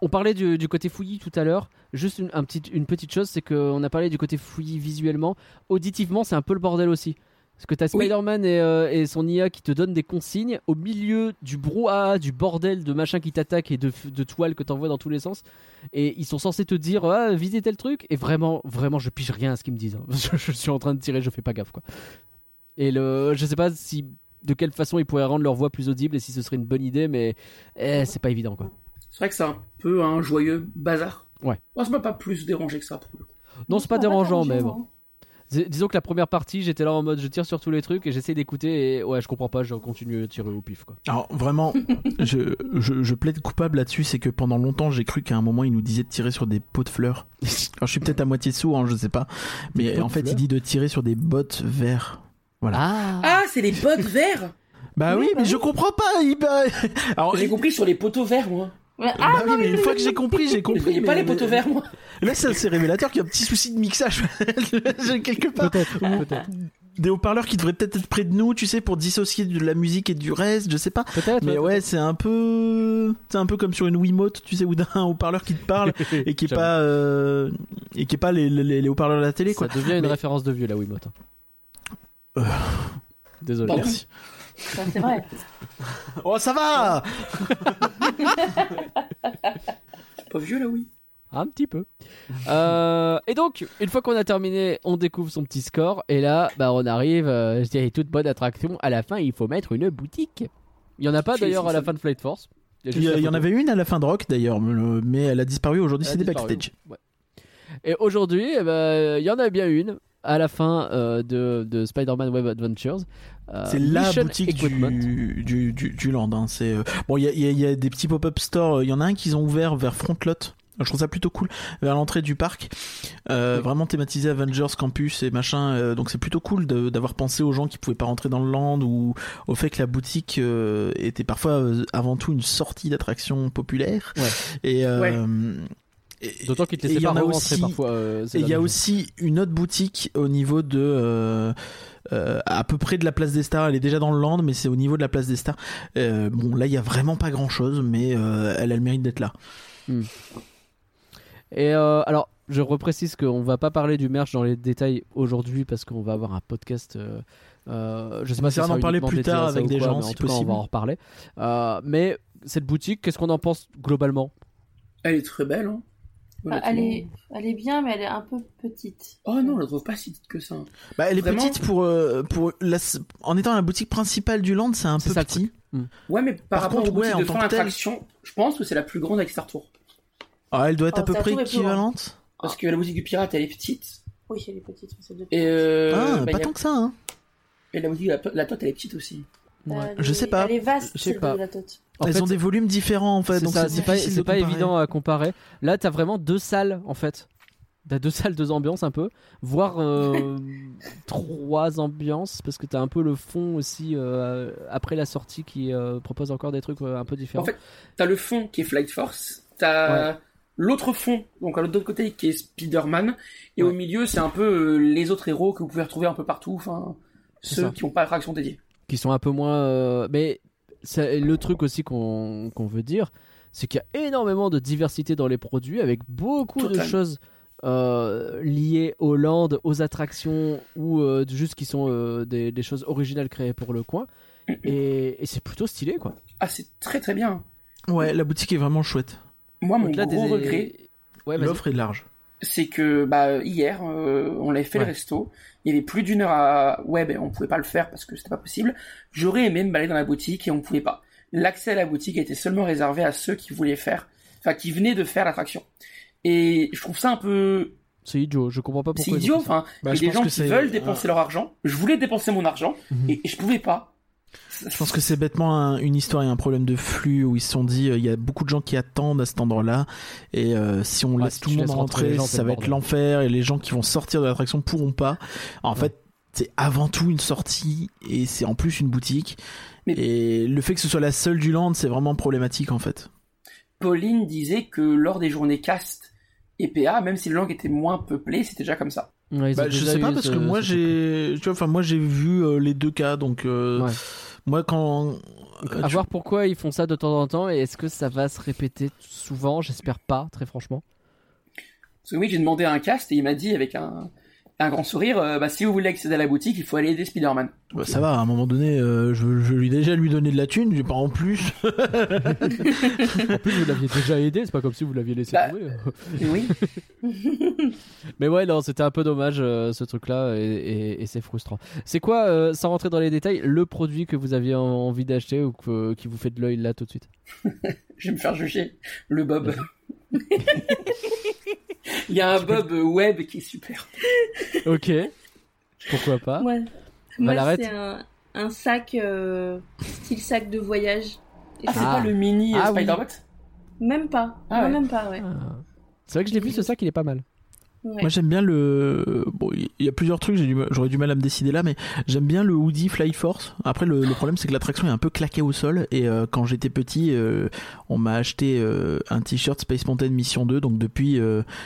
On parlait du, du côté fouillis tout à l'heure. Juste une, un petit- une petite chose, c'est qu'on a parlé du côté fouillis visuellement. Auditivement, c'est un peu le bordel aussi. Parce que t'as Oui. Spider-Man et, euh, et son IA qui te donnent des consignes au milieu du brouhaha, du bordel de machin qui t'attaque et de, de toiles que t'envoies dans tous les sens. Et ils sont censés te dire ah, visez tel truc. Et vraiment, vraiment, je pige rien à ce qu'ils me disent. hein. *laughs* Je, je suis en train de tirer, je fais pas gaffe quoi. Et le, je sais pas si de quelle façon ils pourraient rendre leur voix plus audible et si ce serait une bonne idée, mais eh, c'est pas évident quoi. C'est vrai que c'est un peu un joyeux bazar. Ouais. Moi, ça m'a pas plus dérangé que ça. Pour le coup. Non, c'est pas dérangeant, mais bon. Dis- Disons que la première partie, j'étais là en mode je tire sur tous les trucs et j'essaie d'écouter et ouais, je comprends pas, je continue à tirer au pif quoi. Alors vraiment, *laughs* je, je, je plaide coupable là-dessus, c'est que pendant longtemps j'ai cru qu'à un moment il nous disait de tirer sur des pots de fleurs. *laughs* Alors je suis peut-être à moitié sourd, hein, je sais pas, mais en fait fleurs il dit de tirer sur des bottes verts. Voilà. Ah, Ah, c'est les bottes verts Bah oui, mais je comprends pas. Il... bah- Alors, J'ai compris sur les poteaux verts, moi. Ouais, bah ah, oui, mais une fois que j'ai compris, j'ai compris. pas mais- les poteaux verts, moi. *laughs* Là, c'est c'est révélateur qu'il y a un petit souci de mixage *laughs* quelque part. peut-être, Ou peut-être, Des haut-parleurs qui devraient peut-être être près de nous, tu sais, pour dissocier de la musique et du reste, je sais pas. peut-être. Mais ouais, c'est un peu, c'est un peu comme sur une Wiimote, tu sais, ou d'un haut-parleur qui te parle et qui est *laughs* pas, euh, et qui est pas les, les, les haut-parleurs de la télé, quoi. Ça devient une Mais- référence de vieux la Wiimote. Euh. Désolé. Pardon. Merci. Ça, c'est vrai. *laughs* Oh, ça va! *laughs* Pas vieux, là, oui. Un petit peu. Euh, et donc, une fois qu'on a terminé, on découvre son petit score. Et là, bah, on arrive, euh, je dirais, toute bonne attraction. À la fin, il faut mettre une boutique. Il y en a pas d'ailleurs à la fin de Flight Force. Il y, la il y en avait une à la fin de Rock d'ailleurs, mais elle a disparu aujourd'hui, c'est des disparu. backstage. Ouais. Et aujourd'hui, eh ben, il y en a bien une à la fin euh, de, de Spider-Man Web Adventures. Euh, C'est la boutique du, du, du, du land. hein. C'est euh, bon, il y a, il y a- il y a des petits pop-up stores. Il y en a un qu'ils ont ouvert vers Frontlot. Je trouve ça plutôt cool vers l'entrée du parc, euh, Oui. vraiment thématisé Avengers Campus et machin. euh, donc c'est plutôt cool de- d'avoir pensé aux gens qui pouvaient pas rentrer dans le land ou au fait que la boutique euh, était parfois euh, avant tout une sortie d'attraction populaire. Ouais. Et, euh, Ouais. Et- D'autant qu'il te et y pas en a rentrer aussi- parfois. euh, et il y a aussi une autre boutique au niveau de euh, euh, à peu près de la place des stars. Elle est déjà dans le land, mais c'est au niveau de la place des stars. Euh, bon, là, il y a vraiment pas grand chose, mais euh, elle a le mérite d'être là. Et euh, alors, je reprécise qu'on va pas parler du merch dans les détails aujourd'hui parce qu'on va avoir un podcast. Euh, euh, je sais On pas si ça d'en sera parler plus tard avec des quoi, gens, en si tout cas, on possible. va en reparler. Euh, mais cette boutique, qu'est-ce qu'on en pense globalement? Elle est très belle, hein. Ah, Elle est, elle est bien, mais elle est un peu petite. Oh non, on la trouve pas si petite que ça. Bah, elle est Vraiment petite pour euh, pour la, en étant la boutique principale du land, c'est un peu ça, petit. Ouais, mais par, Par rapport contre, aux boutiques ouais, de fin d'attraction, je pense que c'est la plus grande avec Star Tour. Ah, elle doit être Oh, à peu près équivalente. Parce que la boutique du pirate, elle est petite. Oui, elle est petite. mais c'est de Et, euh, ah, bah, pas a- tant que ça. Hein. et la boutique de la, la Tote, elle est petite aussi. Elle Je sais pas. Elle est vaste, Je sais pas. de la tote. En Elles fait, ont des volumes différents en fait, c'est donc c'est pas, pas évident à comparer. Là, t'as vraiment deux salles en fait. T'as deux *laughs* salles, deux ambiances un peu, voire euh, *laughs* trois ambiances parce que t'as un peu le fond aussi euh, après la sortie qui euh, propose encore des trucs euh, un peu différents. En fait, t'as le fond qui est Flight Force, t'as l'autre fond, donc à l'autre côté, qui est Spider-Man, et Ouais. au milieu, c'est un peu euh, les autres héros que vous pouvez retrouver un peu partout, enfin, ceux ça. qui n'ont pas d'attraction dédiée. Qui sont un peu moins. euh, mais le truc aussi qu'on qu'on veut dire, c'est qu'il y a énormément de diversité dans les produits avec beaucoup de choses euh, liées aux landes, aux attractions ou euh, juste qui sont euh, des, des choses originales créées pour le coin. *clears throat* Et, et c'est plutôt stylé quoi. Ah, c'est très très bien. Ouais, la boutique est vraiment chouette. Moi, mon gros des- regret, Ouais. L'offre est large. c'est que bah, hier, euh, on l'avait fait Ouais. le resto. Il y avait plus d'une heure à web et on pouvait pas le faire parce que c'était pas possible. J'aurais aimé me balader dans la boutique et on pouvait pas. L'accès à la boutique était seulement réservé à ceux qui voulaient faire, enfin qui venaient de faire l'attraction. Et je trouve ça un peu, C'est idiot, je comprends pas pourquoi. c'est idiot. Enfin, Bah, il y a des gens qui veulent dépenser leur argent. Je voulais dépenser mon argent Mhm. et, et je pouvais pas. Je pense que c'est bêtement un- une histoire et un problème de flux où ils se sont dit euh, il y a beaucoup de gens qui attendent à cet endroit-là et euh, si on Ouais, laisse si tout le monde rentrer gens, c'est ça va être l'enfer et les gens qui vont sortir de l'attraction pourront pas. En Ouais. fait, c'est avant tout une sortie et c'est en plus une boutique. Mais- Et le fait que ce soit la seule du land, c'est vraiment problématique en fait. Pauline disait que lors des journées cast et PA, même si le langue était moins peuplé, c'était déjà comme ça. Ouais, Bah, je sais pas parce ce- que moi j'ai, tu vois, enfin moi j'ai vu euh, les deux cas, donc euh, Ouais. moi quand euh, À tu- voir pourquoi ils font ça de temps en temps et est-ce que ça va se répéter souvent? J'espère pas, très franchement. Parce que oui, j'ai demandé un cast et il m'a dit avec un, un grand sourire, euh, bah, si vous voulez accéder à la boutique, il faut aller aider Spider-Man. bah, ça va, à un moment donné, euh, je, je lui ai déjà lui donné de la thune, j'ai pas en plus. *laughs* En plus, vous l'aviez déjà aidé, c'est pas comme si vous l'aviez laissé Bah, tomber. Et oui. *laughs* Mais ouais, non, c'était un peu dommage euh, ce truc-là et, et- et c'est frustrant. C'est quoi, sans rentrer dans les détails, le produit que vous aviez en- envie d'acheter ou que- qui vous fait de l'œil là tout de suite? *laughs* Je vais me faire juger. Le Bob. *laughs* il y a un Bob web qui est super. Ok. Pourquoi pas Ouais. Moi, Valarette c'est un, un sac, euh, style sac de voyage. Et Ah, c'est c'est Ah. pas le mini euh, Ah oui. Spider-Bot Même pas. Ah non, ouais. même pas, ouais. Ah. C'est vrai que je l'ai vu, ce sac, il est pas mal. Moi j'aime bien le. Bon, il y a plusieurs trucs, j'aurais du mal à me décider là, mais j'aime bien le hoodie Fly Force. Après, le, problème c'est que l'attraction est un peu claquée au sol. Et euh, quand j'étais petit, euh, on m'a acheté euh, un t-shirt Space Mountain Mission 2. Donc depuis,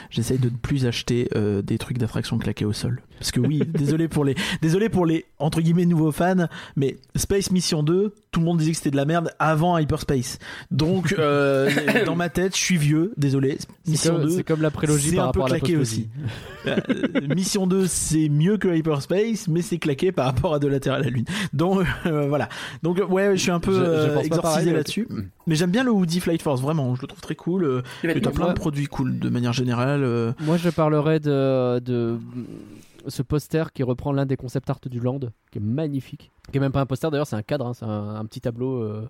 j'essaye de ne plus acheter des trucs d'attraction claqués au sol. Parce que oui, désolé pour les, désolé pour les entre guillemets nouveaux fans, mais Space Mission 2, tout le monde disait que c'était de la merde avant Hyperspace. Donc euh, *laughs* dans ma tête, je suis vieux. Désolé. C'est Mission comme, 2, c'est comme la prélogie c'est par un peu rapport à la claqué postlogie. Euh, Mission 2, c'est mieux que Hyperspace, mais c'est claqué par rapport à De la Terre à la Lune. Donc euh, voilà. Donc ouais, je suis un peu Je- exorcisé mais là-dessus. Mais j'aime bien le Hoodie Flight Force, vraiment. Je le trouve très cool. T'as vêtements. plein de produits cool de manière générale. Moi, je parlerai de, de ce poster qui reprend l'un des concept art du Land, qui est magnifique. Qui est même pas un poster d'ailleurs, c'est un cadre, hein, c'est un, un petit tableau euh,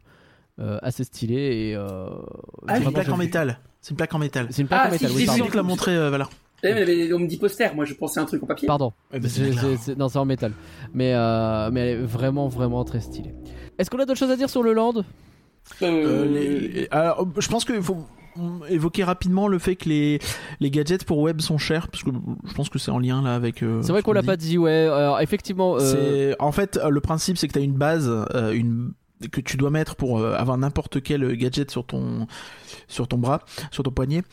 euh, assez stylé et. euh, Ah, une plaque en métal. C'est une plaque en métal. C'est une plaque Ah, en métal, si, oui, si, te l'a montré, euh, voilà. Eh, mais- mais on me dit poster, moi je pensais à un truc en papier. Pardon. C'est- c'est- non, c'est en métal. Mais, euh, mais elle est vraiment, vraiment très stylée. Est-ce qu'on a d'autres choses à dire sur le Land? Euh, Euh, les- les- alors, je pense qu'il faut évoquer rapidement le fait que les, les gadgets pour web sont chers, parce que je pense que c'est en lien là avec. euh, C'est vrai qu'on l'a pas dit, ouais. Alors, effectivement. euh, en fait euh, le principe c'est que tu as une base euh, une que tu dois mettre pour euh, avoir n'importe quel gadget sur ton sur ton bras, sur ton poignet.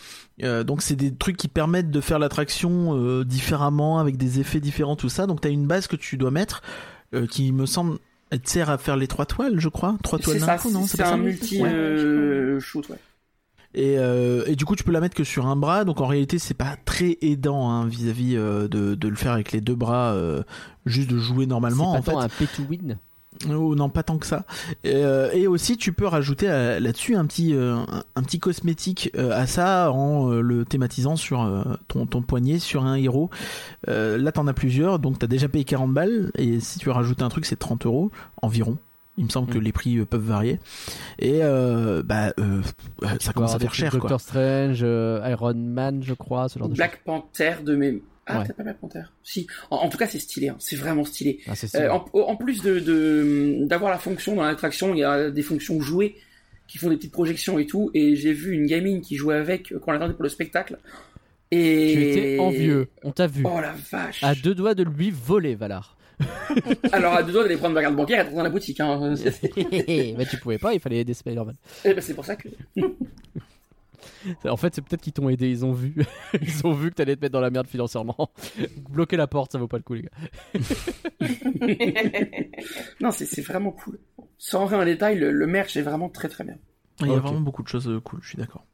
Euh, donc c'est des trucs qui permettent de faire l'attraction euh, différemment avec des effets différents tout ça. Donc tu as une base que tu dois mettre euh, qui me semble elle te sert à faire les trois toiles, je crois. Trois toiles c'est d'un ça, coup, non c'est pas un ça? multi Ouais. euh, shoot, ouais. Et, euh, et du coup, tu peux la mettre que sur un bras. Donc en réalité, c'est pas très aidant hein, vis-à-vis euh, de, de le faire avec les deux bras, euh, juste de jouer normalement. c'est En pas fait, tant un pay to win. Oh, non, pas tant que ça. Et, et aussi, tu peux rajouter là-dessus un petit, un, un petit cosmétique à ça en le thématisant sur ton, ton poignet, sur un héros. Là, t'en as plusieurs, donc t'as déjà payé 40 balles. Et si tu veux rajouter un truc, c'est 30 euros environ. Il me semble que Mm. les prix euh, peuvent varier. Et euh, bah, euh, ça commence à faire cher, quoi. Doctor Strange, euh, Iron Man, je crois, ce genre de choses. Black Panther de mes. Ah, Ouais. t'as pas Black Panther? Si. En, en tout cas, c'est stylé, hein. c'est vraiment stylé. Ah, stylé. Euh, en, en plus de de- d'avoir la fonction dans l'attraction, il y a des fonctions jouées qui font des petites projections et tout. Et j'ai vu une gamine qui jouait avec quand on l'attendait pour le spectacle. Et Tu étais envieux, on t'a vu. Oh la vache. À deux doigts de lui voler, Valar. *laughs* Alors à deux doigts d'aller prendre ma carte bancaire et dans la boutique. Hein. *laughs* Mais tu pouvais pas, il fallait aider Spider-Man. Eh ben, c'est pour ça que. *laughs* En fait, c'est peut-être qu'ils t'ont aidé, ils ont vu. ils ont vu que t'allais te mettre dans la merde financièrement. Bloquer la porte, ça vaut pas le coup, les gars. non, c'est vraiment cool. Sans rentrer en détail, le, le merch est vraiment très très bien. Il y a vraiment beaucoup de choses euh, cool, je suis d'accord.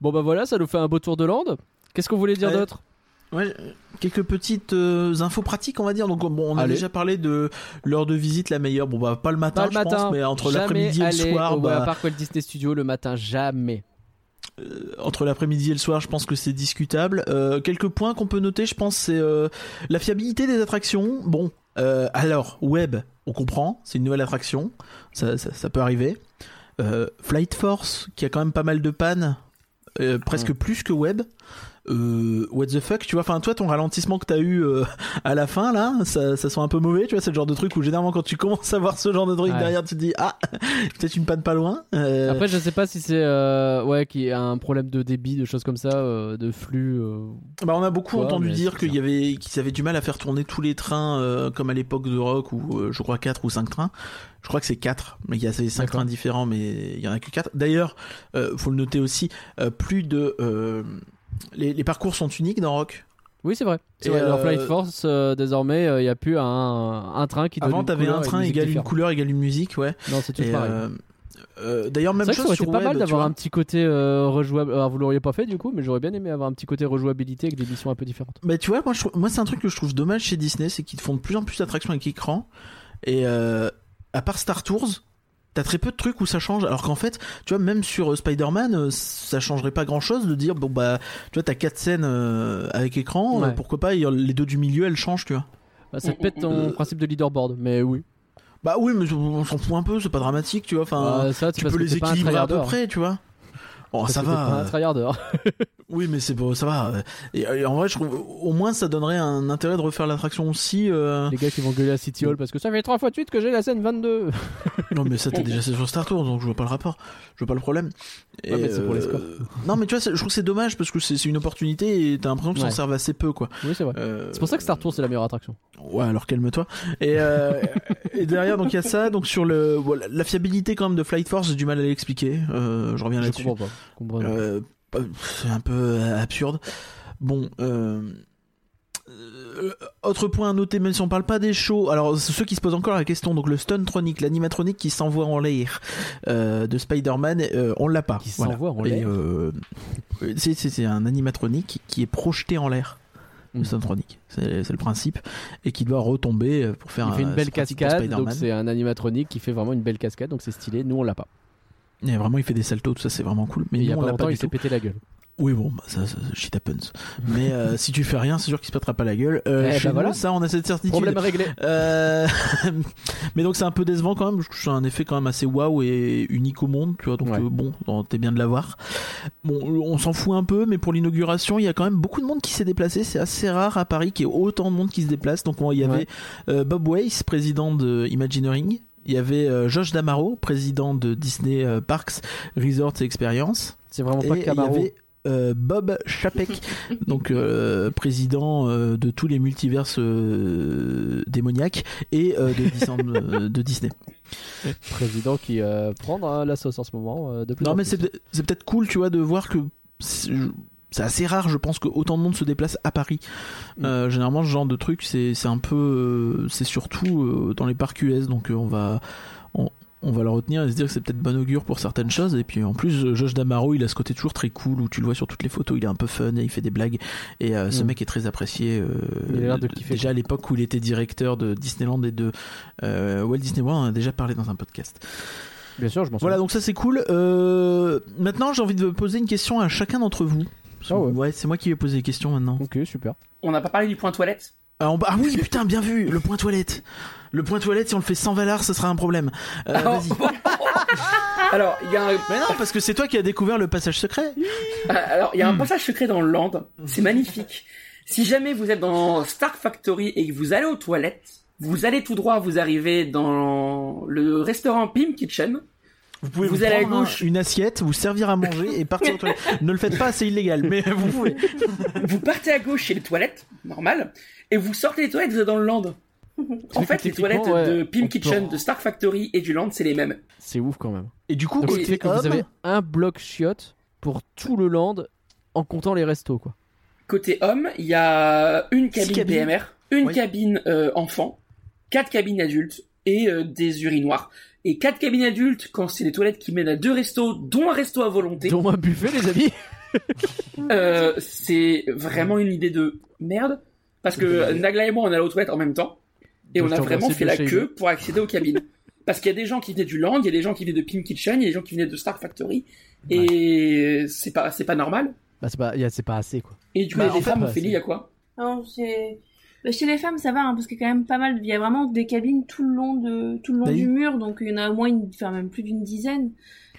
Bon, bah voilà, ça nous fait un beau tour de land. Qu'est-ce qu'on voulait dire d'autre? Ouais, quelques petites euh, infos pratiques, on va dire. Donc bon, on a Allez. déjà parlé de l'heure de visite la meilleure. Bon bah pas le matin, Pas le je matin, pense, mais entre l'après-midi et le soir, au bah, parc Walt Disney Studio le matin, jamais. euh, entre l'après-midi et le soir, je pense que c'est discutable. Euh, quelques points qu'on peut noter, je pense, c'est euh, la fiabilité des attractions. Bon, alors web, on comprend, c'est une nouvelle attraction, ça, ça, ça peut arriver. Flight Force, qui a quand même pas mal de pannes, presque Mm. plus que web. Euh, what the fuck, tu vois. Enfin, toi, ton ralentissement que t'as eu euh, à la fin, là, ça, ça sent un peu mauvais, tu vois. C'est le genre de truc où généralement, quand tu commences à voir ce genre de truc Ouais. derrière, tu te dis, ah, *laughs* peut-être une panne pas loin. Euh, Après, je sais pas si c'est euh, ouais, qu'il y a un problème de débit, de choses comme ça, euh, de flux. euh. bah, on a beaucoup entendu dire qu'il y avait, qu'ils avaient du mal à faire tourner tous les trains, euh, comme à l'époque de Rock, où euh, je crois 4 ou 5 trains. Je crois que c'est 4, mais il y a ces 5 D'accord. trains différents, mais il y en a que 4. D'ailleurs, euh, faut le noter aussi, euh, plus de. Euh, les, les parcours sont uniques dans Rock. Oui, c'est vrai. C'est Et, vrai, Dans euh, Flight Force, euh, désormais, il n'y a plus un, un train qui Avant, t'avais un train égale une couleur égale une musique, ouais. Non, c'est tout Et, pareil. euh, euh, D'ailleurs, même chose sur pas web, mal d'avoir un petit côté euh, rejouable. Alors, vous l'auriez pas fait du coup, mais j'aurais bien aimé avoir un petit côté rejouabilité avec des missions un peu différentes. Mais tu vois, moi, je trouve- moi c'est un truc que je trouve dommage chez Disney, c'est qu'ils font de plus en plus d'attractions avec écran. Et euh, à part Star Tours, t'as très peu de trucs où ça change. Alors qu'en fait, tu vois, même sur euh, Spider-Man, euh, ça changerait pas grand-chose de dire, bon bah, tu vois, t'as quatre scènes euh, avec écran, Ouais. euh, pourquoi pas, les deux du milieu, elles changent, tu vois. Euh, Ça te pète ton principe de leaderboard, mais oui. Bah oui, mais on s'en fout un peu, c'est pas dramatique, tu vois. Enfin, Euh, ça, tu peux les équilibrer à peu près, tu vois. Oh, Parce ça que pas va. un tryharder. *laughs* Oui, mais c'est bon, ça va. Et, et en vrai, je trouve, au moins, ça donnerait un intérêt de refaire l'attraction aussi. euh. Les gars qui vont gueuler à City Hall parce que ça fait trois fois de suite que j'ai la scène 22. *laughs* Non, mais ça t'es déjà sur Star Tours, donc je vois pas le rapport, je vois pas le problème. Et, Ouais, mais c'est pour les euh, scores. Non, mais tu vois, je trouve que c'est dommage parce que c'est une opportunité et t'as l'impression qu'ils s'en Ouais. servent assez peu, quoi. Oui, c'est vrai. Euh, C'est pour ça que Star Tour c'est la meilleure attraction. Ouais, alors calme-toi. Et, euh, *laughs* et derrière, donc il y a ça. Donc sur le voilà, la fiabilité quand même de Flight Force, j'ai du mal à l'expliquer. Euh, je reviens Je là-dessus. Euh, c'est un peu euh, absurde. Bon. Euh... euh, autre point à noter, même si on parle pas des shows, alors ceux qui se posent encore la question, donc le Stuntronic, l'animatronique qui s'envoie en l'air euh, de Spider-Man, euh, on l'a pas. Qui Voilà. s'envoie en l'air c'est- un animatronique qui est projeté en l'air. Le Mhm. Stuntronic, c'est le principe, et qui doit retomber pour faire Il fait un- une belle cascade, donc c'est un animatronique qui fait vraiment une belle cascade, donc c'est stylé. Nous on l'a pas. Et vraiment, il fait des saltos, tout ça, c'est vraiment cool. Mais il y a pas longtemps, pas il s'est pété la gueule. Oui, bon, bah, ça, ça shit happens. *laughs* Mais euh, si tu fais rien, c'est sûr qu'il se pètera pas la gueule. Euh, Eh chez bah voilà. ça, on a cette certitude. Problème réglé. Euh, *laughs* mais donc c'est un peu décevant quand même, parce que c'est un effet quand même assez waouh et unique au monde, tu vois. Donc Ouais. bon, t'es bien de l'avoir. Bon, on s'en fout un peu, mais pour l'inauguration, il y a quand même beaucoup de monde qui s'est déplacé. C'est assez rare à Paris qu'il y ait autant de monde qui se déplace. Donc on- il y avait Ouais. Bob Weiss, président de Imagineering. Il y avait euh, Josh Damaro, président de Disney euh, Parks, Resorts et Experience. C'est vraiment Et pas il y avait euh, Bob Chapek, *laughs* donc euh, président euh, de tous les multiverses démoniaques et de, Disney, de *laughs* Disney. Président qui prend dans la sauce en ce moment. de plus Non, mais c'est peut-être cool, tu vois, de voir que c'est assez rare, je pense, que autant de monde se déplace à Paris. Euh, généralement, ce genre de truc, c'est un peu, euh, c'est surtout euh, dans les parcs US, donc on va. On, on va le retenir et se dire que c'est peut-être bon augure pour certaines choses. Et puis en plus, Josh Damaro, il a ce côté toujours très cool où tu le vois sur toutes les photos, il est un peu fun et il fait des blagues. Et euh, ce Mm. mec est très apprécié. euh, Il a l'air de kiffer, déjà à l'époque où il était directeur de Disneyland et de euh, Walt Disney World, on en a déjà parlé dans un podcast. Bien sûr, je m'en souviens. Voilà, donc ça c'est cool. Maintenant, j'ai envie de poser une question à chacun d'entre vous. Ah ouais. c'est moi qui vais poser les questions maintenant. Ok, super. On n'a pas parlé du point toilette. Ah, on- ah oui, putain, bien vu, le point toilette. Le point toilette, si on le fait sans Valar, ce sera un problème. Euh, Alors, vas-y. *laughs* Alors, il y a un, Mais non, parce que c'est toi qui as découvert le passage secret. alors, il y a un Hmm. passage secret dans le land. C'est magnifique. Si jamais vous êtes dans Stark Factory et que vous allez aux toilettes, vous allez tout droit, vous arrivez dans le restaurant Pim Kitchen. Vous pouvez Vous allez à un- gauche. une assiette, vous servir à manger et partir aux toilettes. ne le faites pas, c'est illégal, mais vous pouvez. Vous partez à gauche chez les toilettes, normal, et vous sortez les toilettes, vous êtes dans le land. En fait, les toilettes ouais, de Pim peut- Kitchen, de Stark Factory et du land, c'est les mêmes. C'est ouf quand même. Et du coup, Donc, fait que vous homme, avez un bloc chiotte pour tout le land en comptant les restos, quoi? Côté homme, il y a une cabine. PMR, une Oui. cabine euh, enfant, quatre cabines adultes et euh, des urinoirs. Et quatre cabines adultes quand c'est des toilettes qui mènent à deux restos, dont un resto à volonté. Dont un buffet, les amis. *laughs* Euh, c'est vraiment une idée de merde parce que Nagla et moi on allait aux toilettes en même temps et Donc, on a vraiment fait la queue pour accéder aux cabines. *laughs* Parce qu'il y a des gens qui venaient du Land, il y a des gens qui venaient de Pim Kitchen, il y a des gens qui venaient de Stark Factory et c'est pas c'est pas normal. Bah, c'est pas, y a- c'est pas assez, quoi. Et du coup Bah, les fait, femmes Ophélie, c'est- il y a quoi? Non, c'est- bah, chez les femmes, ça va, hein, parce qu'il y a quand même pas mal. Il y a vraiment des cabines tout le long de tout le long Bah oui. du mur, donc il y en a au moins, une... enfin même plus d'une dizaine. Donc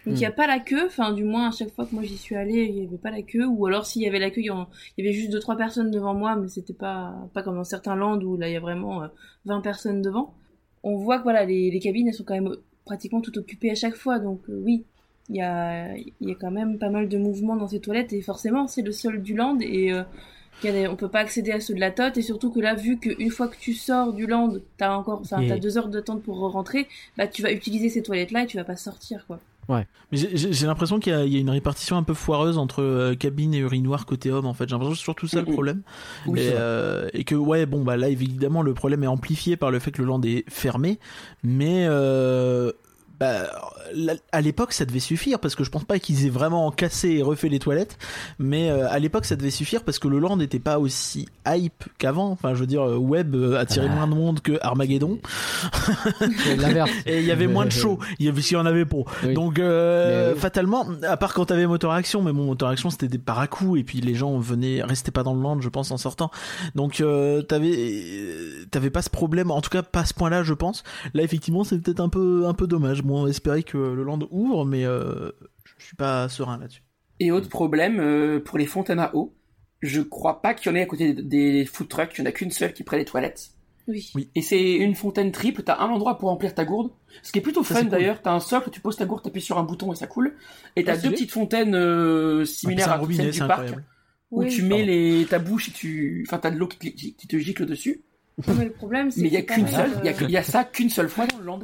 il Hmm. n'y a pas la queue, enfin du moins à chaque fois que moi j'y suis allée, il n'y avait pas la queue, ou alors s'il y avait la queue, il y en- il y avait juste deux trois personnes devant moi, mais c'était pas pas comme dans certains lands où là il y a vraiment euh, 20 personnes devant. On voit que voilà les, les cabines elles sont quand même pratiquement toutes occupées à chaque fois, donc euh, oui, il y a il y a quand même pas mal de mouvements dans ces toilettes et forcément c'est le sol du land et euh, on peut pas accéder à ceux de la tote et surtout que là vu qu'une fois que tu sors du land t'as encore enfin, t'as deux heures d'attente pour rentrer bah tu vas utiliser ces toilettes là et tu vas pas sortir quoi. Mais j'ai- l'impression qu'il y, a- il y a une répartition un peu foireuse entre euh, cabine et urinoir côté homme en fait. J'ai l'impression que c'est surtout ça le problème. Oui, et, euh, et que ouais bon bah là évidemment le problème est amplifié par le fait que le land est fermé, mais euh, bah, là, à l'époque ça devait suffire parce que je pense pas qu'ils aient vraiment cassé et refait les toilettes, mais euh, à l'époque ça devait suffire parce que le land n'était pas aussi hype qu'avant. Enfin je veux dire euh, web euh, attirait Ah. moins de monde que Armageddon *laughs* et il y avait moins de show. Il y avait s'il y en avait pas. Oui. Donc euh, Mais fatalement, à part quand t'avais moteur action, mais mon moteur action c'était des paracoups et puis les gens venaient restaient pas dans le land, je pense en sortant. Donc euh, t'avais t'avais pas ce problème, en tout cas pas à ce point-là, je pense. Là effectivement c'est peut-être un peu un peu dommage. Bon, on espérait que le land ouvre, mais euh, je suis pas serein là-dessus. Et autre problème, euh, pour les fontaines à eau, je crois pas qu'il y en ait à côté des, food trucks, il y en a qu'une seule qui près des toilettes. oui Oui. Et c'est une fontaine triple, t'as un endroit pour remplir ta gourde, ce qui est plutôt Ça, fun c'est cool. d'ailleurs, t'as un socle, tu poses ta gourde, t'appuies sur un bouton et ça coule, et t'as Ah, deux petites fontaines euh, Ah, similaires un à robinet, du parc, incroyable. où Oui. tu mets les, ta bouche et tu, enfin t'as de l'eau qui, te gicle dessus, mais le problème c'est mais il y a qu'une seule, il y a, euh, que- il y a ça qu'une seule fois dans le land.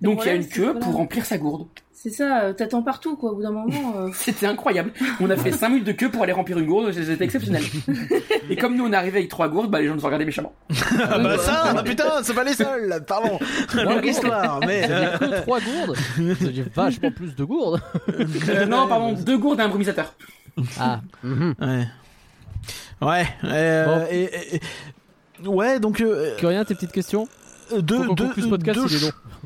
Donc il y a une queue voilà. pour remplir sa gourde. c'est ça euh, t'attends partout quoi au bout d'un moment euh, *laughs* C'était incroyable. On a fait 5 minutes de queue pour aller remplir une gourde, c'était exceptionnel. *laughs* Et comme nous on est arrivé avec trois gourdes, bah les gens nous ont regardé méchamment. *laughs* Ah bah ça, ah putain, c'est pas les seuls. Pardon. Longue histoire, mais Ça faisait que trois gourdes. Ça faisait vachement plus de gourdes. Euh, non, pardon, deux gourdes et un brumisateur. Ah. Ouais. Ouais. euh, Bon. et, et- ouais, donc euh, Curien, tes petites questions deux, deux, deux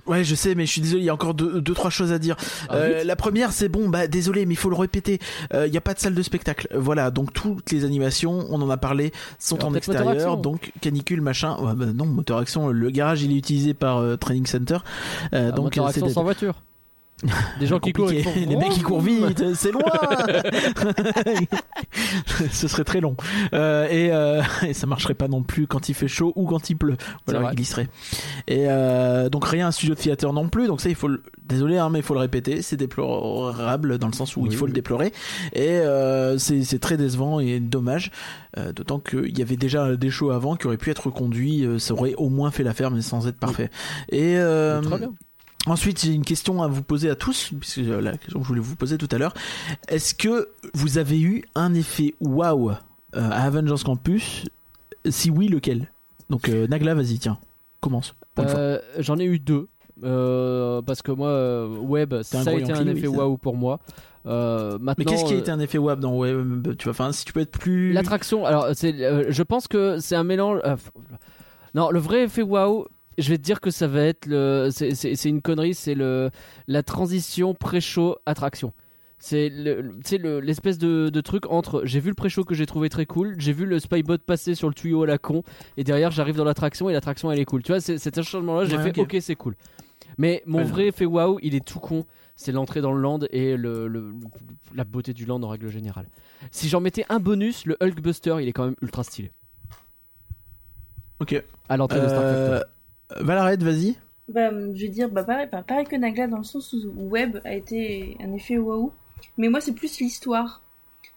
Ouais, je sais, mais je suis désolé, il y a encore deux, deux trois choses à dire. Ah, Euh, la première, c'est bon, bah désolé, mais il faut le répéter. Euh, Il n'y a pas de salle de spectacle. Voilà, donc toutes les animations, on en a parlé, sont Alors, en extérieur, donc canicule, machin. Ouais, bah non, moteur action. Le garage, il est utilisé par euh, Training Center. Euh, Ah, donc moteur euh, action c'est sans voiture. Des gens qui courent, les mecs qui courent vite, c'est loin. *laughs* Ce serait très long. Euh, et, euh, et ça marcherait pas non plus quand il fait chaud ou quand il pleut. Vrai. il glisserait. Et euh, donc rien un studio de theater non plus. Donc ça il faut le... désolé hein, mais il faut le répéter, c'est déplorable dans le sens où Oui, il faut oui. le déplorer. Et euh, c'est très décevant et dommage. Euh, D'autant qu'il y avait déjà des shows avant qui auraient pu être conduits, euh, ça aurait au moins fait l'affaire mais sans être parfait. Et euh, Très bien. Ensuite, j'ai une question à vous poser à tous, puisque euh, la question que je voulais vous poser tout à l'heure. Est-ce que vous avez eu un effet waouh euh, à Avengers Campus? Si oui, lequel? Donc euh, Nagla, vas-y, tiens, commence. Euh, J'en ai eu deux. Euh, parce que moi, Web, ça a été un effet oui, waouh pour moi. Euh, Mais qu'est-ce qui a été un effet waouh dans Web Tu vois, enfin, si tu peux être plus. L'attraction, alors c'est, euh, je pense que c'est un mélange. euh, non, le vrai effet waouh, je vais te dire que ça va être le. C'est, une connerie, c'est le la transition pré-show attraction. C'est le, le- l'espèce de, de truc entre j'ai vu le pré-show que j'ai trouvé très cool, j'ai vu le spybot passer sur le tuyau à la con, et derrière j'arrive dans l'attraction et l'attraction elle est cool. Tu vois, c'est, cet changement-là, j'ai Ouais, fait ok. ok, c'est cool. Mais mon vrai effet waouh, il est tout con. C'est l'entrée dans le land et le, le- la beauté du land en règle générale. Si j'en mettais un bonus, le Hulkbuster, il est quand même ultra stylé. Ok. À l'entrée de Star Euh. Valarette, vas-y. Bah, je vais dire, bah pareil, bah, pareil que Nagla dans le sens où Web a été un effet waouh. Mais moi, c'est plus l'histoire.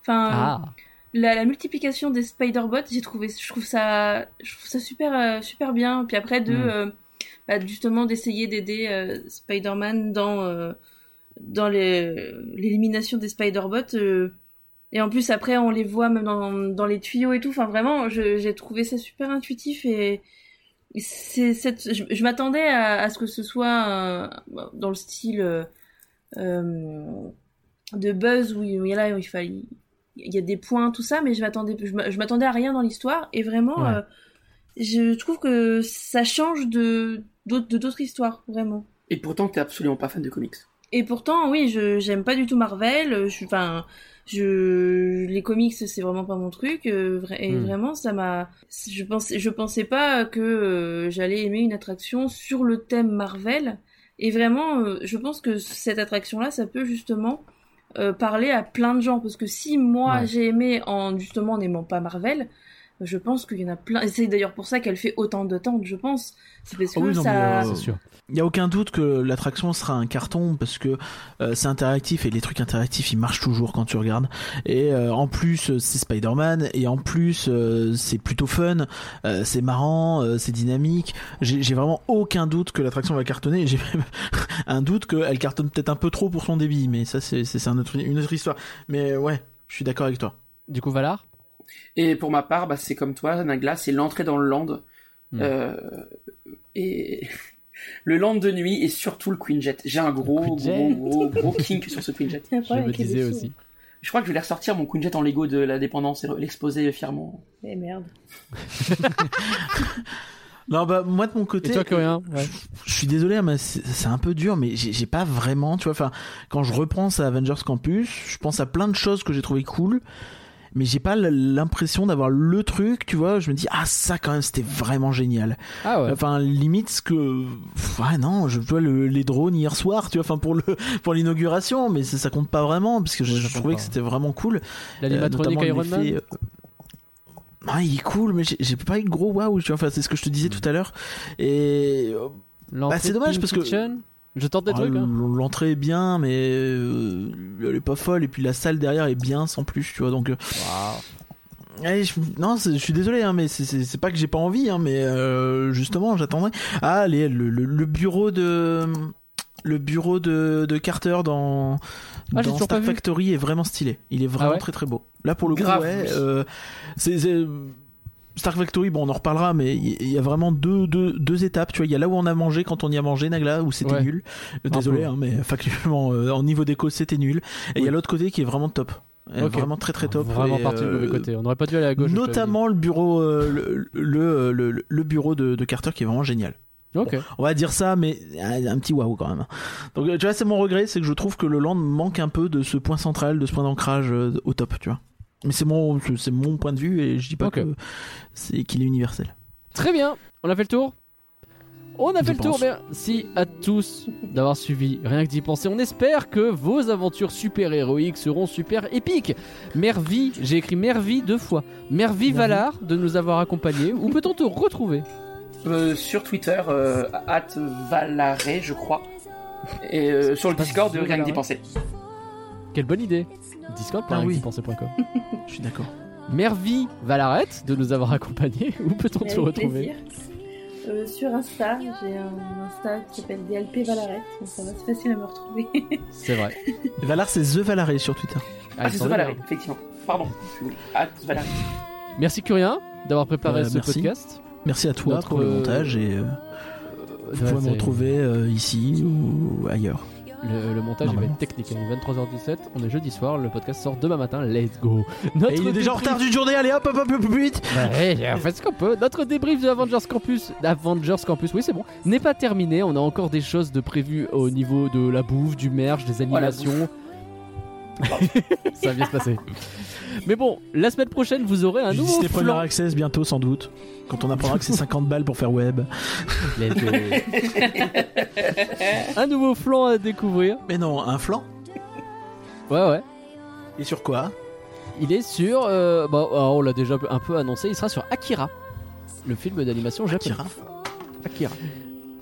Enfin, Ah, la, la multiplication des Spider-Bots, j'ai trouvé, je trouve ça, je trouve ça super, euh, super bien. Puis après, de, Mm. euh, bah, justement, d'essayer d'aider euh, Spider-Man dans, euh, dans l'élimination des Spider-Bots. euh, et en plus, après, on les voit même dans, dans les tuyaux et tout. Enfin, vraiment, j'ai trouvé ça super intuitif et cette, je, je m'attendais à, à ce que ce soit euh, dans le style euh, euh, de Buzz où il, où il y a là, où il fallait, il y a des points, tout ça, mais je m'attendais, je m'a- je m'attendais à rien dans l'histoire et vraiment, Ouais. euh, je trouve que ça change de d'autres de d'autres histoires, vraiment. Et pourtant, t'es absolument pas fan de comics. Et pourtant, oui, je j'aime pas du tout Marvel. Je, enfin, je les comics, c'est vraiment pas mon truc. euh, et Hmm. vraiment, ça m'a. Je pensais, je pensais pas que euh, j'allais aimer une attraction sur le thème Marvel. Et vraiment, euh, je pense que cette attraction-là, ça peut justement euh, parler à plein de gens. Parce que si moi Ouais. j'ai aimé en justement en n'aimant pas Marvel, je pense qu'il y en a plein. Et c'est d'ailleurs pour ça qu'elle fait autant de temps, je pense. C'est parce que Ah oui, non, ça. euh, C'est sûr. Il y a aucun doute que l'attraction sera un carton parce que euh, c'est interactif et les trucs interactifs ils marchent toujours quand tu regardes. Et euh, en plus euh, c'est Spider-Man et en plus euh, c'est plutôt fun, euh, c'est marrant, euh, c'est dynamique. J'ai vraiment aucun doute que l'attraction va cartonner. et J'ai même *laughs* un doute qu'elle cartonne peut-être un peu trop pour son débit, mais ça c'est c'est un autre- une autre histoire. Mais ouais, je suis d'accord avec toi. Du coup, Valar? Et pour ma part, bah, c'est comme toi, Nagla, c'est l'entrée dans le land. Hmm. Euh, et *laughs* le land de nuit et surtout le Queen Jet. J'ai un gros, gros, Queen Jet. gros, gros kink sur ce Queen Jet. *laughs* Je me disais aussi. Je crois que je vais ressortir mon Queen Jet en Lego de la dépendance et l'exposer fièrement. Eh merde. *laughs* Non bah moi de mon côté. Et toi, Curien ouais. je suis désolé, hein, mais c'est un peu dur, mais j'ai j'ai pas vraiment, tu vois, enfin, quand je repense à Avengers Campus, je pense à plein de choses que j'ai trouvé cool, mais j'ai pas l'impression d'avoir le truc, tu vois, je me dis, ah, ça quand même, c'était vraiment génial. Ah ouais. Enfin, limite, ce que, ouais, non, je vois le, les drones hier soir, tu vois, enfin, pour le, *laughs* pour l'inauguration, mais ça, ça compte pas vraiment, parce que je, trouvais pas. que c'était vraiment cool. Euh, L'animatronique notamment Iron Man euh, Ouais, il est cool, mais j'ai- pas eu de gros waouh, tu vois, enfin, c'est ce que je te disais tout à l'heure. Et, euh, L'entrée c'est dommage, parce que- Je tente des Ah, trucs. hein. L'entrée est bien, mais euh, elle est pas folle. Et puis la salle derrière est bien sans plus, tu vois. Donc, euh, je, non, je suis désolé, hein, mais c'est- pas que j'ai pas envie, hein, mais euh, justement, j'attendrai. Ah, les, le, le- le bureau de le bureau de, de Carter dans, Ah, dans Star. Factory est vraiment stylé. Il est vraiment ouais très très beau. Là, pour le coup, Grave, ouais, oui. c'est c'est- Star Factory, bon, on en reparlera, mais il y, a vraiment deux, deux, deux étapes. Tu vois, il y a là où on a mangé quand on y a mangé, Nagla, où c'était Ouais. nul. Euh, Désolé, hein, mais *laughs* factuellement, euh, en niveau déco, c'était nul. Et il y a l'autre côté qui est vraiment top. Euh. Vraiment très très top. Vraiment parti du euh, mauvais côté. On aurait pas dû aller à gauche. Notamment le bureau, euh, le, le, le, le bureau de, de Carter qui est vraiment génial. On va dire ça, mais un, petit waouh quand même. Donc euh, tu vois, c'est mon regret, c'est que je trouve que le land manque un peu de ce point central, de ce point d'ancrage euh, au top, tu vois. Mais c'est mon, c'est mon point de vue et je dis pas que c'est qu'il est universel. Très bien. On a fait le tour on a fait le tour, merci à tous d'avoir suivi Rien que d'y penser. On espère que vos aventures super héroïques seront super épiques. Mervi, j'ai écrit Mervi deux fois. Mervi Valar de nous avoir accompagnés. Où peut-on te retrouver Euh, sur Twitter, euh, at Valaré, je crois. Et euh, sur le Discord de Rien que d'y penser. Quelle bonne idée Ah oui. Discord.com *laughs* Je suis d'accord. Mervi Valarette de nous avoir accompagnés. *laughs* Où peut-on te retrouver. Euh, sur Insta, j'ai un Insta qui s'appelle DLP Valaret, donc ça va, c'est facile à me retrouver. *laughs* C'est vrai. Valar, c'est The Valaré sur Twitter. Ah, ils c'est The Valaré, bien. effectivement. Pardon. At Valaré. Merci Curien d'avoir préparé Euh, ce merci. podcast. Merci à toi Notre, pour le euh, montage et euh, vous Ouais, pouvez me retrouver euh, ici ou ailleurs. Le, le montage il va être technique. hein. Il est 23h17. On est jeudi soir. Le podcast sort demain matin. Let's go. Et il est déjà en retard d'une journée, allez hop hop hop hop, hop vite Ouais, on fait ce qu'on peut. Notre débrief de Avengers Campus, d'Avengers Campus, oui c'est bon, n'est pas terminé. On a encore des choses de prévues au niveau de la bouffe, du merch, des Oh, animations. *laughs* Ça va bien se passer. Mais bon, la semaine prochaine, vous aurez un nouveau Disney Premier. Access bientôt sans doute. Quand on apprendra que c'est 50 balles pour faire web. Un nouveau flanc à découvrir. Mais non, un flanc Ouais, ouais. Et sur quoi? Il est sur. euh, bah, alors, on l'a déjà un peu annoncé. Il sera sur Akira, le film d'animation japonais. Akira? Akira.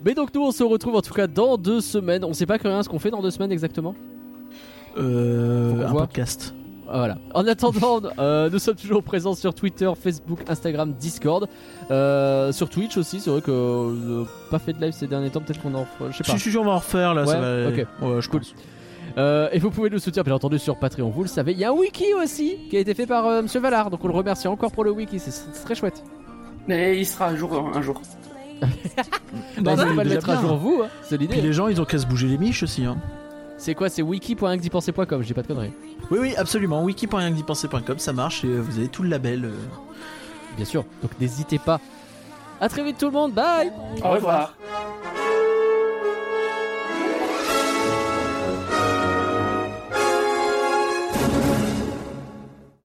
Mais donc nous on se retrouve en tout cas dans deux semaines. On sait pas que rien ce qu'on fait dans deux semaines exactement? Euh, un podcast. Voilà. En attendant, euh, nous sommes toujours présents sur Twitter, Facebook, Instagram, Discord, Euh, sur Twitch aussi. C'est vrai que euh, pas fait de live ces derniers temps. Peut-être qu'on en, je sais pas. Si, si, si, on va en refaire là. ça Ouais, va... ok. Ouais, je Cool. pense. Euh, et vous pouvez nous soutenir bien entendu sur Patreon. Vous le savez. Il y a un wiki aussi qui a été fait par euh, Monsieur Valar. Donc on le remercie encore pour le wiki. C'est c'est très chouette. Mais il sera un jour. *laughs* Un jour. Bah, Non, n'hésitez mais pas le déjà mettre à bien. jour vous. hein. C'est Puis l'idée. les gens, ils ont qu'à se bouger les miches aussi. Hein. C'est quoi C'est wiki.incdipenser.com. Je dis pas de conneries. Oui, oui, absolument. wiki.rienquedipenser.com, ça marche et vous avez tout le label. euh. Bien sûr. Donc n'hésitez pas. À très vite tout le monde. Bye. Au revoir.